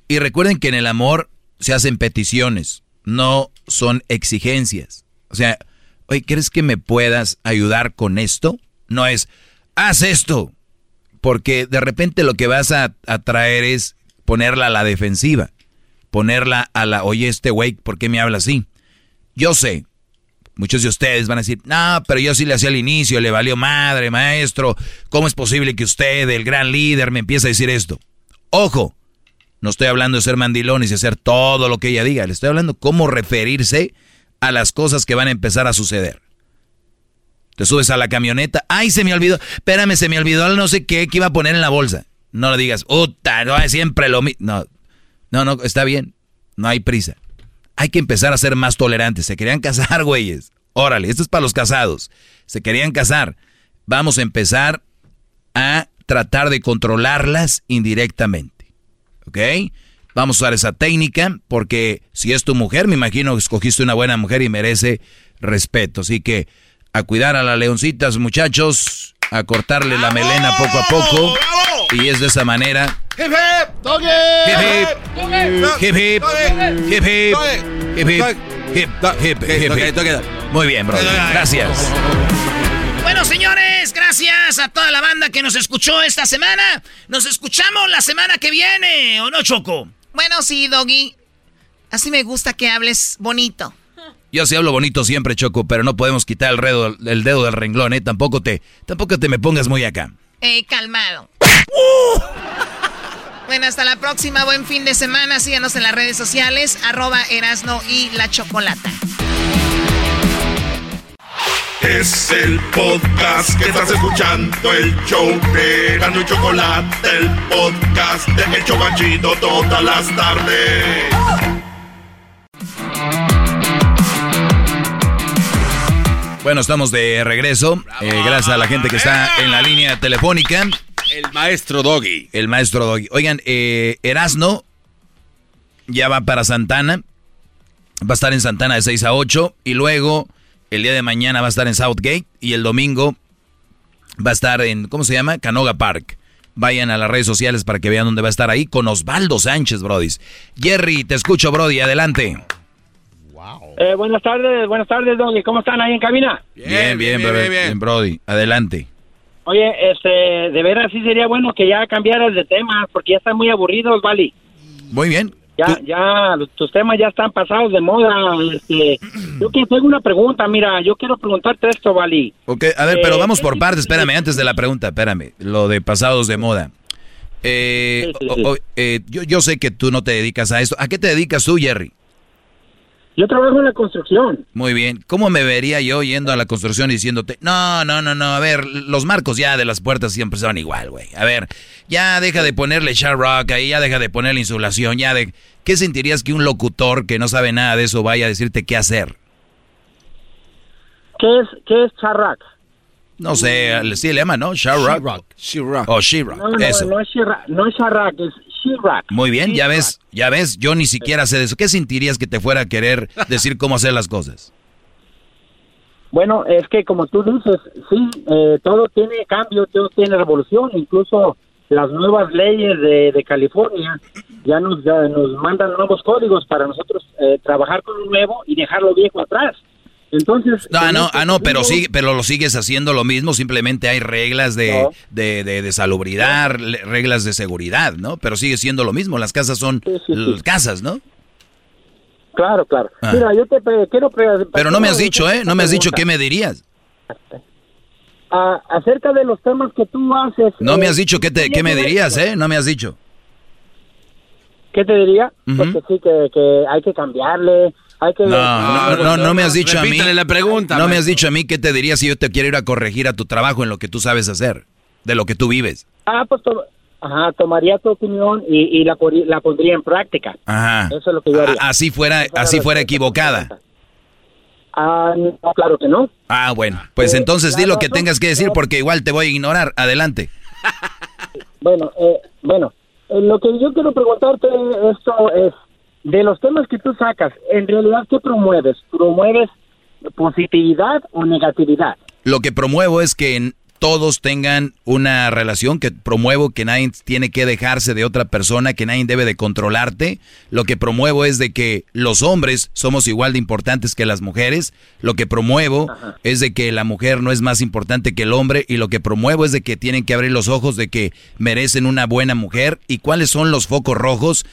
Y recuerden que en el amor se hacen peticiones, no son exigencias. O sea, oye, ¿crees que me puedas ayudar con esto? No es, haz esto. Porque de repente lo que vas a, a traer es ponerla a la defensiva. Ponerla a la, oye, este güey, ¿por qué me habla así? Yo sé, muchos de ustedes van a decir, no, pero yo sí le hacía al inicio, le valió madre, maestro. ¿Cómo es posible que usted, el gran líder, me empiece a decir esto? Ojo, no estoy hablando de ser mandilón y hacer todo lo que ella diga. Le estoy hablando cómo referirse a las cosas que van a empezar a suceder. Te subes a la camioneta. Ay, se me olvidó. Espérame, se me olvidó el no sé qué que iba a poner en la bolsa. No le digas, puta, no siempre lo mismo. No, no, no, está bien. No hay prisa. Hay que empezar a ser más tolerantes. Se querían casar, güeyes. Órale, esto es para los casados. Se querían casar. Vamos a empezar a tratar de controlarlas indirectamente. ¿Ok? Vamos a usar esa técnica porque si es tu mujer, me imagino que escogiste una buena mujer y merece respeto. Así que a cuidar a las leoncitas, muchachos, a cortarle la melena poco a poco. Y es de esa manera. ¡Hip hip! ¡Doggy! Hip hip. Hip hip. Hip hip. Hip hip. Hip hip. Hip hip. Muy bien, bro. Gracias. Bueno, señores, gracias a toda la banda que nos escuchó esta semana. Nos escuchamos la semana que viene, ¿o no, Choco? Bueno, sí, Doggy. Así me gusta que hables bonito. Yo sí hablo bonito siempre, Choco, pero no podemos quitar el, redo, el dedo del renglón, ¿eh? Tampoco te, tampoco te me pongas muy acá. Eh, calmado. Bueno, hasta la próxima. Buen fin de semana. Síganos en las redes sociales. Arroba Erasno y la Chocolata. Es el podcast que estás escuchando, el show de Gano y Chocolate, el podcast de El Chocachito todas las tardes. Bueno, estamos de regreso. Eh, gracias a la gente que está en la línea telefónica. El maestro Doggy. El maestro Doggy. Oigan, eh, Erasno ya va para Santana. Va a estar en Santana de 6 a 8. Y luego, el día de mañana va a estar en Southgate. Y el domingo va a estar en, ¿cómo se llama? Canoga Park. Vayan a las redes sociales para que vean dónde va a estar ahí con Osvaldo Sánchez, Brody. Jerry, te escucho, Brody. Adelante. Eh, buenas tardes, buenas tardes, Doggy. ¿Cómo están ahí en cabina? Bien, bien, bien, bien, Brody. Adelante. Oye, este, de veras sí sería bueno que ya cambiaras de tema, porque ya están muy aburridos, Vali. Muy bien. Ya, ya, tus temas ya están pasados de moda. Este, yo quiero tengo una pregunta, mira, yo quiero preguntarte esto, Vali. Ok, a ver, pero Eh, vamos por partes. Espérame, antes de la pregunta, espérame. Lo de pasados de moda. Eh, Sí, sí, o- sí. o- eh, yo, yo sé que tú no te dedicas a esto. ¿A qué te dedicas tú, Jerry? Yo trabajo en la construcción. Muy bien. ¿Cómo me vería yo yendo a la construcción y diciéndote, no, no, no, no, a ver, los marcos ya de las puertas siempre son igual, güey. A ver, ya deja de ponerle sharp rock ahí, ya deja de ponerle insulación, ya de... ¿Qué sentirías que un locutor que no sabe nada de eso vaya a decirte qué hacer? ¿Qué es, qué es charrac? No sé, sí le llaman, ¿no? Sharp rock. She-Rock. O she-rock, No, no, eso. no es charrac, no es charrac, es Muy bien, ya ves, ya ves, yo ni siquiera sé de eso. ¿Qué sentirías que te fuera a querer decir cómo hacer las cosas? Bueno, es que como tú dices, sí, eh, todo tiene cambio, todo tiene revolución, incluso las nuevas leyes de, de California ya nos, ya nos mandan nuevos códigos para nosotros eh, trabajar con lo nuevo y dejar lo viejo atrás. Entonces, Ah, en no, este ah, no, pero sigue, pero lo sigues haciendo lo mismo, simplemente hay reglas de, No. de, de, de salubridad, reglas de seguridad, ¿no? Pero sigue siendo lo mismo, las casas son l- casas, ¿no? Claro, claro. Ah. Mira, yo te quiero... Pero no me has dicho, ¿eh? No me has dicho qué me dirías. Ah, acerca de los temas que tú haces... No me eh, has dicho qué, te, qué me dirías, ¿eh? No me has dicho. ¿Qué te diría? Porque sí, que, que hay que cambiarle, hay que... No, no, no, no me has dicho a mí. Repítale la pregunta, No me has maestro. dicho a mí qué te dirías si yo te quiero ir a corregir a tu trabajo en lo que tú sabes hacer, de lo que tú vives. Ah, pues to- ajá, tomaría tu opinión y, y la, la pondría en práctica. Ajá. Eso es lo que yo haría. A- Así fuera, así fuera equivocada. Ah, no, claro que no. Ah, bueno, pues Eh, entonces di lo que tengas que decir porque igual te voy a ignorar. Adelante. Bueno, eh, bueno, eh, lo que yo quiero preguntarte esto es, de los temas que tú sacas, en realidad, ¿qué promueves? ¿Promueves positividad o negatividad? Lo que promuevo es que todos tengan una relación, que promuevo que nadie tiene que dejarse de otra persona, que nadie debe de controlarte. Lo que promuevo es de que los hombres somos igual de importantes que las mujeres. Lo que promuevo es de que la mujer no es más importante que el hombre y lo que promuevo es de que tienen que abrir los ojos de que merecen una buena mujer y cuáles son los focos rojos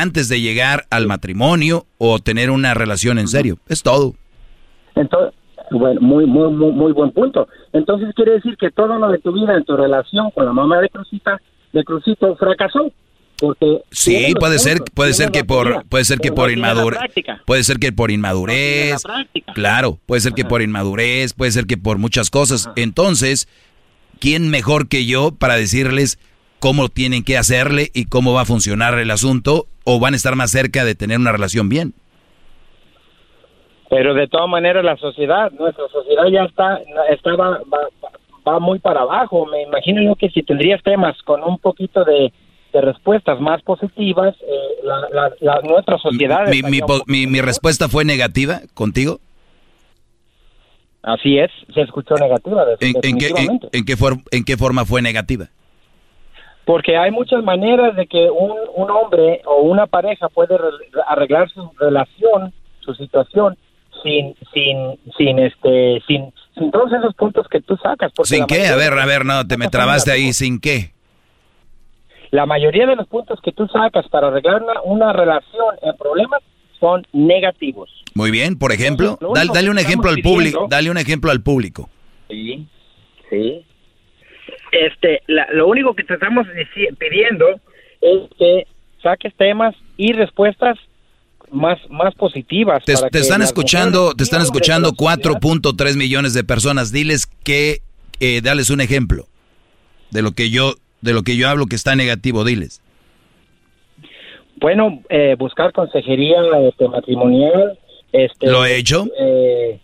antes de llegar al matrimonio o tener una relación en serio. Es todo. Entonces, bueno, muy, muy, muy, muy buen punto. Entonces quiere decir que todo lo de tu vida en tu relación con la mamá de Crucita, de Crucito fracasó. Porque Sí, puede ser, puntos, puede ser que por, puede ser que por inmadurez, puede ser que por inmadurez, claro, puede ser que por inmadurez, puede ser que por muchas cosas. Entonces, ¿quién mejor que yo para decirles cómo tienen que hacerle y cómo va a funcionar el asunto o van a estar más cerca de tener una relación bien? Pero de todas maneras la sociedad, nuestra sociedad ya está, está va, va- va muy para abajo. Me imagino yo que si tendrías temas con un poquito de, de respuestas más positivas, eh, la, la- la- nuestra sociedad... Mi, respuesta fue negativa contigo. Así es, se escuchó negativa. de- ¿En, en qué, en, definitivamente. en qué for- en qué forma fue negativa? Porque hay muchas maneras de que un, un hombre o una pareja puede re- arreglar su relación, su situación, sin, sin, sin, este, sin, sin todos esos puntos que tú sacas. Porque ¿Sin qué? A ver, a ver, no, te me trabaste ahí. ¿Sin qué? La mayoría de los puntos que tú sacas para arreglar una, una relación en problemas son negativos. Muy bien, por ejemplo, dale, dale un ejemplo al público, dale un ejemplo al público. Sí, sí. Este, la- lo único que te estamos pidiendo es que saques temas y respuestas más, más positivas. Te, para te que están escuchando, te están escuchando la sociedad 4.3 millones de personas. Diles que, eh, dales un ejemplo de lo que yo, de lo que yo hablo que está negativo. Diles. Bueno, eh, buscar consejería este, matrimonial. Este, ¿Lo he hecho? eh,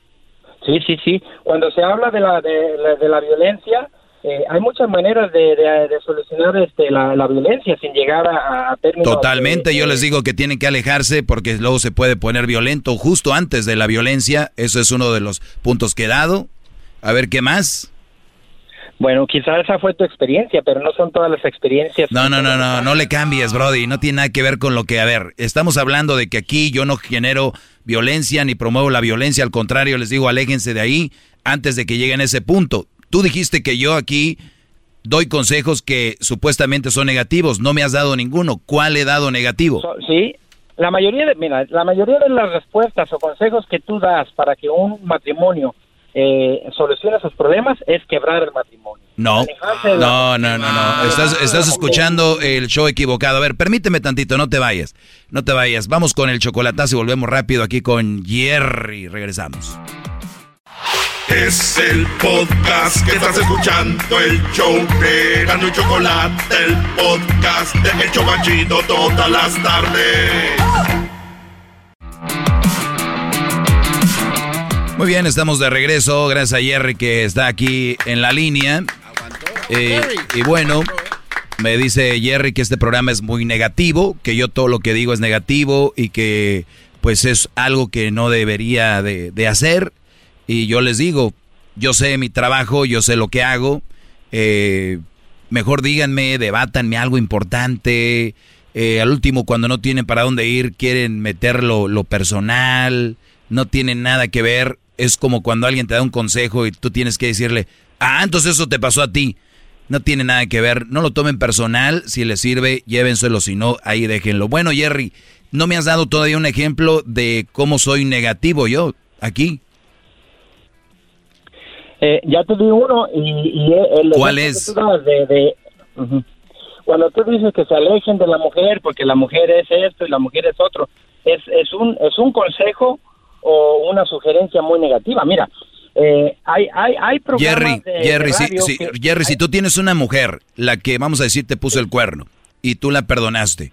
sí, sí, sí. Cuando se habla de la, de, la- de la violencia, eh, hay muchas maneras de, de- de solucionar este, la, la violencia sin llegar a, a términos... Totalmente, yo les digo que tienen que alejarse porque luego se puede poner violento justo antes de la violencia. Eso es uno de los puntos que he dado. A ver, ¿qué más? Bueno, quizás esa fue tu experiencia, pero no son todas las experiencias. No, no, no, no, no le cambies, Brody. No tiene nada que ver con lo que, a ver, estamos hablando de que aquí yo no genero violencia ni promuevo la violencia. Al contrario, les digo, aléjense de ahí antes de que lleguen a ese punto. Tú dijiste que yo aquí doy consejos que supuestamente son negativos. No me has dado ninguno. ¿Cuál he dado negativo? So- sí, la mayoría de, mira, la mayoría de las respuestas o consejos que tú das para que un matrimonio eh, solucione sus problemas es quebrar el matrimonio. No, la- no, no, no, no. Estás, estás escuchando el show equivocado. A ver, permíteme tantito, no te vayas. No te vayas. Vamos con el chocolatazo y volvemos rápido aquí con Jerry. Regresamos. Es el podcast que estás escuchando, el show de Gano y Chocolate, el podcast de El Chocachito todas las tardes. Muy bien, estamos de regreso. Gracias a Jerry que está aquí en la línea. Eh, y bueno, me dice Jerry que este programa es muy negativo, que yo todo lo que digo es negativo y que pues es algo que no debería de, de hacer. Y yo les digo, yo sé mi trabajo, yo sé lo que hago. Eh, mejor díganme, debátanme algo importante. Eh, al último, cuando no tienen para dónde ir, quieren meter lo, personal, no tienen nada que ver. Es como cuando alguien te da un consejo y tú tienes que decirle, ah, entonces eso te pasó a ti. No tiene nada que ver, no lo tomen personal, si les sirve, llévenselo, si no, ahí déjenlo. Bueno, Jerry, no me has dado todavía un ejemplo de cómo soy negativo yo aquí. Eh, ya te di uno y, y el ¿Cuál es? de, de- cuando tú dices que se alejen de la mujer porque la mujer es esto y la mujer es otro es, es un es un consejo o una sugerencia muy negativa mira eh, hay hay hay programas Jerry, de- Jerry, si, radio si- que- Jerry, si tú tienes una mujer, la que vamos a decir te puso el cuerno y tú la perdonaste,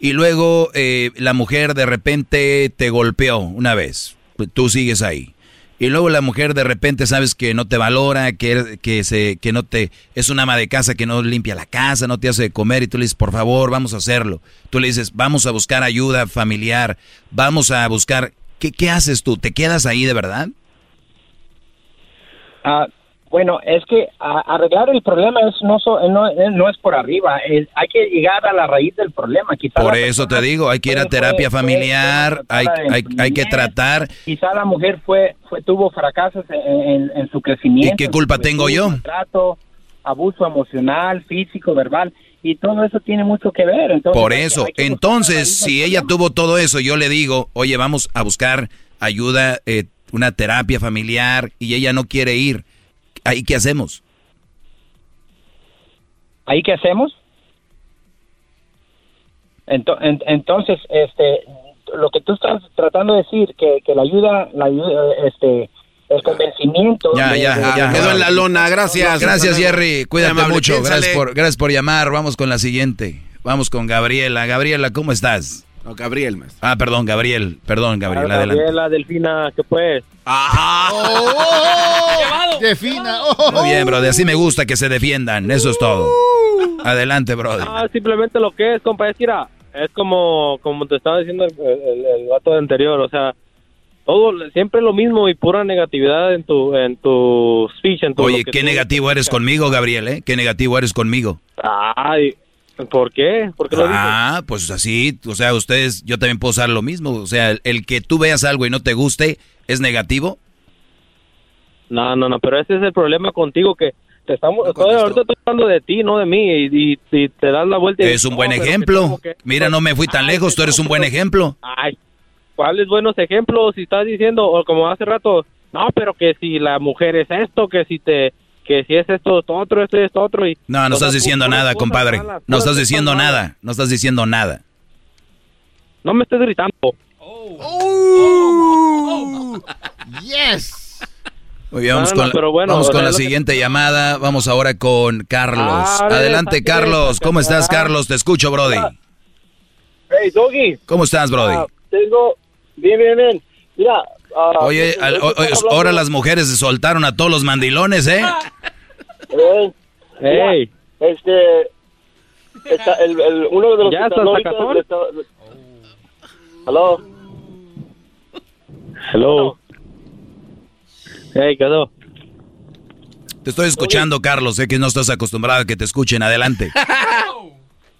y luego eh, la mujer de repente te golpeó una vez, tú sigues ahí. Y luego la mujer de repente sabes que no te valora, que, que, se, que no te es una ama de casa que no limpia la casa, no te hace de comer y tú le dices, por favor, vamos a hacerlo. Tú le dices, vamos a buscar ayuda familiar, vamos a buscar... ¿Qué, qué haces tú? ¿Te quedas ahí de verdad? Ah, bueno, es que a- arreglar el problema es no, so- no, eh, no es por arriba, es- hay que llegar a la raíz del problema. Quizá Por eso te digo, hay que ir a fue- terapia fue- familiar, fue hay, maltratada hay, su hay que tratar. Quizá la mujer fue, fue tuvo fracasos en, en- en su crecimiento. ¿Y qué culpa tengo yo? Maltrato, abuso emocional, físico, verbal, y todo eso tiene mucho que ver. Entonces, Por hay que- eso, hay que entonces, si ella tuvo todo eso, yo le digo, oye, vamos a buscar ayuda, eh, una terapia familiar, y ella no quiere ir, ¿ahí qué hacemos? ¿Ahí qué hacemos? Ento- en- entonces, este, lo que tú estás tratando de decir, que, que la ayuda, la ayuda, este, el convencimiento. Ya, de- ya, de- ya. Quedó en la lona, gracias. Gracias, Jerry, cuídate amable, mucho, piénsale. gracias por, gracias por llamar, vamos con la siguiente, vamos con Gabriela. Gabriela, ¿cómo estás? No, Gabriel, más. Ah, perdón, Gabriel, perdón, Gabriel, adelante. Gabriela Delfina, ¿qué pues? Defina. Muy bien, brother, así me gusta que se defiendan, eso es todo. Adelante, brother. Ah, simplemente lo que es, compa, es que mira, es como, como te estaba diciendo el, el, el vato anterior, o sea, todo, siempre lo mismo y pura negatividad en tu, en tu speech, en tu... Oye, lo que qué negativo eres conmigo, Gabriel, ¿eh? Qué negativo eres conmigo. Ay, ¿por qué? ¿Por qué lo dices? Ah, pues así, o sea, ustedes, yo también puedo usar lo mismo. O sea, el, el que tú veas algo y no te guste, ¿es negativo? No, no, no, pero ese es el problema contigo que te estamos, estoy, ahorita estoy hablando de ti, no de mí, y, y- y te das la vuelta y Es un no, buen ejemplo. que- Mira, no me fui tan lejos, tú eres un buen ejemplo. Ay, ¿cuáles buenos ejemplos? Si estás diciendo, o como hace rato, no, pero que si la mujer es esto, que si te, que si es esto, esto otro, esto, esto otro, y... No, no estás diciendo puras nada, compadre. malas, No estás diciendo malas. nada, no estás diciendo nada. No me estés gritando. Oh. Yes. Muy bien, vamos No, no, con, pero bueno, vamos con la lo que- siguiente llamada. Vamos ahora con Carlos. Ah, Adelante, Carlos. ¿Cómo estás. Carlos? Te escucho, Brody. Hey, Doggy. ¿Cómo estás, Brody? Ah, tengo. Bien, bien, bien. Mira. Ah, Oye, al- o- o- ahora las mujeres se soltaron a todos los mandilones, ¿eh? Eh, Hey. Este. está el, el- uno de los ¿Ya le estaba- Aló. Hello. Hey, quedó. Te estoy escuchando, Carlos. Sé que no estás acostumbrado a que te escuchen. Adelante.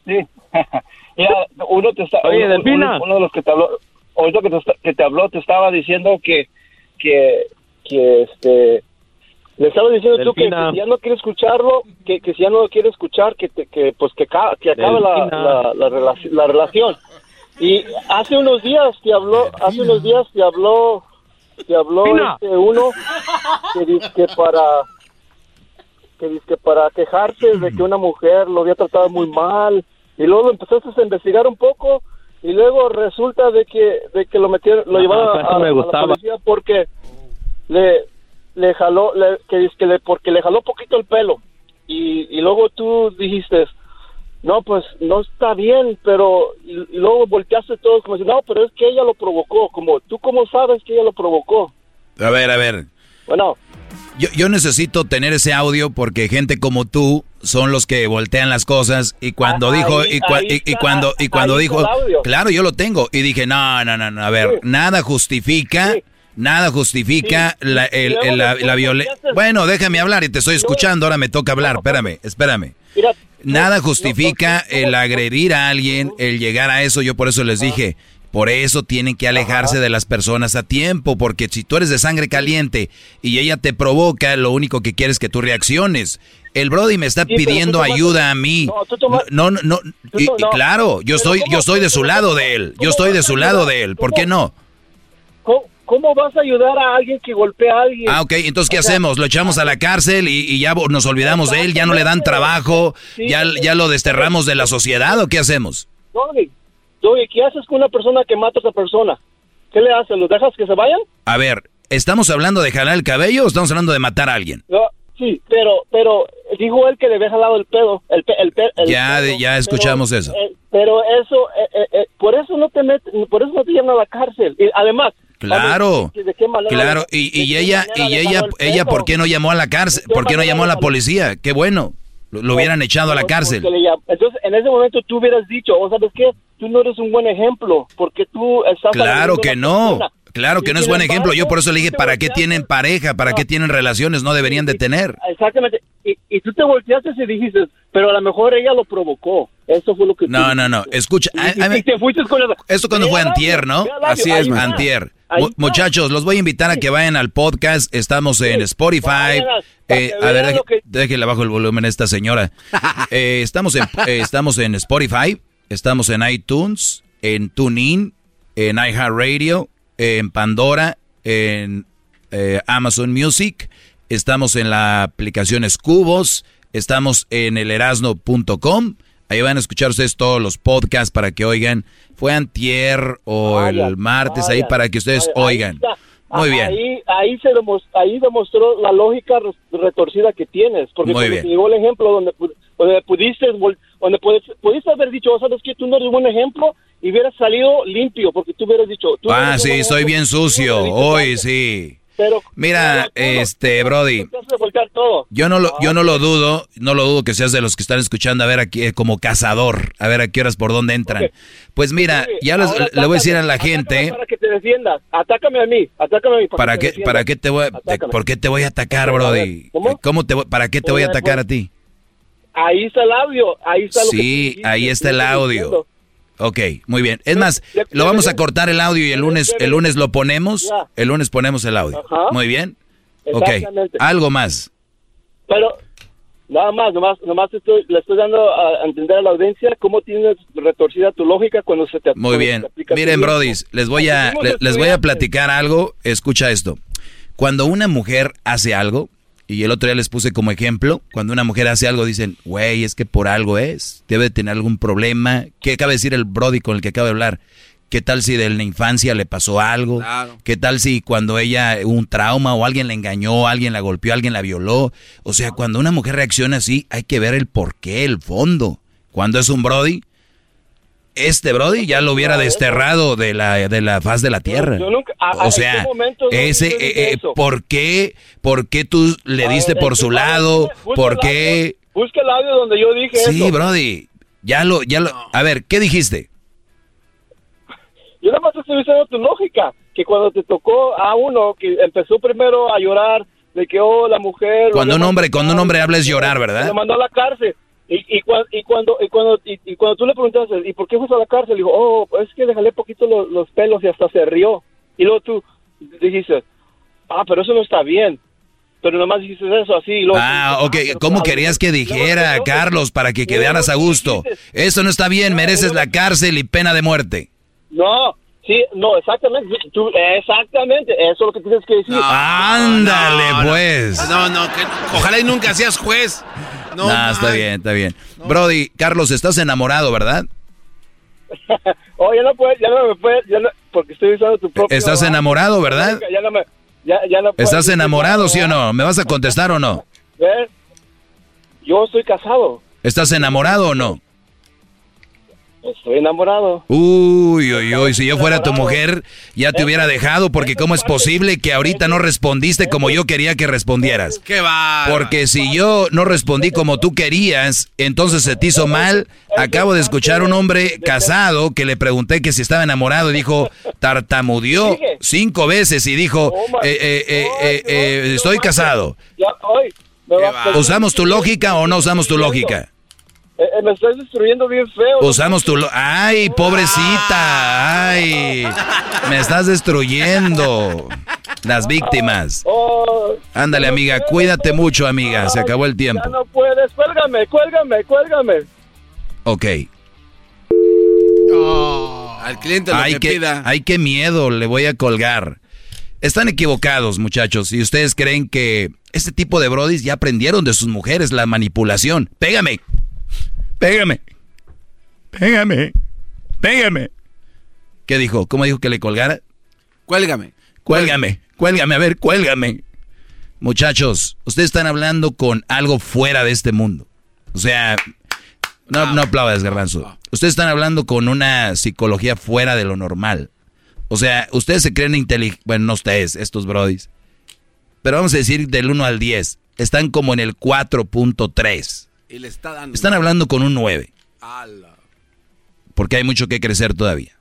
Sí. Mira, uno te está, Oye, uno, Delfina. uno- uno de los que te habló, ahorita que te, que te habló, te estaba diciendo que, que, que este, le estaba diciendo tú que, Delfina. que si ya no quiere escucharlo, que, que si ya no lo quiere escuchar, que, te- que pues que, ca- que acabe la, Delfina. la, la, relaci- la relación. Y hace unos días te habló, hace unos días te habló, te habló Delfina. este uno que dice que para que dice que para quejarse de que una mujer lo había tratado muy mal y luego lo empezaste a investigar un poco y luego resulta de que de que lo metieron lo Ajá, llevaron a, me a la policía porque le le jaló le, que dice que le porque le jaló poquito el pelo. Y, y luego tú dijiste no pues no está bien pero y, y luego volteaste todo como si no pero es que ella lo provocó como tú cómo sabes que ella lo provocó A ver, a ver. bueno Yo, yo necesito tener ese audio porque gente como tú son los que voltean las cosas y cuando Ah, dijo ahí- y, cua- y- y cuando y cuando dijo claro yo lo tengo. Y dije no no no no a ver nada justifica nada justifica la, el- la, la violencia bueno déjame hablar y te estoy escuchando ahora me toca hablar espérame espérame. mira Nada justifica el agredir a alguien, el llegar a eso. Yo por eso les dije, por eso tienen que alejarse de las personas a tiempo, porque si tú eres de sangre caliente y ella te provoca, lo único que quiere es que tú reacciones. El Brody me está Sí, pidiendo ayuda a mí. No, tú toma- No, no, no. Tú Y, claro, yo estoy, ¿cómo- yo estoy de su lado de él. Yo estoy de su lado de él. ¿Por qué no? ¿Cómo, vas a ayudar a alguien que golpea a alguien? Ah, ok, entonces ¿qué O sea, hacemos? Lo echamos a la cárcel y, y ya nos olvidamos de él, ya no le dan trabajo, Sí. ya, ya lo desterramos de la sociedad o qué hacemos? Doggy, ¿qué haces con una persona que mata a esa persona? ¿Qué le haces? ¿Los dejas que se vayan? A ver, ¿estamos hablando de jalar el cabello o estamos hablando de matar a alguien? No, sí, pero, pero dijo él que le había jalado el pedo. El pe- el pe- el Ya, pedo, ya escuchamos pero, eso. eh, pero eso, eh, eh, eh, por eso no te met- por eso no te llevan a la cárcel. Y además, Claro, ¿de qué manera- claro, y, y ella, y ella, ella? ¿por qué no llamó a la cárcel? ¿De qué ¿Por qué no llamó a la policía? Qué bueno, lo, lo hubieran echado a la cárcel. Entonces, en ese momento tú hubieras dicho, o sabes qué, tú no eres un buen ejemplo, porque tú estás... Claro que no, persona. claro que Y no es buen ejemplo. Yo por eso le dije, ¿para qué tienen pareja? ¿Para qué tienen relaciones? No deberían de tener. Exactamente. Y, y tú te volteaste y dijiste, pero a lo mejor ella lo provocó. Eso fue lo que tú No, no, no, escucha. Y, a- y- a mí- y te fuiste con el... Esto cuando fue antier, ¿no? ahí está. Antier. Mu-. Muchachos, los voy a invitar a que vayan al podcast. Estamos en Spotify. Eh, a ver, vean deje- lo que- déjele bajo el volumen a esta señora. Eh, estamos, en, eh, estamos en Spotify, estamos en iTunes, en TuneIn, en iHeartRadio, en Pandora, en eh, Amazon Music. Estamos en la aplicación Cubos. Estamos en elerasno.com. Ahí van a escuchar ustedes todos los podcasts para que oigan. Fue antier o el martes ahí para que ustedes oigan. está. Muy bien. Ahí, ahí, se demos- ahí demostró la lógica re- retorcida que tienes. Porque Muy bien. te llegó el ejemplo donde, donde pudiste, donde pudiste, pudiste haber dicho, "Oh, ¿sabes qué? Tú no eres un buen ejemplo y hubieras salido limpio porque tú hubieras dicho... Tú Ah, sí, soy bien sucio. Hoy chance". sí. Pero, Mira, este, Brody, yo no lo, yo no lo dudo, no lo dudo que seas de los que están escuchando, a ver aquí eh, como cazador, a ver a qué horas por dónde entran. Pues mira, Sí, ya ahora le voy a decir a la gente, Para que te defiendas. Atácame a mí. Atácame a mí. ¿para que qué, para qué te voy, te- por qué te voy a atacar, Brody? ¿cómo? ¿Cómo te para qué te voy a Pues, atacar a ti? Ahí está el audio. Ahí está lo Sí, ahí está el audio. diciendo. Ok, muy bien. Es más, lo vamos a cortar el audio y el lunes, el lunes lo ponemos, el lunes ponemos el audio. Ajá. Muy bien. Ok, algo más. Pero nada más, nomás, nomás estoy, le estoy dando a entender a la audiencia cómo tienes retorcida tu lógica cuando se te Muy bien. te Miren, brodis, les voy a les voy a platicar algo. Escucha esto. Cuando una mujer hace algo, y el otro día les puse como ejemplo, cuando una mujer hace algo dicen, güey, es que por algo es, debe tener algún problema. ¿Qué acaba de decir el brody con el que acabo de hablar? ¿Qué tal si de la infancia le pasó algo? ¿Qué tal si cuando ella un trauma o alguien la engañó, alguien la golpeó, alguien la violó? O sea, cuando una mujer reacciona así, hay que ver el porqué, el fondo. Cuando es un Brody, este Brody ya lo hubiera desterrado de la, de la faz de la tierra. o sea, ese, eh, eh, ¿por qué, por qué tú le diste por su lado? ¿Por qué? Busca el audio donde yo dije eso. Sí, Brody, ya lo, ya lo, a ver, ¿qué dijiste? Yo nada más estoy diciendo tu lógica, que cuando te tocó a uno que empezó primero a llorar de que, oh, la mujer... Cuando un hombre, cuando un hombre habla es llorar, ¿verdad? Lo mandó a la cárcel. Y, y, y, cuando y cuando y, cuando tú le preguntaste ¿y por qué fuiste a la cárcel? Dijo, oh, es que le jalé poquito los, los pelos y hasta se rió. Y luego tú dijiste, ah, pero eso no está bien. Pero nomás dijiste eso así. Luego, ah, ok. ¿Cómo querías que dijera, Carlos, para que quedaras a gusto? Eso no está bien, mereces la cárcel y pena de muerte. No, sí, no, exactamente. Tú, exactamente, eso es lo que tienes que decir. Ándale, pues. No, no, que, ojalá y nunca seas juez. No, está bien, está bien. Brody, Carlos, estás enamorado, ¿verdad? oh, ya no puedes, ya no me puedes, ya no, porque estoy usando tu propio... Estás enamorado, ¿verdad? Ya no me, ya, ya no ¿Estás enamorado, sí o no? ¿Me vas a contestar o no? ¿Eh? Yo estoy casado. ¿Estás enamorado o no? Estoy enamorado. Uy, uy, uy, si yo fuera tu mujer, ya te hubiera dejado, porque ¿cómo es posible que ahorita no respondiste como yo quería que respondieras? ¡Qué va! Porque si yo no respondí como tú querías, entonces se te hizo mal. Acabo de escuchar un hombre casado que le pregunté que si estaba enamorado y dijo, tartamudeó cinco veces y dijo, eh, eh, eh, estoy casado. ¿Usamos tu lógica o no usamos tu lógica? Eh, eh, me estás destruyendo bien feo. Usamos tu... ¡Ay, pobrecita! ¡Ay! Me estás destruyendo. Las víctimas. Oh, Ándale, amiga. Cuídate mucho, amiga. Se acabó el tiempo. Ya no puedes. Cuélgame, cuélgame, cuélgame. Ok. al cliente lo ay, que qué, pida. Ay, qué miedo. Le voy a colgar. Están equivocados, muchachos. Si ustedes creen que este tipo de brodis ya aprendieron de sus mujeres la manipulación. Pégame. Pégame. Pégame. Pégame. ¿Qué dijo? ¿Cómo dijo que le colgara? Cuélgame. Cuélgame. Cuélgame. A ver, cuélgame. Muchachos, ustedes están hablando con algo fuera de este mundo. O sea, no, no aplaudas, garbanzo. Ustedes están hablando con una psicología fuera de lo normal. O sea, ustedes se creen inteligentes. Bueno, no ustedes, estos brodis. Pero vamos a decir del 1 al 10. Están como en el 4.3. Y le está dando. Están hablando con un 9. Porque hay mucho que crecer todavía.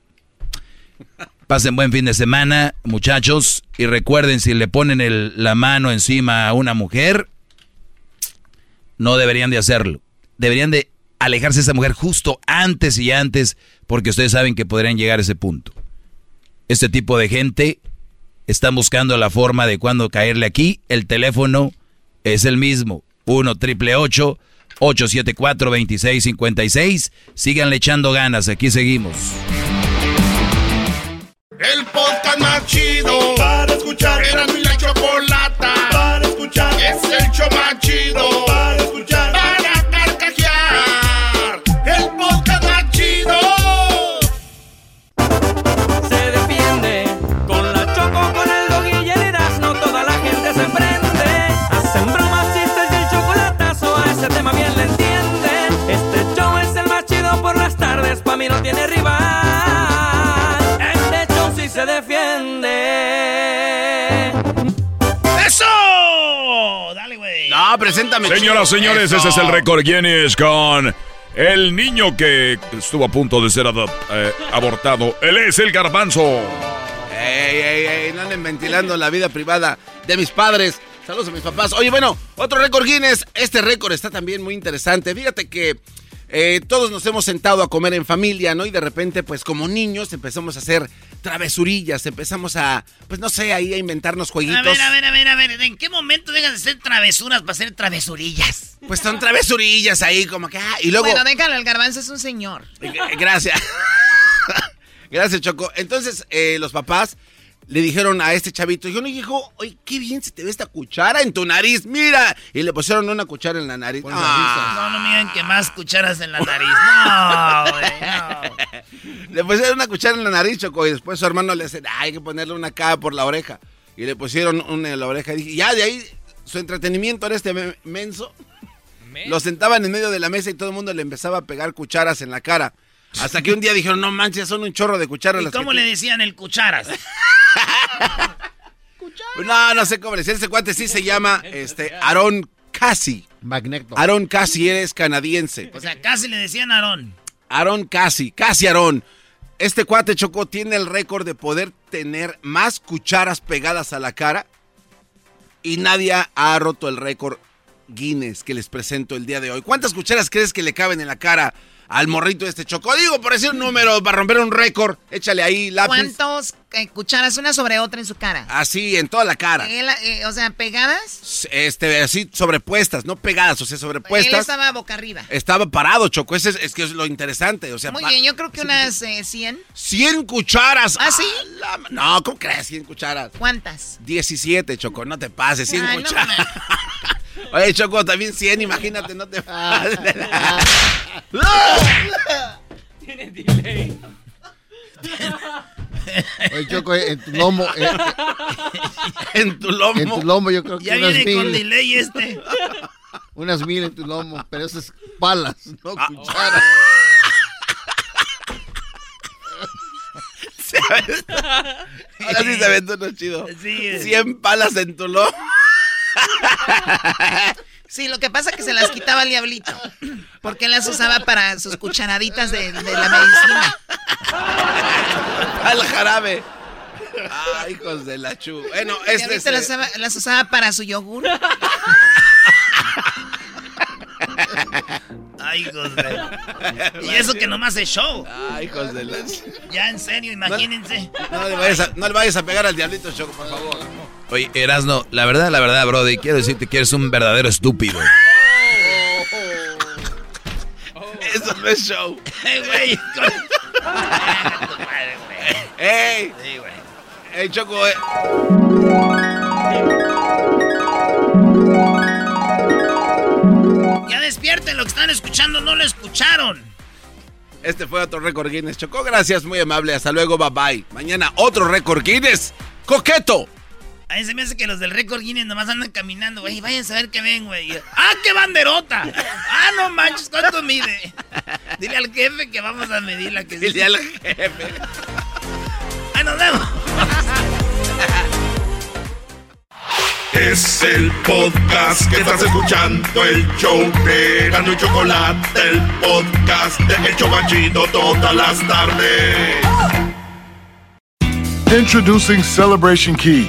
Pasen buen fin de semana, muchachos. Y recuerden, si le ponen el- la mano encima a una mujer, no deberían de hacerlo. Deberían de alejarse de esa mujer justo antes y antes, porque ustedes saben que podrían llegar a ese punto. Este tipo de gente están buscando la forma de cuándo caerle aquí. El teléfono es el mismo. 1 triple 874 2656 Síganle echando ganas. Aquí seguimos. El podcast más chido para escuchar. Era mi la chocolata mí no tiene rival. Este show sí se defiende. ¡Eso! Dale, güey. No, preséntame. Señoras, chido. señores, Eso. ese es el récord Guinness con el niño que estuvo a punto de ser eh, abortado. Él es el garbanzo. Ey, ey, ey, no anden ventilando la vida privada de mis padres. Saludos a mis papás. Oye, bueno, otro récord Guinness. Este récord está también muy interesante. Fíjate que eh, todos nos hemos sentado a comer en familia, ¿no? Y de repente, pues como niños empezamos a hacer travesurillas, empezamos a, pues no sé, ahí a inventarnos jueguitos. A ver, a ver, a ver, a ver. ¿En qué momento dejas de hacer travesuras para hacer travesurillas? Pues son travesurillas ahí, como que, ah, y luego... Bueno, déjalo, el garbanzo es un señor. Eh, Gracias. Gracias, Choco. Entonces, eh, los papás le dijeron a este chavito, yo no dijo, oye, qué bien se te ve esta cuchara en tu nariz, mira. Y le pusieron una cuchara en la nariz. Ah. No, no miren que más cucharas en la nariz. No, güey, no. Le pusieron una cuchara en la nariz, Choco, y después su hermano le dice, "Ah, hay que ponerle una acá por la oreja. Y le pusieron una en la oreja. Y dije, ya de ahí, su entretenimiento era este me- menso. Lo sentaban en medio de la mesa y todo el mundo le empezaba a pegar cucharas en la cara. Hasta que un día dijeron, no manches, son un chorro de cucharas. ¿Y las que cómo le decían el cucharas? No, no sé cómo le decía. Ese cuate sí se llama este, Aaron Cassie. Magneto. Aaron Cassie es canadiense. O sea, casi le decían Aarón. Aaron Cassie, Cassie Aaron. Este cuate Choco tiene el récord de poder tener más cucharas pegadas a la cara y nadie ha roto el récord Guinness que les presento el día de hoy. ¿Cuántas cucharas crees que le caben en la cara al morrito de este Choco? Digo, por decir un número, para romper un récord, échale ahí lápiz. ¿Cuántos eh, cucharas una sobre otra en su cara? Así, en toda la cara. Él, eh, o sea, pegadas. Este, así sobrepuestas, no pegadas, o sea, Él sobrepuestas. estaba boca arriba. Estaba parado, Choco. Ese es, es que es lo interesante. O sea, Muy bien, yo creo que unas eh, 100. 100 cucharas. ¿Ah, sí? la- No, ¿cómo crees? 100 cucharas. ¿Cuántas? 17, Choco, no te pases. 100 Ay, no cucharas. Oye, Choco, también 100, imagínate, no te pases. Tiene delay. Oye, Choco, en tu lomo. eh, en tu lomo. En tu lomo, yo creo que Ya unas viene con mil. delay este. Unas mil en tu lomo, pero eso es palas, no Ah. cucharas. Ahora sí se aventó uno chido. Sí. 100 palas en tu lomo. Sí, lo que pasa es que se las quitaba el diablito. Porque él las usaba para sus cucharaditas de, de la medicina. Al jarabe. Ay, hijos de la chu. Bueno, este es. diablito las usaba, las usaba para su yogur. Ay, hijos de... Y eso que nomás es show. Ay, hijos de la. Ya, en serio, imagínense. No le vayas a, no le vayas a pegar al diablito, Choco, por favor. Oye, Erasno, la verdad, la verdad, Brody, quiero decirte que eres un verdadero estúpido. Eso no es show. Ey, güey. ¡Ey! Sí, güey. ¡Ey, Choco! eh. Ya despierten, lo que están escuchando no lo escucharon. Este fue otro récord Guinness. Choco, gracias, muy amable. Hasta luego, bye bye. Mañana otro récord Guinness. ¡Coqueto! A mí se me hace que los del récord Guinness nomás andan caminando, güey. Váyanse a ver qué ven, güey. ¡Ah, qué banderota! ¡Ah, no manches! ¿Cuánto mide? Dile al jefe que vamos a medir la que Dile al jefe. ¡Ahí nos vemos! Es el podcast que estás escuchando, el show de Gano y Chocolate, el podcast de El Chobachito todas las tardes. Introducing Celebration Key,